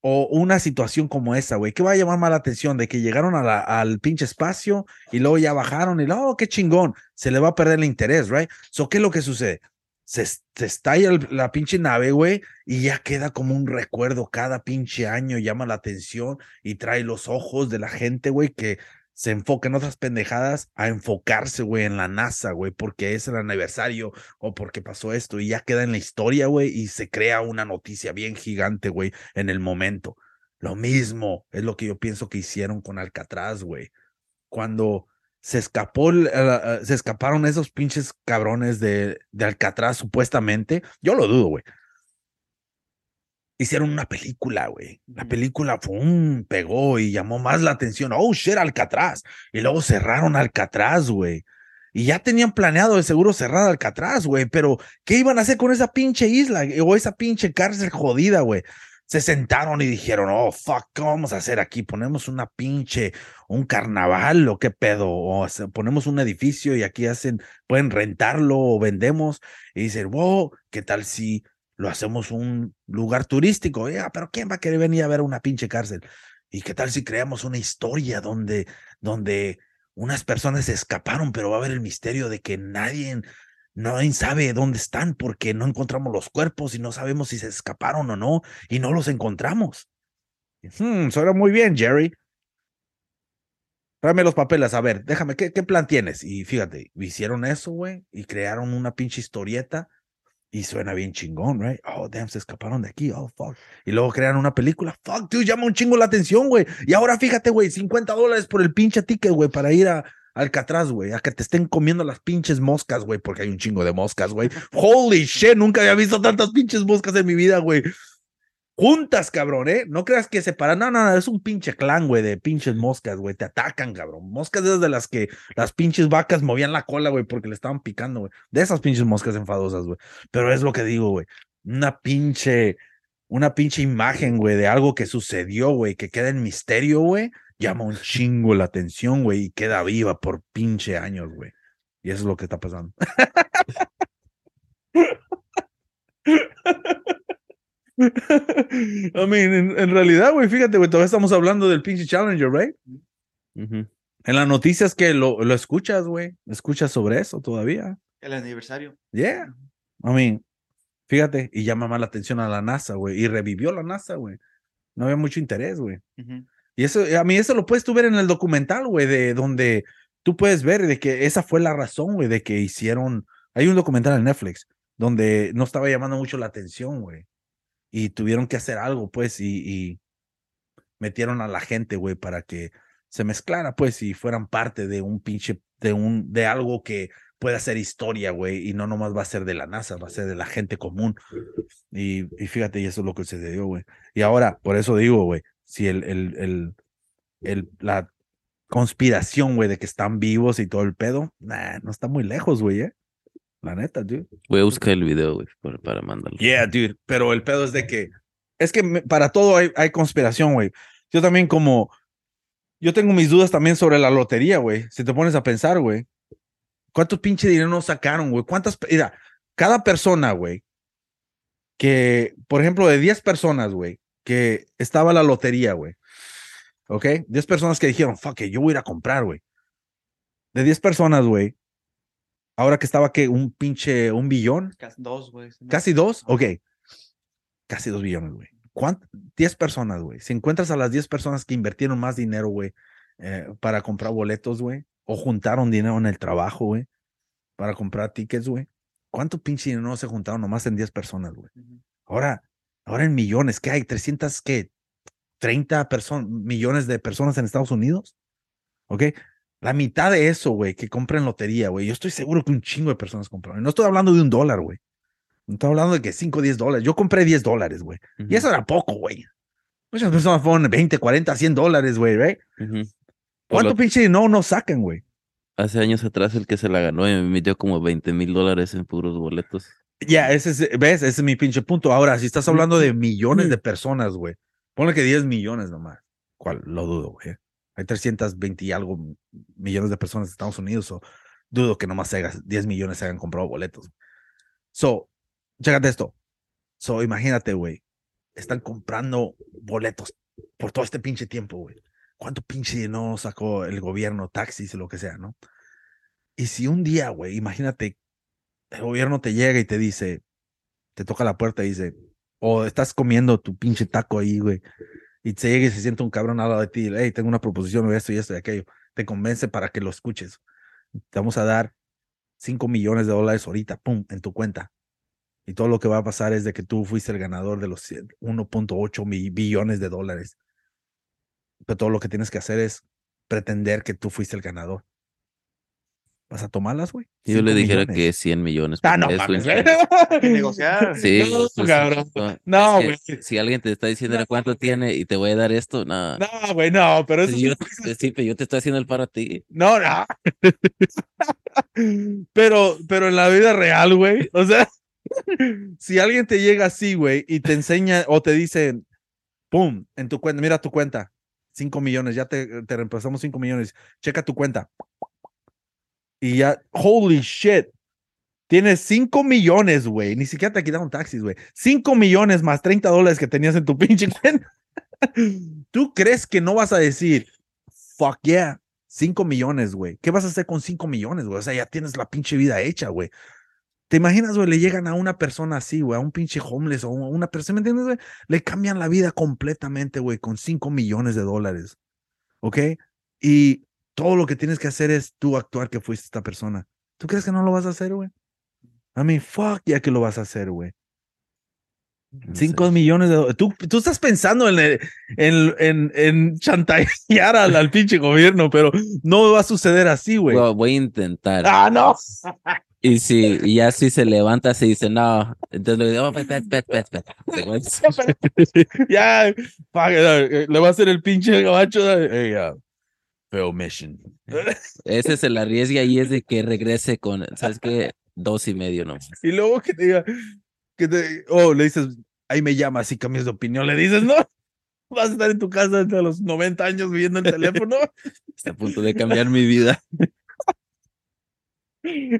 o una situación como esa, güey? ¿Qué va a llamar más la atención? ¿De que llegaron al pinche espacio y luego ya bajaron y oh, qué chingón? Se le va a perder el interés, right? So, ¿qué es lo que sucede? Se, se estalla la pinche nave, güey, y ya queda como un recuerdo cada pinche año, llama la atención y trae los ojos de la gente, güey, que se enfoca en otras pendejadas a enfocarse, güey, en la NASA, güey, porque es el aniversario o porque pasó esto y ya queda en la historia, güey, y se crea una noticia bien gigante, güey, en el momento. Lo mismo es lo que yo pienso que hicieron con Alcatraz, güey. Cuando se escapó, se escaparon esos pinches cabrones de, de Alcatraz, supuestamente, yo lo dudo, güey. Hicieron una película, güey. La película ¡fum! pegó y llamó más la atención. Oh, shit, Alcatraz. Y luego cerraron Alcatraz, güey. Y ya tenían planeado de seguro cerrar Alcatraz, güey. Pero, ¿qué iban a hacer con esa pinche isla eh, o esa pinche cárcel jodida, güey? Se sentaron y dijeron, oh, fuck, ¿qué vamos a hacer aquí? Ponemos una pinche, un carnaval o qué pedo. O ponemos un edificio y aquí hacen, pueden rentarlo o vendemos. Y dicen, wow, ¿qué tal si lo hacemos un lugar turístico? Ya, pero ¿quién va a querer venir a ver una pinche cárcel? ¿Y qué tal si creamos una historia donde, donde unas personas se escaparon, pero va a haber el misterio de que nadie, nadie sabe dónde están porque no encontramos los cuerpos y no sabemos si se escaparon o no y no los encontramos. Hmm, suena muy bien, Jerry. Tráeme los papeles, a ver, déjame, ¿qué, qué plan tienes? Y fíjate, hicieron eso, güey, y crearon una pinche historieta y suena bien chingón, right? Oh, damn, se escaparon de aquí, oh, fuck. Y luego crean una película, fuck, dude, llama un chingo la atención, güey. Y ahora fíjate, güey, 50 dólares por el pinche ticket, güey, para ir a Alcatraz, güey, a que te estén comiendo las pinches moscas, güey, porque hay un chingo de moscas, güey. Holy shit, nunca había visto tantas pinches moscas en mi vida, güey. Juntas, cabrón, ¿eh? No creas que separan. No, no, no, es un pinche clan, güey, de pinches moscas, güey. Te atacan, cabrón. Moscas esas de las que las pinches vacas movían la cola, güey, porque le estaban picando, güey. De esas pinches moscas enfadosas, güey. Pero es lo que digo, güey. Una pinche, una pinche imagen, güey, de algo que sucedió, güey, que queda en misterio, güey. Llama un chingo la atención, güey, y queda viva por pinche años, güey. Y eso es lo que está pasando. I mean, en, en realidad, güey, fíjate, güey, todavía estamos hablando del pinche Challenger, right? En las noticias que lo, lo escuchas, güey, escuchas sobre eso todavía. El aniversario. Yeah. I mean, fíjate, y llama más la atención a la NASA, güey, y revivió la NASA, güey. No había mucho interés, güey. Ujú. Y eso, a mí eso lo puedes tú ver en el documental, güey, de donde tú puedes ver de que esa fue la razón, güey, de que hicieron. Hay un documental en Netflix donde no estaba llamando mucho la atención, güey. Y tuvieron que hacer algo, pues, y, y metieron a la gente, güey, para que se mezclara, pues, y fueran parte de un pinche, de un, de algo que pueda ser historia, güey, y no nomás va a ser de la NASA, va a ser de la gente común. Y, y fíjate, y eso es lo que sucedió, güey. Y ahora, por eso digo, güey, si el, el, el, el, la conspiración, güey, de que están vivos y todo el pedo, nah, no está muy lejos, güey, eh. La neta, dude. Voy a buscar el video, güey, para, para mandarlo. Yeah, dude. Pero el pedo es de que, es que me- para todo hay, hay conspiración, güey. Yo también como, yo tengo mis dudas también sobre la lotería, güey. Si te pones a pensar, güey. ¿Cuántos pinche dinero nos sacaron, güey? ¿Cuántas, mira, cada persona, güey, que, por ejemplo, de 10 personas, güey, que estaba la lotería, güey. ¿Ok? 10 personas que dijeron, fuck it, yo voy a ir a comprar, güey. De 10 personas, güey. Ahora que estaba que un pinche, un billón, Casi dos, güey. Casi dos, ok. Casi dos billones, güey. ¿Cuánto? 10 personas, güey. Si encuentras a las 10 personas que invirtieron más dinero, güey, eh, para comprar boletos, güey, o juntaron dinero en el trabajo, güey, para comprar tickets, güey. ¿Cuánto pinche dinero se juntaron nomás en 10 personas, güey? Ahora, ahora en millones, ¿qué hay? ¿300 qué? ¿30 personas, millones de personas en Estados Unidos? ¿Ok? La mitad de eso, güey, que compran lotería, güey. Yo estoy seguro que un chingo de personas compraron. No estoy hablando de un dólar, güey. Estamos hablando de que 5 o 10 dólares. Yo compré 10 dólares, güey. Y eso era poco, güey. Muchas personas ponen 20, 40, 100 dólares, güey, right? Por ¿Cuánto pinche no no sacan, güey? Hace años atrás el que se la ganó me metió como 20 mil dólares en puros boletos. Ya, ese es, ves, ese es mi pinche punto. Ahora, si estás hablando de millones de personas, güey, ponle que 10 millones nomás. ¿Cuál? Lo dudo, güey. Hay 320 y algo millones de personas en Estados Unidos, o dudo que nomás se haga- 10 millones se hayan comprado boletos. So, chécate esto. So, imagínate, güey. Están comprando boletos por todo este pinche tiempo, güey. ¿Cuánto pinche no sacó el gobierno, taxis lo que sea, no? Y si un día, güey, imagínate el gobierno te llega y te dice, te toca la puerta y dice, o estás comiendo tu pinche taco ahí, güey, y se llega y se siente un cabrón al lado de ti, hey, tengo una proposición esto y esto y aquello, te convence para que lo escuches. Te vamos a dar 5 millones de dólares ahorita, pum, en tu cuenta. Y todo lo que va a pasar es de que tú fuiste el ganador de los 1.8 mi- billones de dólares. Pero todo lo que tienes que hacer es pretender que tú fuiste el ganador. ¿Vas a tomarlas, güey? Si yo le dijera millones. que 100 millones. Ah, no mames, negociar. Sí, No, pues, cabrón. no, No, es que güey. Si alguien te está diciendo cuánto tiene y te voy a dar esto, no. No, güey, no, pero eso yo, es- sí, pero yo te estoy haciendo el para ti. No, no. pero, pero en la vida real, güey, o sea, si alguien te llega así, güey, y te enseña o te dice, pum, en tu cuenta, mira tu cuenta, 5 millones, ya te, te reemplazamos 5 millones, checa tu cuenta. Y ya, holy shit, tienes 5 millones, güey, ni siquiera te quitaron taxis, güey, 5 millones más 30 dólares que tenías en tu pinche cuenta. ¿Tú crees que no vas a decir, fuck yeah, 5 millones, güey? ¿Qué vas a hacer con 5 millones, güey? O sea, ya tienes la pinche vida hecha, güey. ¿Te imaginas, güey? Le llegan a una persona así, güey, a un pinche homeless o a una persona, ¿me entiendes, güey? Le cambian la vida completamente, güey, con 5 millones de dólares. ¿Ok? Y todo lo que tienes que hacer es tú actuar que fuiste esta persona. ¿Tú crees que no lo vas a hacer, güey? I mean, fuck, ya que lo vas a hacer, güey. No 5 sé. millones de dólares. Tú, tú estás pensando en, el- en, en, en chantajear al, al pinche gobierno, pero no va a suceder así, güey. Bueno, voy a intentar. Ah, no. Y si y ya si se levanta, se dice, no. Entonces le digo, oh, pet, pet, pet, pet, ya, fuck, eh, le va a hacer el pinche gabacho. Hey, uh, fail mission. Ese se la arriesga y es de que regrese con, ¿sabes qué? Dos y medio nomás. y luego que te diga, que te, oh, le dices, ahí me llamas y cambias de opinión. Le dices, no, vas a estar en tu casa hasta los 90 años viviendo el teléfono. Está a punto de cambiar mi vida.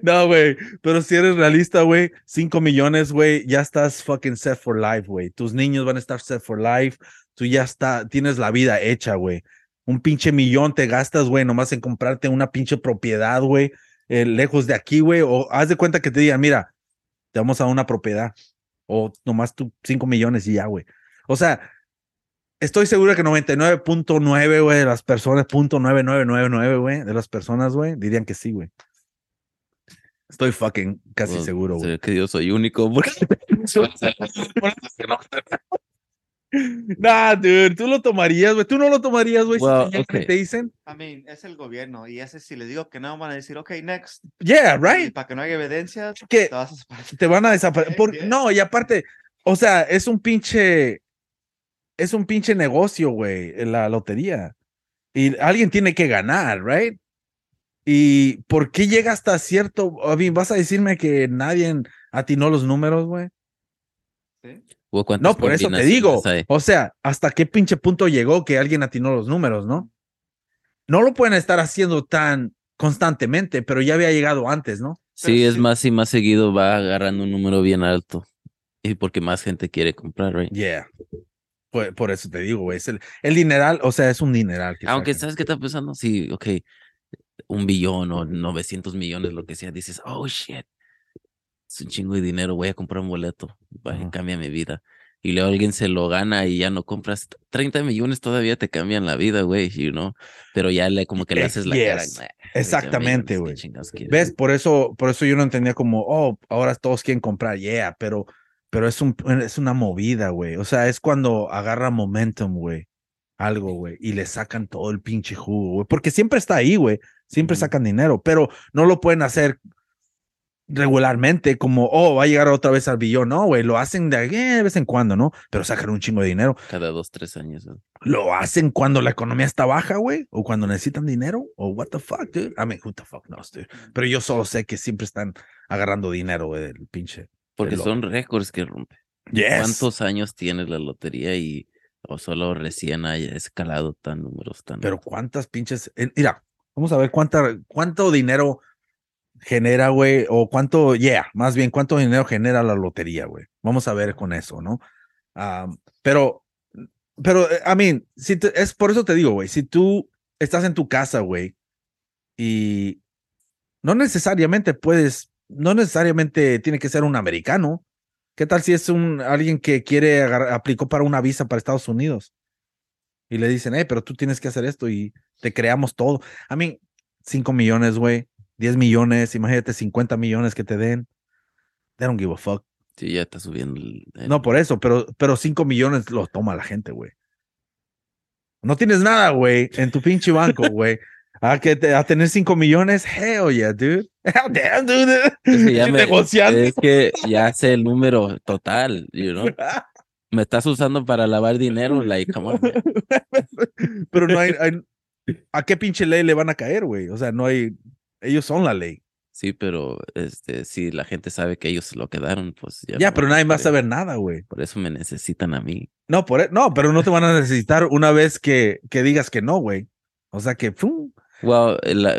No, güey, pero si eres realista, güey, 5 millones, güey, ya estás fucking set for life, güey. Tus niños van a estar set for life. Tú ya está, tienes la vida hecha, güey. Un pinche millón te gastas, güey, nomás en comprarte una pinche propiedad, güey, eh, lejos de aquí, güey. O haz de cuenta que te digan, mira, te vamos a una propiedad. O nomás tú 5 millones y ya, güey. O sea, estoy seguro que 99.9, güey, de las personas, punto 9999, güey, de las personas, güey, dirían que sí, güey. Estoy fucking casi Pues, seguro, se güey. que yo soy único. porque- Nah, dude, tú lo tomarías, güey. Tú no lo tomarías, güey. si Well, mañana okay. te dicen, I mean, es el gobierno y ese si les digo que no van a decir, ok, next. yeah, Y right. para que no haya evidencia, Que te vas a te van a desaparecer. Ok, Por-. No, y aparte, o sea, es un pinche, es un pinche negocio, güey, la lotería. Y alguien tiene que ganar, right? ¿Y por qué llega hasta cierto? ¿Vas a decirme que nadie atinó los números, güey? ¿sí? No, por eso te digo. O sea, ¿hasta qué pinche punto llegó que alguien atinó los números, no? No lo pueden estar haciendo tan constantemente, pero ya había llegado antes, ¿no? Sí, Pero es sí- más y más seguido va agarrando un número bien alto. Y porque más gente quiere comprar, right? Yeah. Por, por eso te digo, güey. Es el, el dineral, o sea, es un dineral. Que Aunque, sacan. ¿sabes qué está pensando? Sí, ok, un billón o 900 millones, lo que sea, dices, oh, shit, es un chingo de dinero, voy a comprar un boleto, vaya, Ujú. cambia mi vida. Y luego alguien se lo gana y ya no compras. 30 millones todavía te cambian la vida, güey, you know? Pero ya le como que le Eh, haces la yes, cara. "Nah, 30 exactamente, güey. ¿qué chingados quieres?". ¿Ves? Por eso, por eso yo no entendía como, oh, ahora todos quieren comprar, yeah, pero, pero es, un, es una movida, güey. O sea, es cuando agarra momentum, güey. Algo, güey. Y le sacan todo el pinche jugo, güey. Porque siempre está ahí, güey. Siempre sacan dinero, pero no lo pueden hacer regularmente como, oh, va a llegar otra vez al billón. No, güey, lo hacen de, eh, de vez en cuando, ¿no? Pero sacan un chingo de dinero. Cada dos, tres años. ¿no? Lo hacen cuando la economía está baja, güey, o cuando necesitan dinero, o what the fuck, dude. I mean, who the fuck knows, dude. Pero yo solo sé que siempre están agarrando dinero, güey, del pinche. Porque son récords que rompe. Yes. ¿Cuántos años tiene la lotería y o solo recién haya escalado tan números tan Pero cuántas pinches. mira, vamos a ver cuánta, cuánto dinero genera, güey, o cuánto, yeah, más bien cuánto dinero genera la lotería, güey. Vamos a ver con eso, ¿no? Pero, pero, eh, I mean, si es por eso te digo, güey, si tú estás en tu casa, güey, y no necesariamente puedes, no necesariamente tiene que ser un americano. ¿Qué tal si es un alguien que quiere aplicó para una visa para Estados Unidos? Y le dicen, hey, pero tú tienes que hacer esto y te creamos todo. A mí, 5 millones, güey, 10 millones, imagínate 50 millones que te den. They don't give a fuck. Sí, ya está subiendo. el- el- No por eso, pero, pero 5 millones lo toma la gente, güey. No tienes nada, güey, en tu pinche banco, güey. A, que te- a tener 5 millones, hell yeah, dude. Hell damn, dude. Es que ya me- es que ya sé el número total, you know? Me estás usando para lavar dinero, like, come on. Pero no hay, hay- ¿A qué pinche ley le van a caer, güey? O sea, no hay. Ellos son la ley. Sí, pero este, si la gente sabe que ellos se lo quedaron, pues ya. Ya, no pero nadie va a saber nada, güey. Por eso me necesitan a mí. No, por, e- no, pero no te van a necesitar una vez que, que digas que no, güey. O sea que, ¡pum! Wow,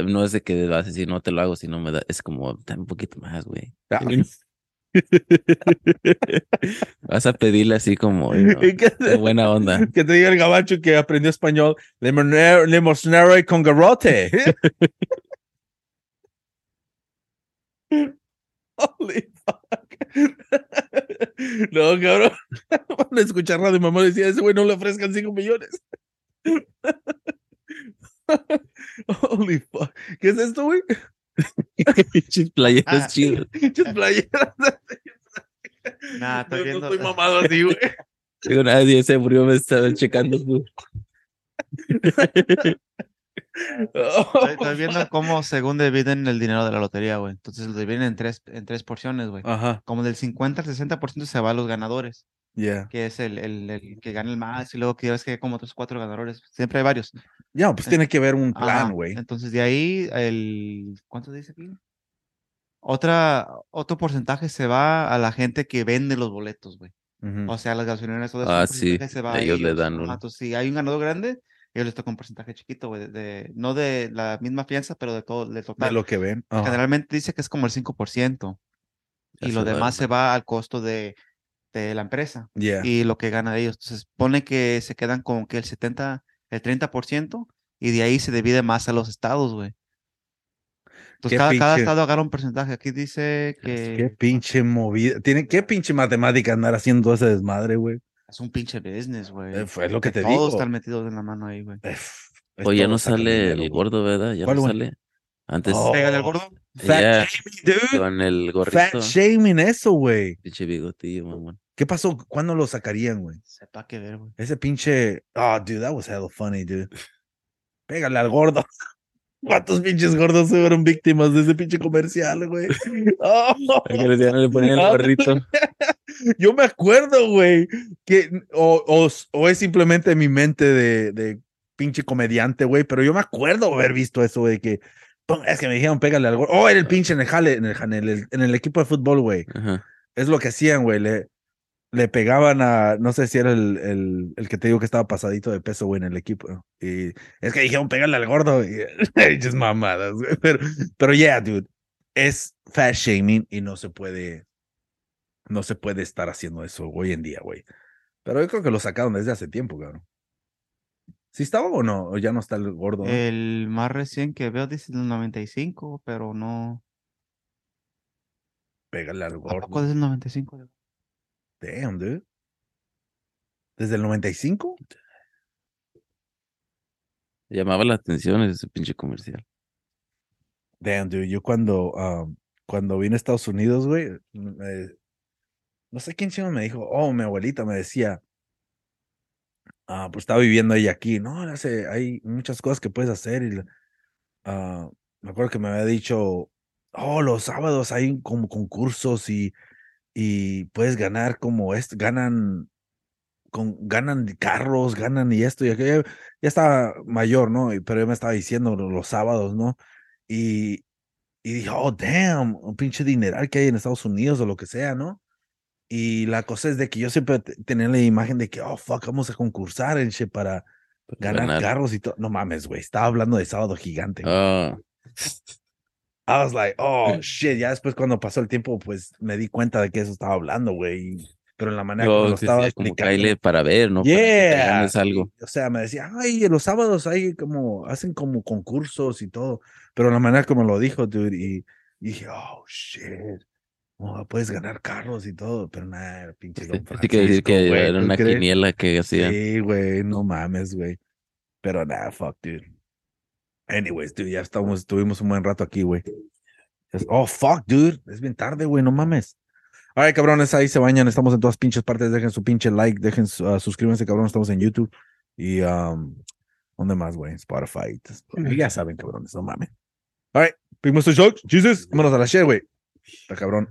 no es de que vas a decir no te lo hago, sino me da, es como, dame un poquito más, güey. Vas a pedirle así como, y de buena onda. que te diga el gabacho que aprendió español, limosnero limosnero con garrote. Holy fuck. No, cabrón. Van a escuchar radio. Mamá decía, ese güey no le ofrezcan 5 millones. Holy fuck. ¿Qué es esto, güey? Pinches playeras Ah. chidas. Pinches playeras. Nah, estoy No, no viendo. estoy mamado así, güey. Digo, nadie se murió, me estaban checando. su- Estoy, estoy viendo cómo según dividen el dinero de la lotería, güey. Entonces lo dividen en tres, en tres porciones, güey. Ajá, Como del 50 al 60% se va a los ganadores, ya. que es el, el, el que gana el más, y luego que ves que hay como otros cuatro ganadores. Siempre hay varios. Ya, pues tiene que haber un plan, güey. Entonces de ahí, el. ¿Cuánto dice aquí? Otra, otro porcentaje se va a la gente que vende los boletos, güey. Ujú. O sea, las gasolineras, todo eso. Ah, sí, se va ellos le dan un- Entonces, si hay un ganador grande, ellos les tocan un porcentaje chiquito, güey. De, de- no de la misma fianza, pero de todo, de De total. lo que ven. Ajá. Generalmente dice que es como el 5%. Ya Y lo va, demás se va al costo de, de la empresa y lo que gana de ellos. Entonces, pone que se quedan con que el 70, el 30% y de ahí se divide más a los estados, güey. Entonces, cada, cada estado agarra un porcentaje. Aquí dice que Qué pinche movida. Tiene, qué pinche matemática andar haciendo ese desmadre, güey. es un pinche business, güey. Eh, Fue lo que te Todos digo. están metidos en la mano ahí, güey. Eh, O ya no sale el gordo, ¿verdad? Ya ¿Cuál, no sale. Antes Oh, Pégale al gordo. Fat Yeah. shaming, dude. con el Fat gorrito. shaming eso, güey. Pinche bigotillo, mamón. ¿Qué pasó? ¿Cuándo lo sacarían, güey? Sepa qué ver, güey. Ese pinche. Oh, dude, that was hella funny, dude. Pégale al gordo. ¿Cuántos pinches gordos fueron víctimas de ese pinche comercial, güey? Oh, que le ponían el Ah, gorrito. Yo me acuerdo, güey, que o, o, o es simplemente mi mente de, de pinche comediante, güey, pero yo me acuerdo haber visto eso, güey, que es que me dijeron pégale al gordo. Oh, era el pinche en el jale, en el, en el, en el equipo de fútbol, güey. Es lo que hacían, güey. Le, le pegaban a, no sé si era el, el, el que te digo que estaba pasadito de peso, güey, en el equipo. Y es que dijeron, pégale al gordo. Y, just mamadas, güey. Pero, pero yeah, dude. Es fat shaming y no se puede, no se puede estar haciendo eso hoy en día, güey. Pero yo creo que lo sacaron desde hace tiempo, cabrón. ¿Sí estaba o no? ¿O ya no está el gordo? no? El más recién que veo dice el 95, pero no. Pégale al ¿A poco gordo. es el 95? Damn, dude. ¿Desde el 95? Llamaba la atención ese pinche comercial. Damn, dude, yo cuando, um, cuando vine a Estados Unidos, güey, me- no sé quién chino me dijo, oh, mi abuelita me decía, ah, pues estaba viviendo ella aquí, no, hay muchas cosas que puedes hacer y, ah, me acuerdo que me había dicho, oh, los sábados hay como concursos y, y puedes ganar como esto, ganan, con, ganan carros, ganan y esto y aquello. Ya, estaba mayor, ¿no? Pero él me estaba diciendo lo- los sábados, ¿no? Y, y dije, oh, damn, un pinche dineral que hay en Estados Unidos o lo que sea, ¿no? Y la cosa es de que yo siempre te- tenía la imagen de que, oh, fuck, vamos a concursar en shit para ganar, ganar. carros y todo. No mames, güey, estaba hablando de sábado gigante. Ah, I was like, oh, shit. Ya después cuando pasó el tiempo, pues me di cuenta de que eso estaba hablando, güey. Pero en la manera como yo lo estaba explicando. para ver, ¿no? Para Yeah. ganes algo. O sea, me decía, ay, los sábados hay como, hacen como concursos y todo. Pero la manera como lo dijo, dude, y, y dije, oh, shit. Oh, puedes ganar carros y todo, pero nada, pinche Don Así que decir Francisco, que güey, era ¿tú una crees? quiniela que hacían. Sí, güey, no mames, güey. Pero nada, fuck, dude. Anyways, dude, ya estamos, tuvimos un buen rato aquí, güey. Oh, fuck, dude. Es bien tarde, güey, no mames. Ay, cabrones, ahí se bañan. Estamos en todas pinches partes. Dejen su pinche like, dejen su, ah, suscríbanse, cabrón. Estamos en YouTube. Y, um, ¿dónde más, güey? Spotify. Ya saben, cabrones, no mames. All right, Big Mr. Jokes, Jesus, vámonos a la share, güey. Está cabrón.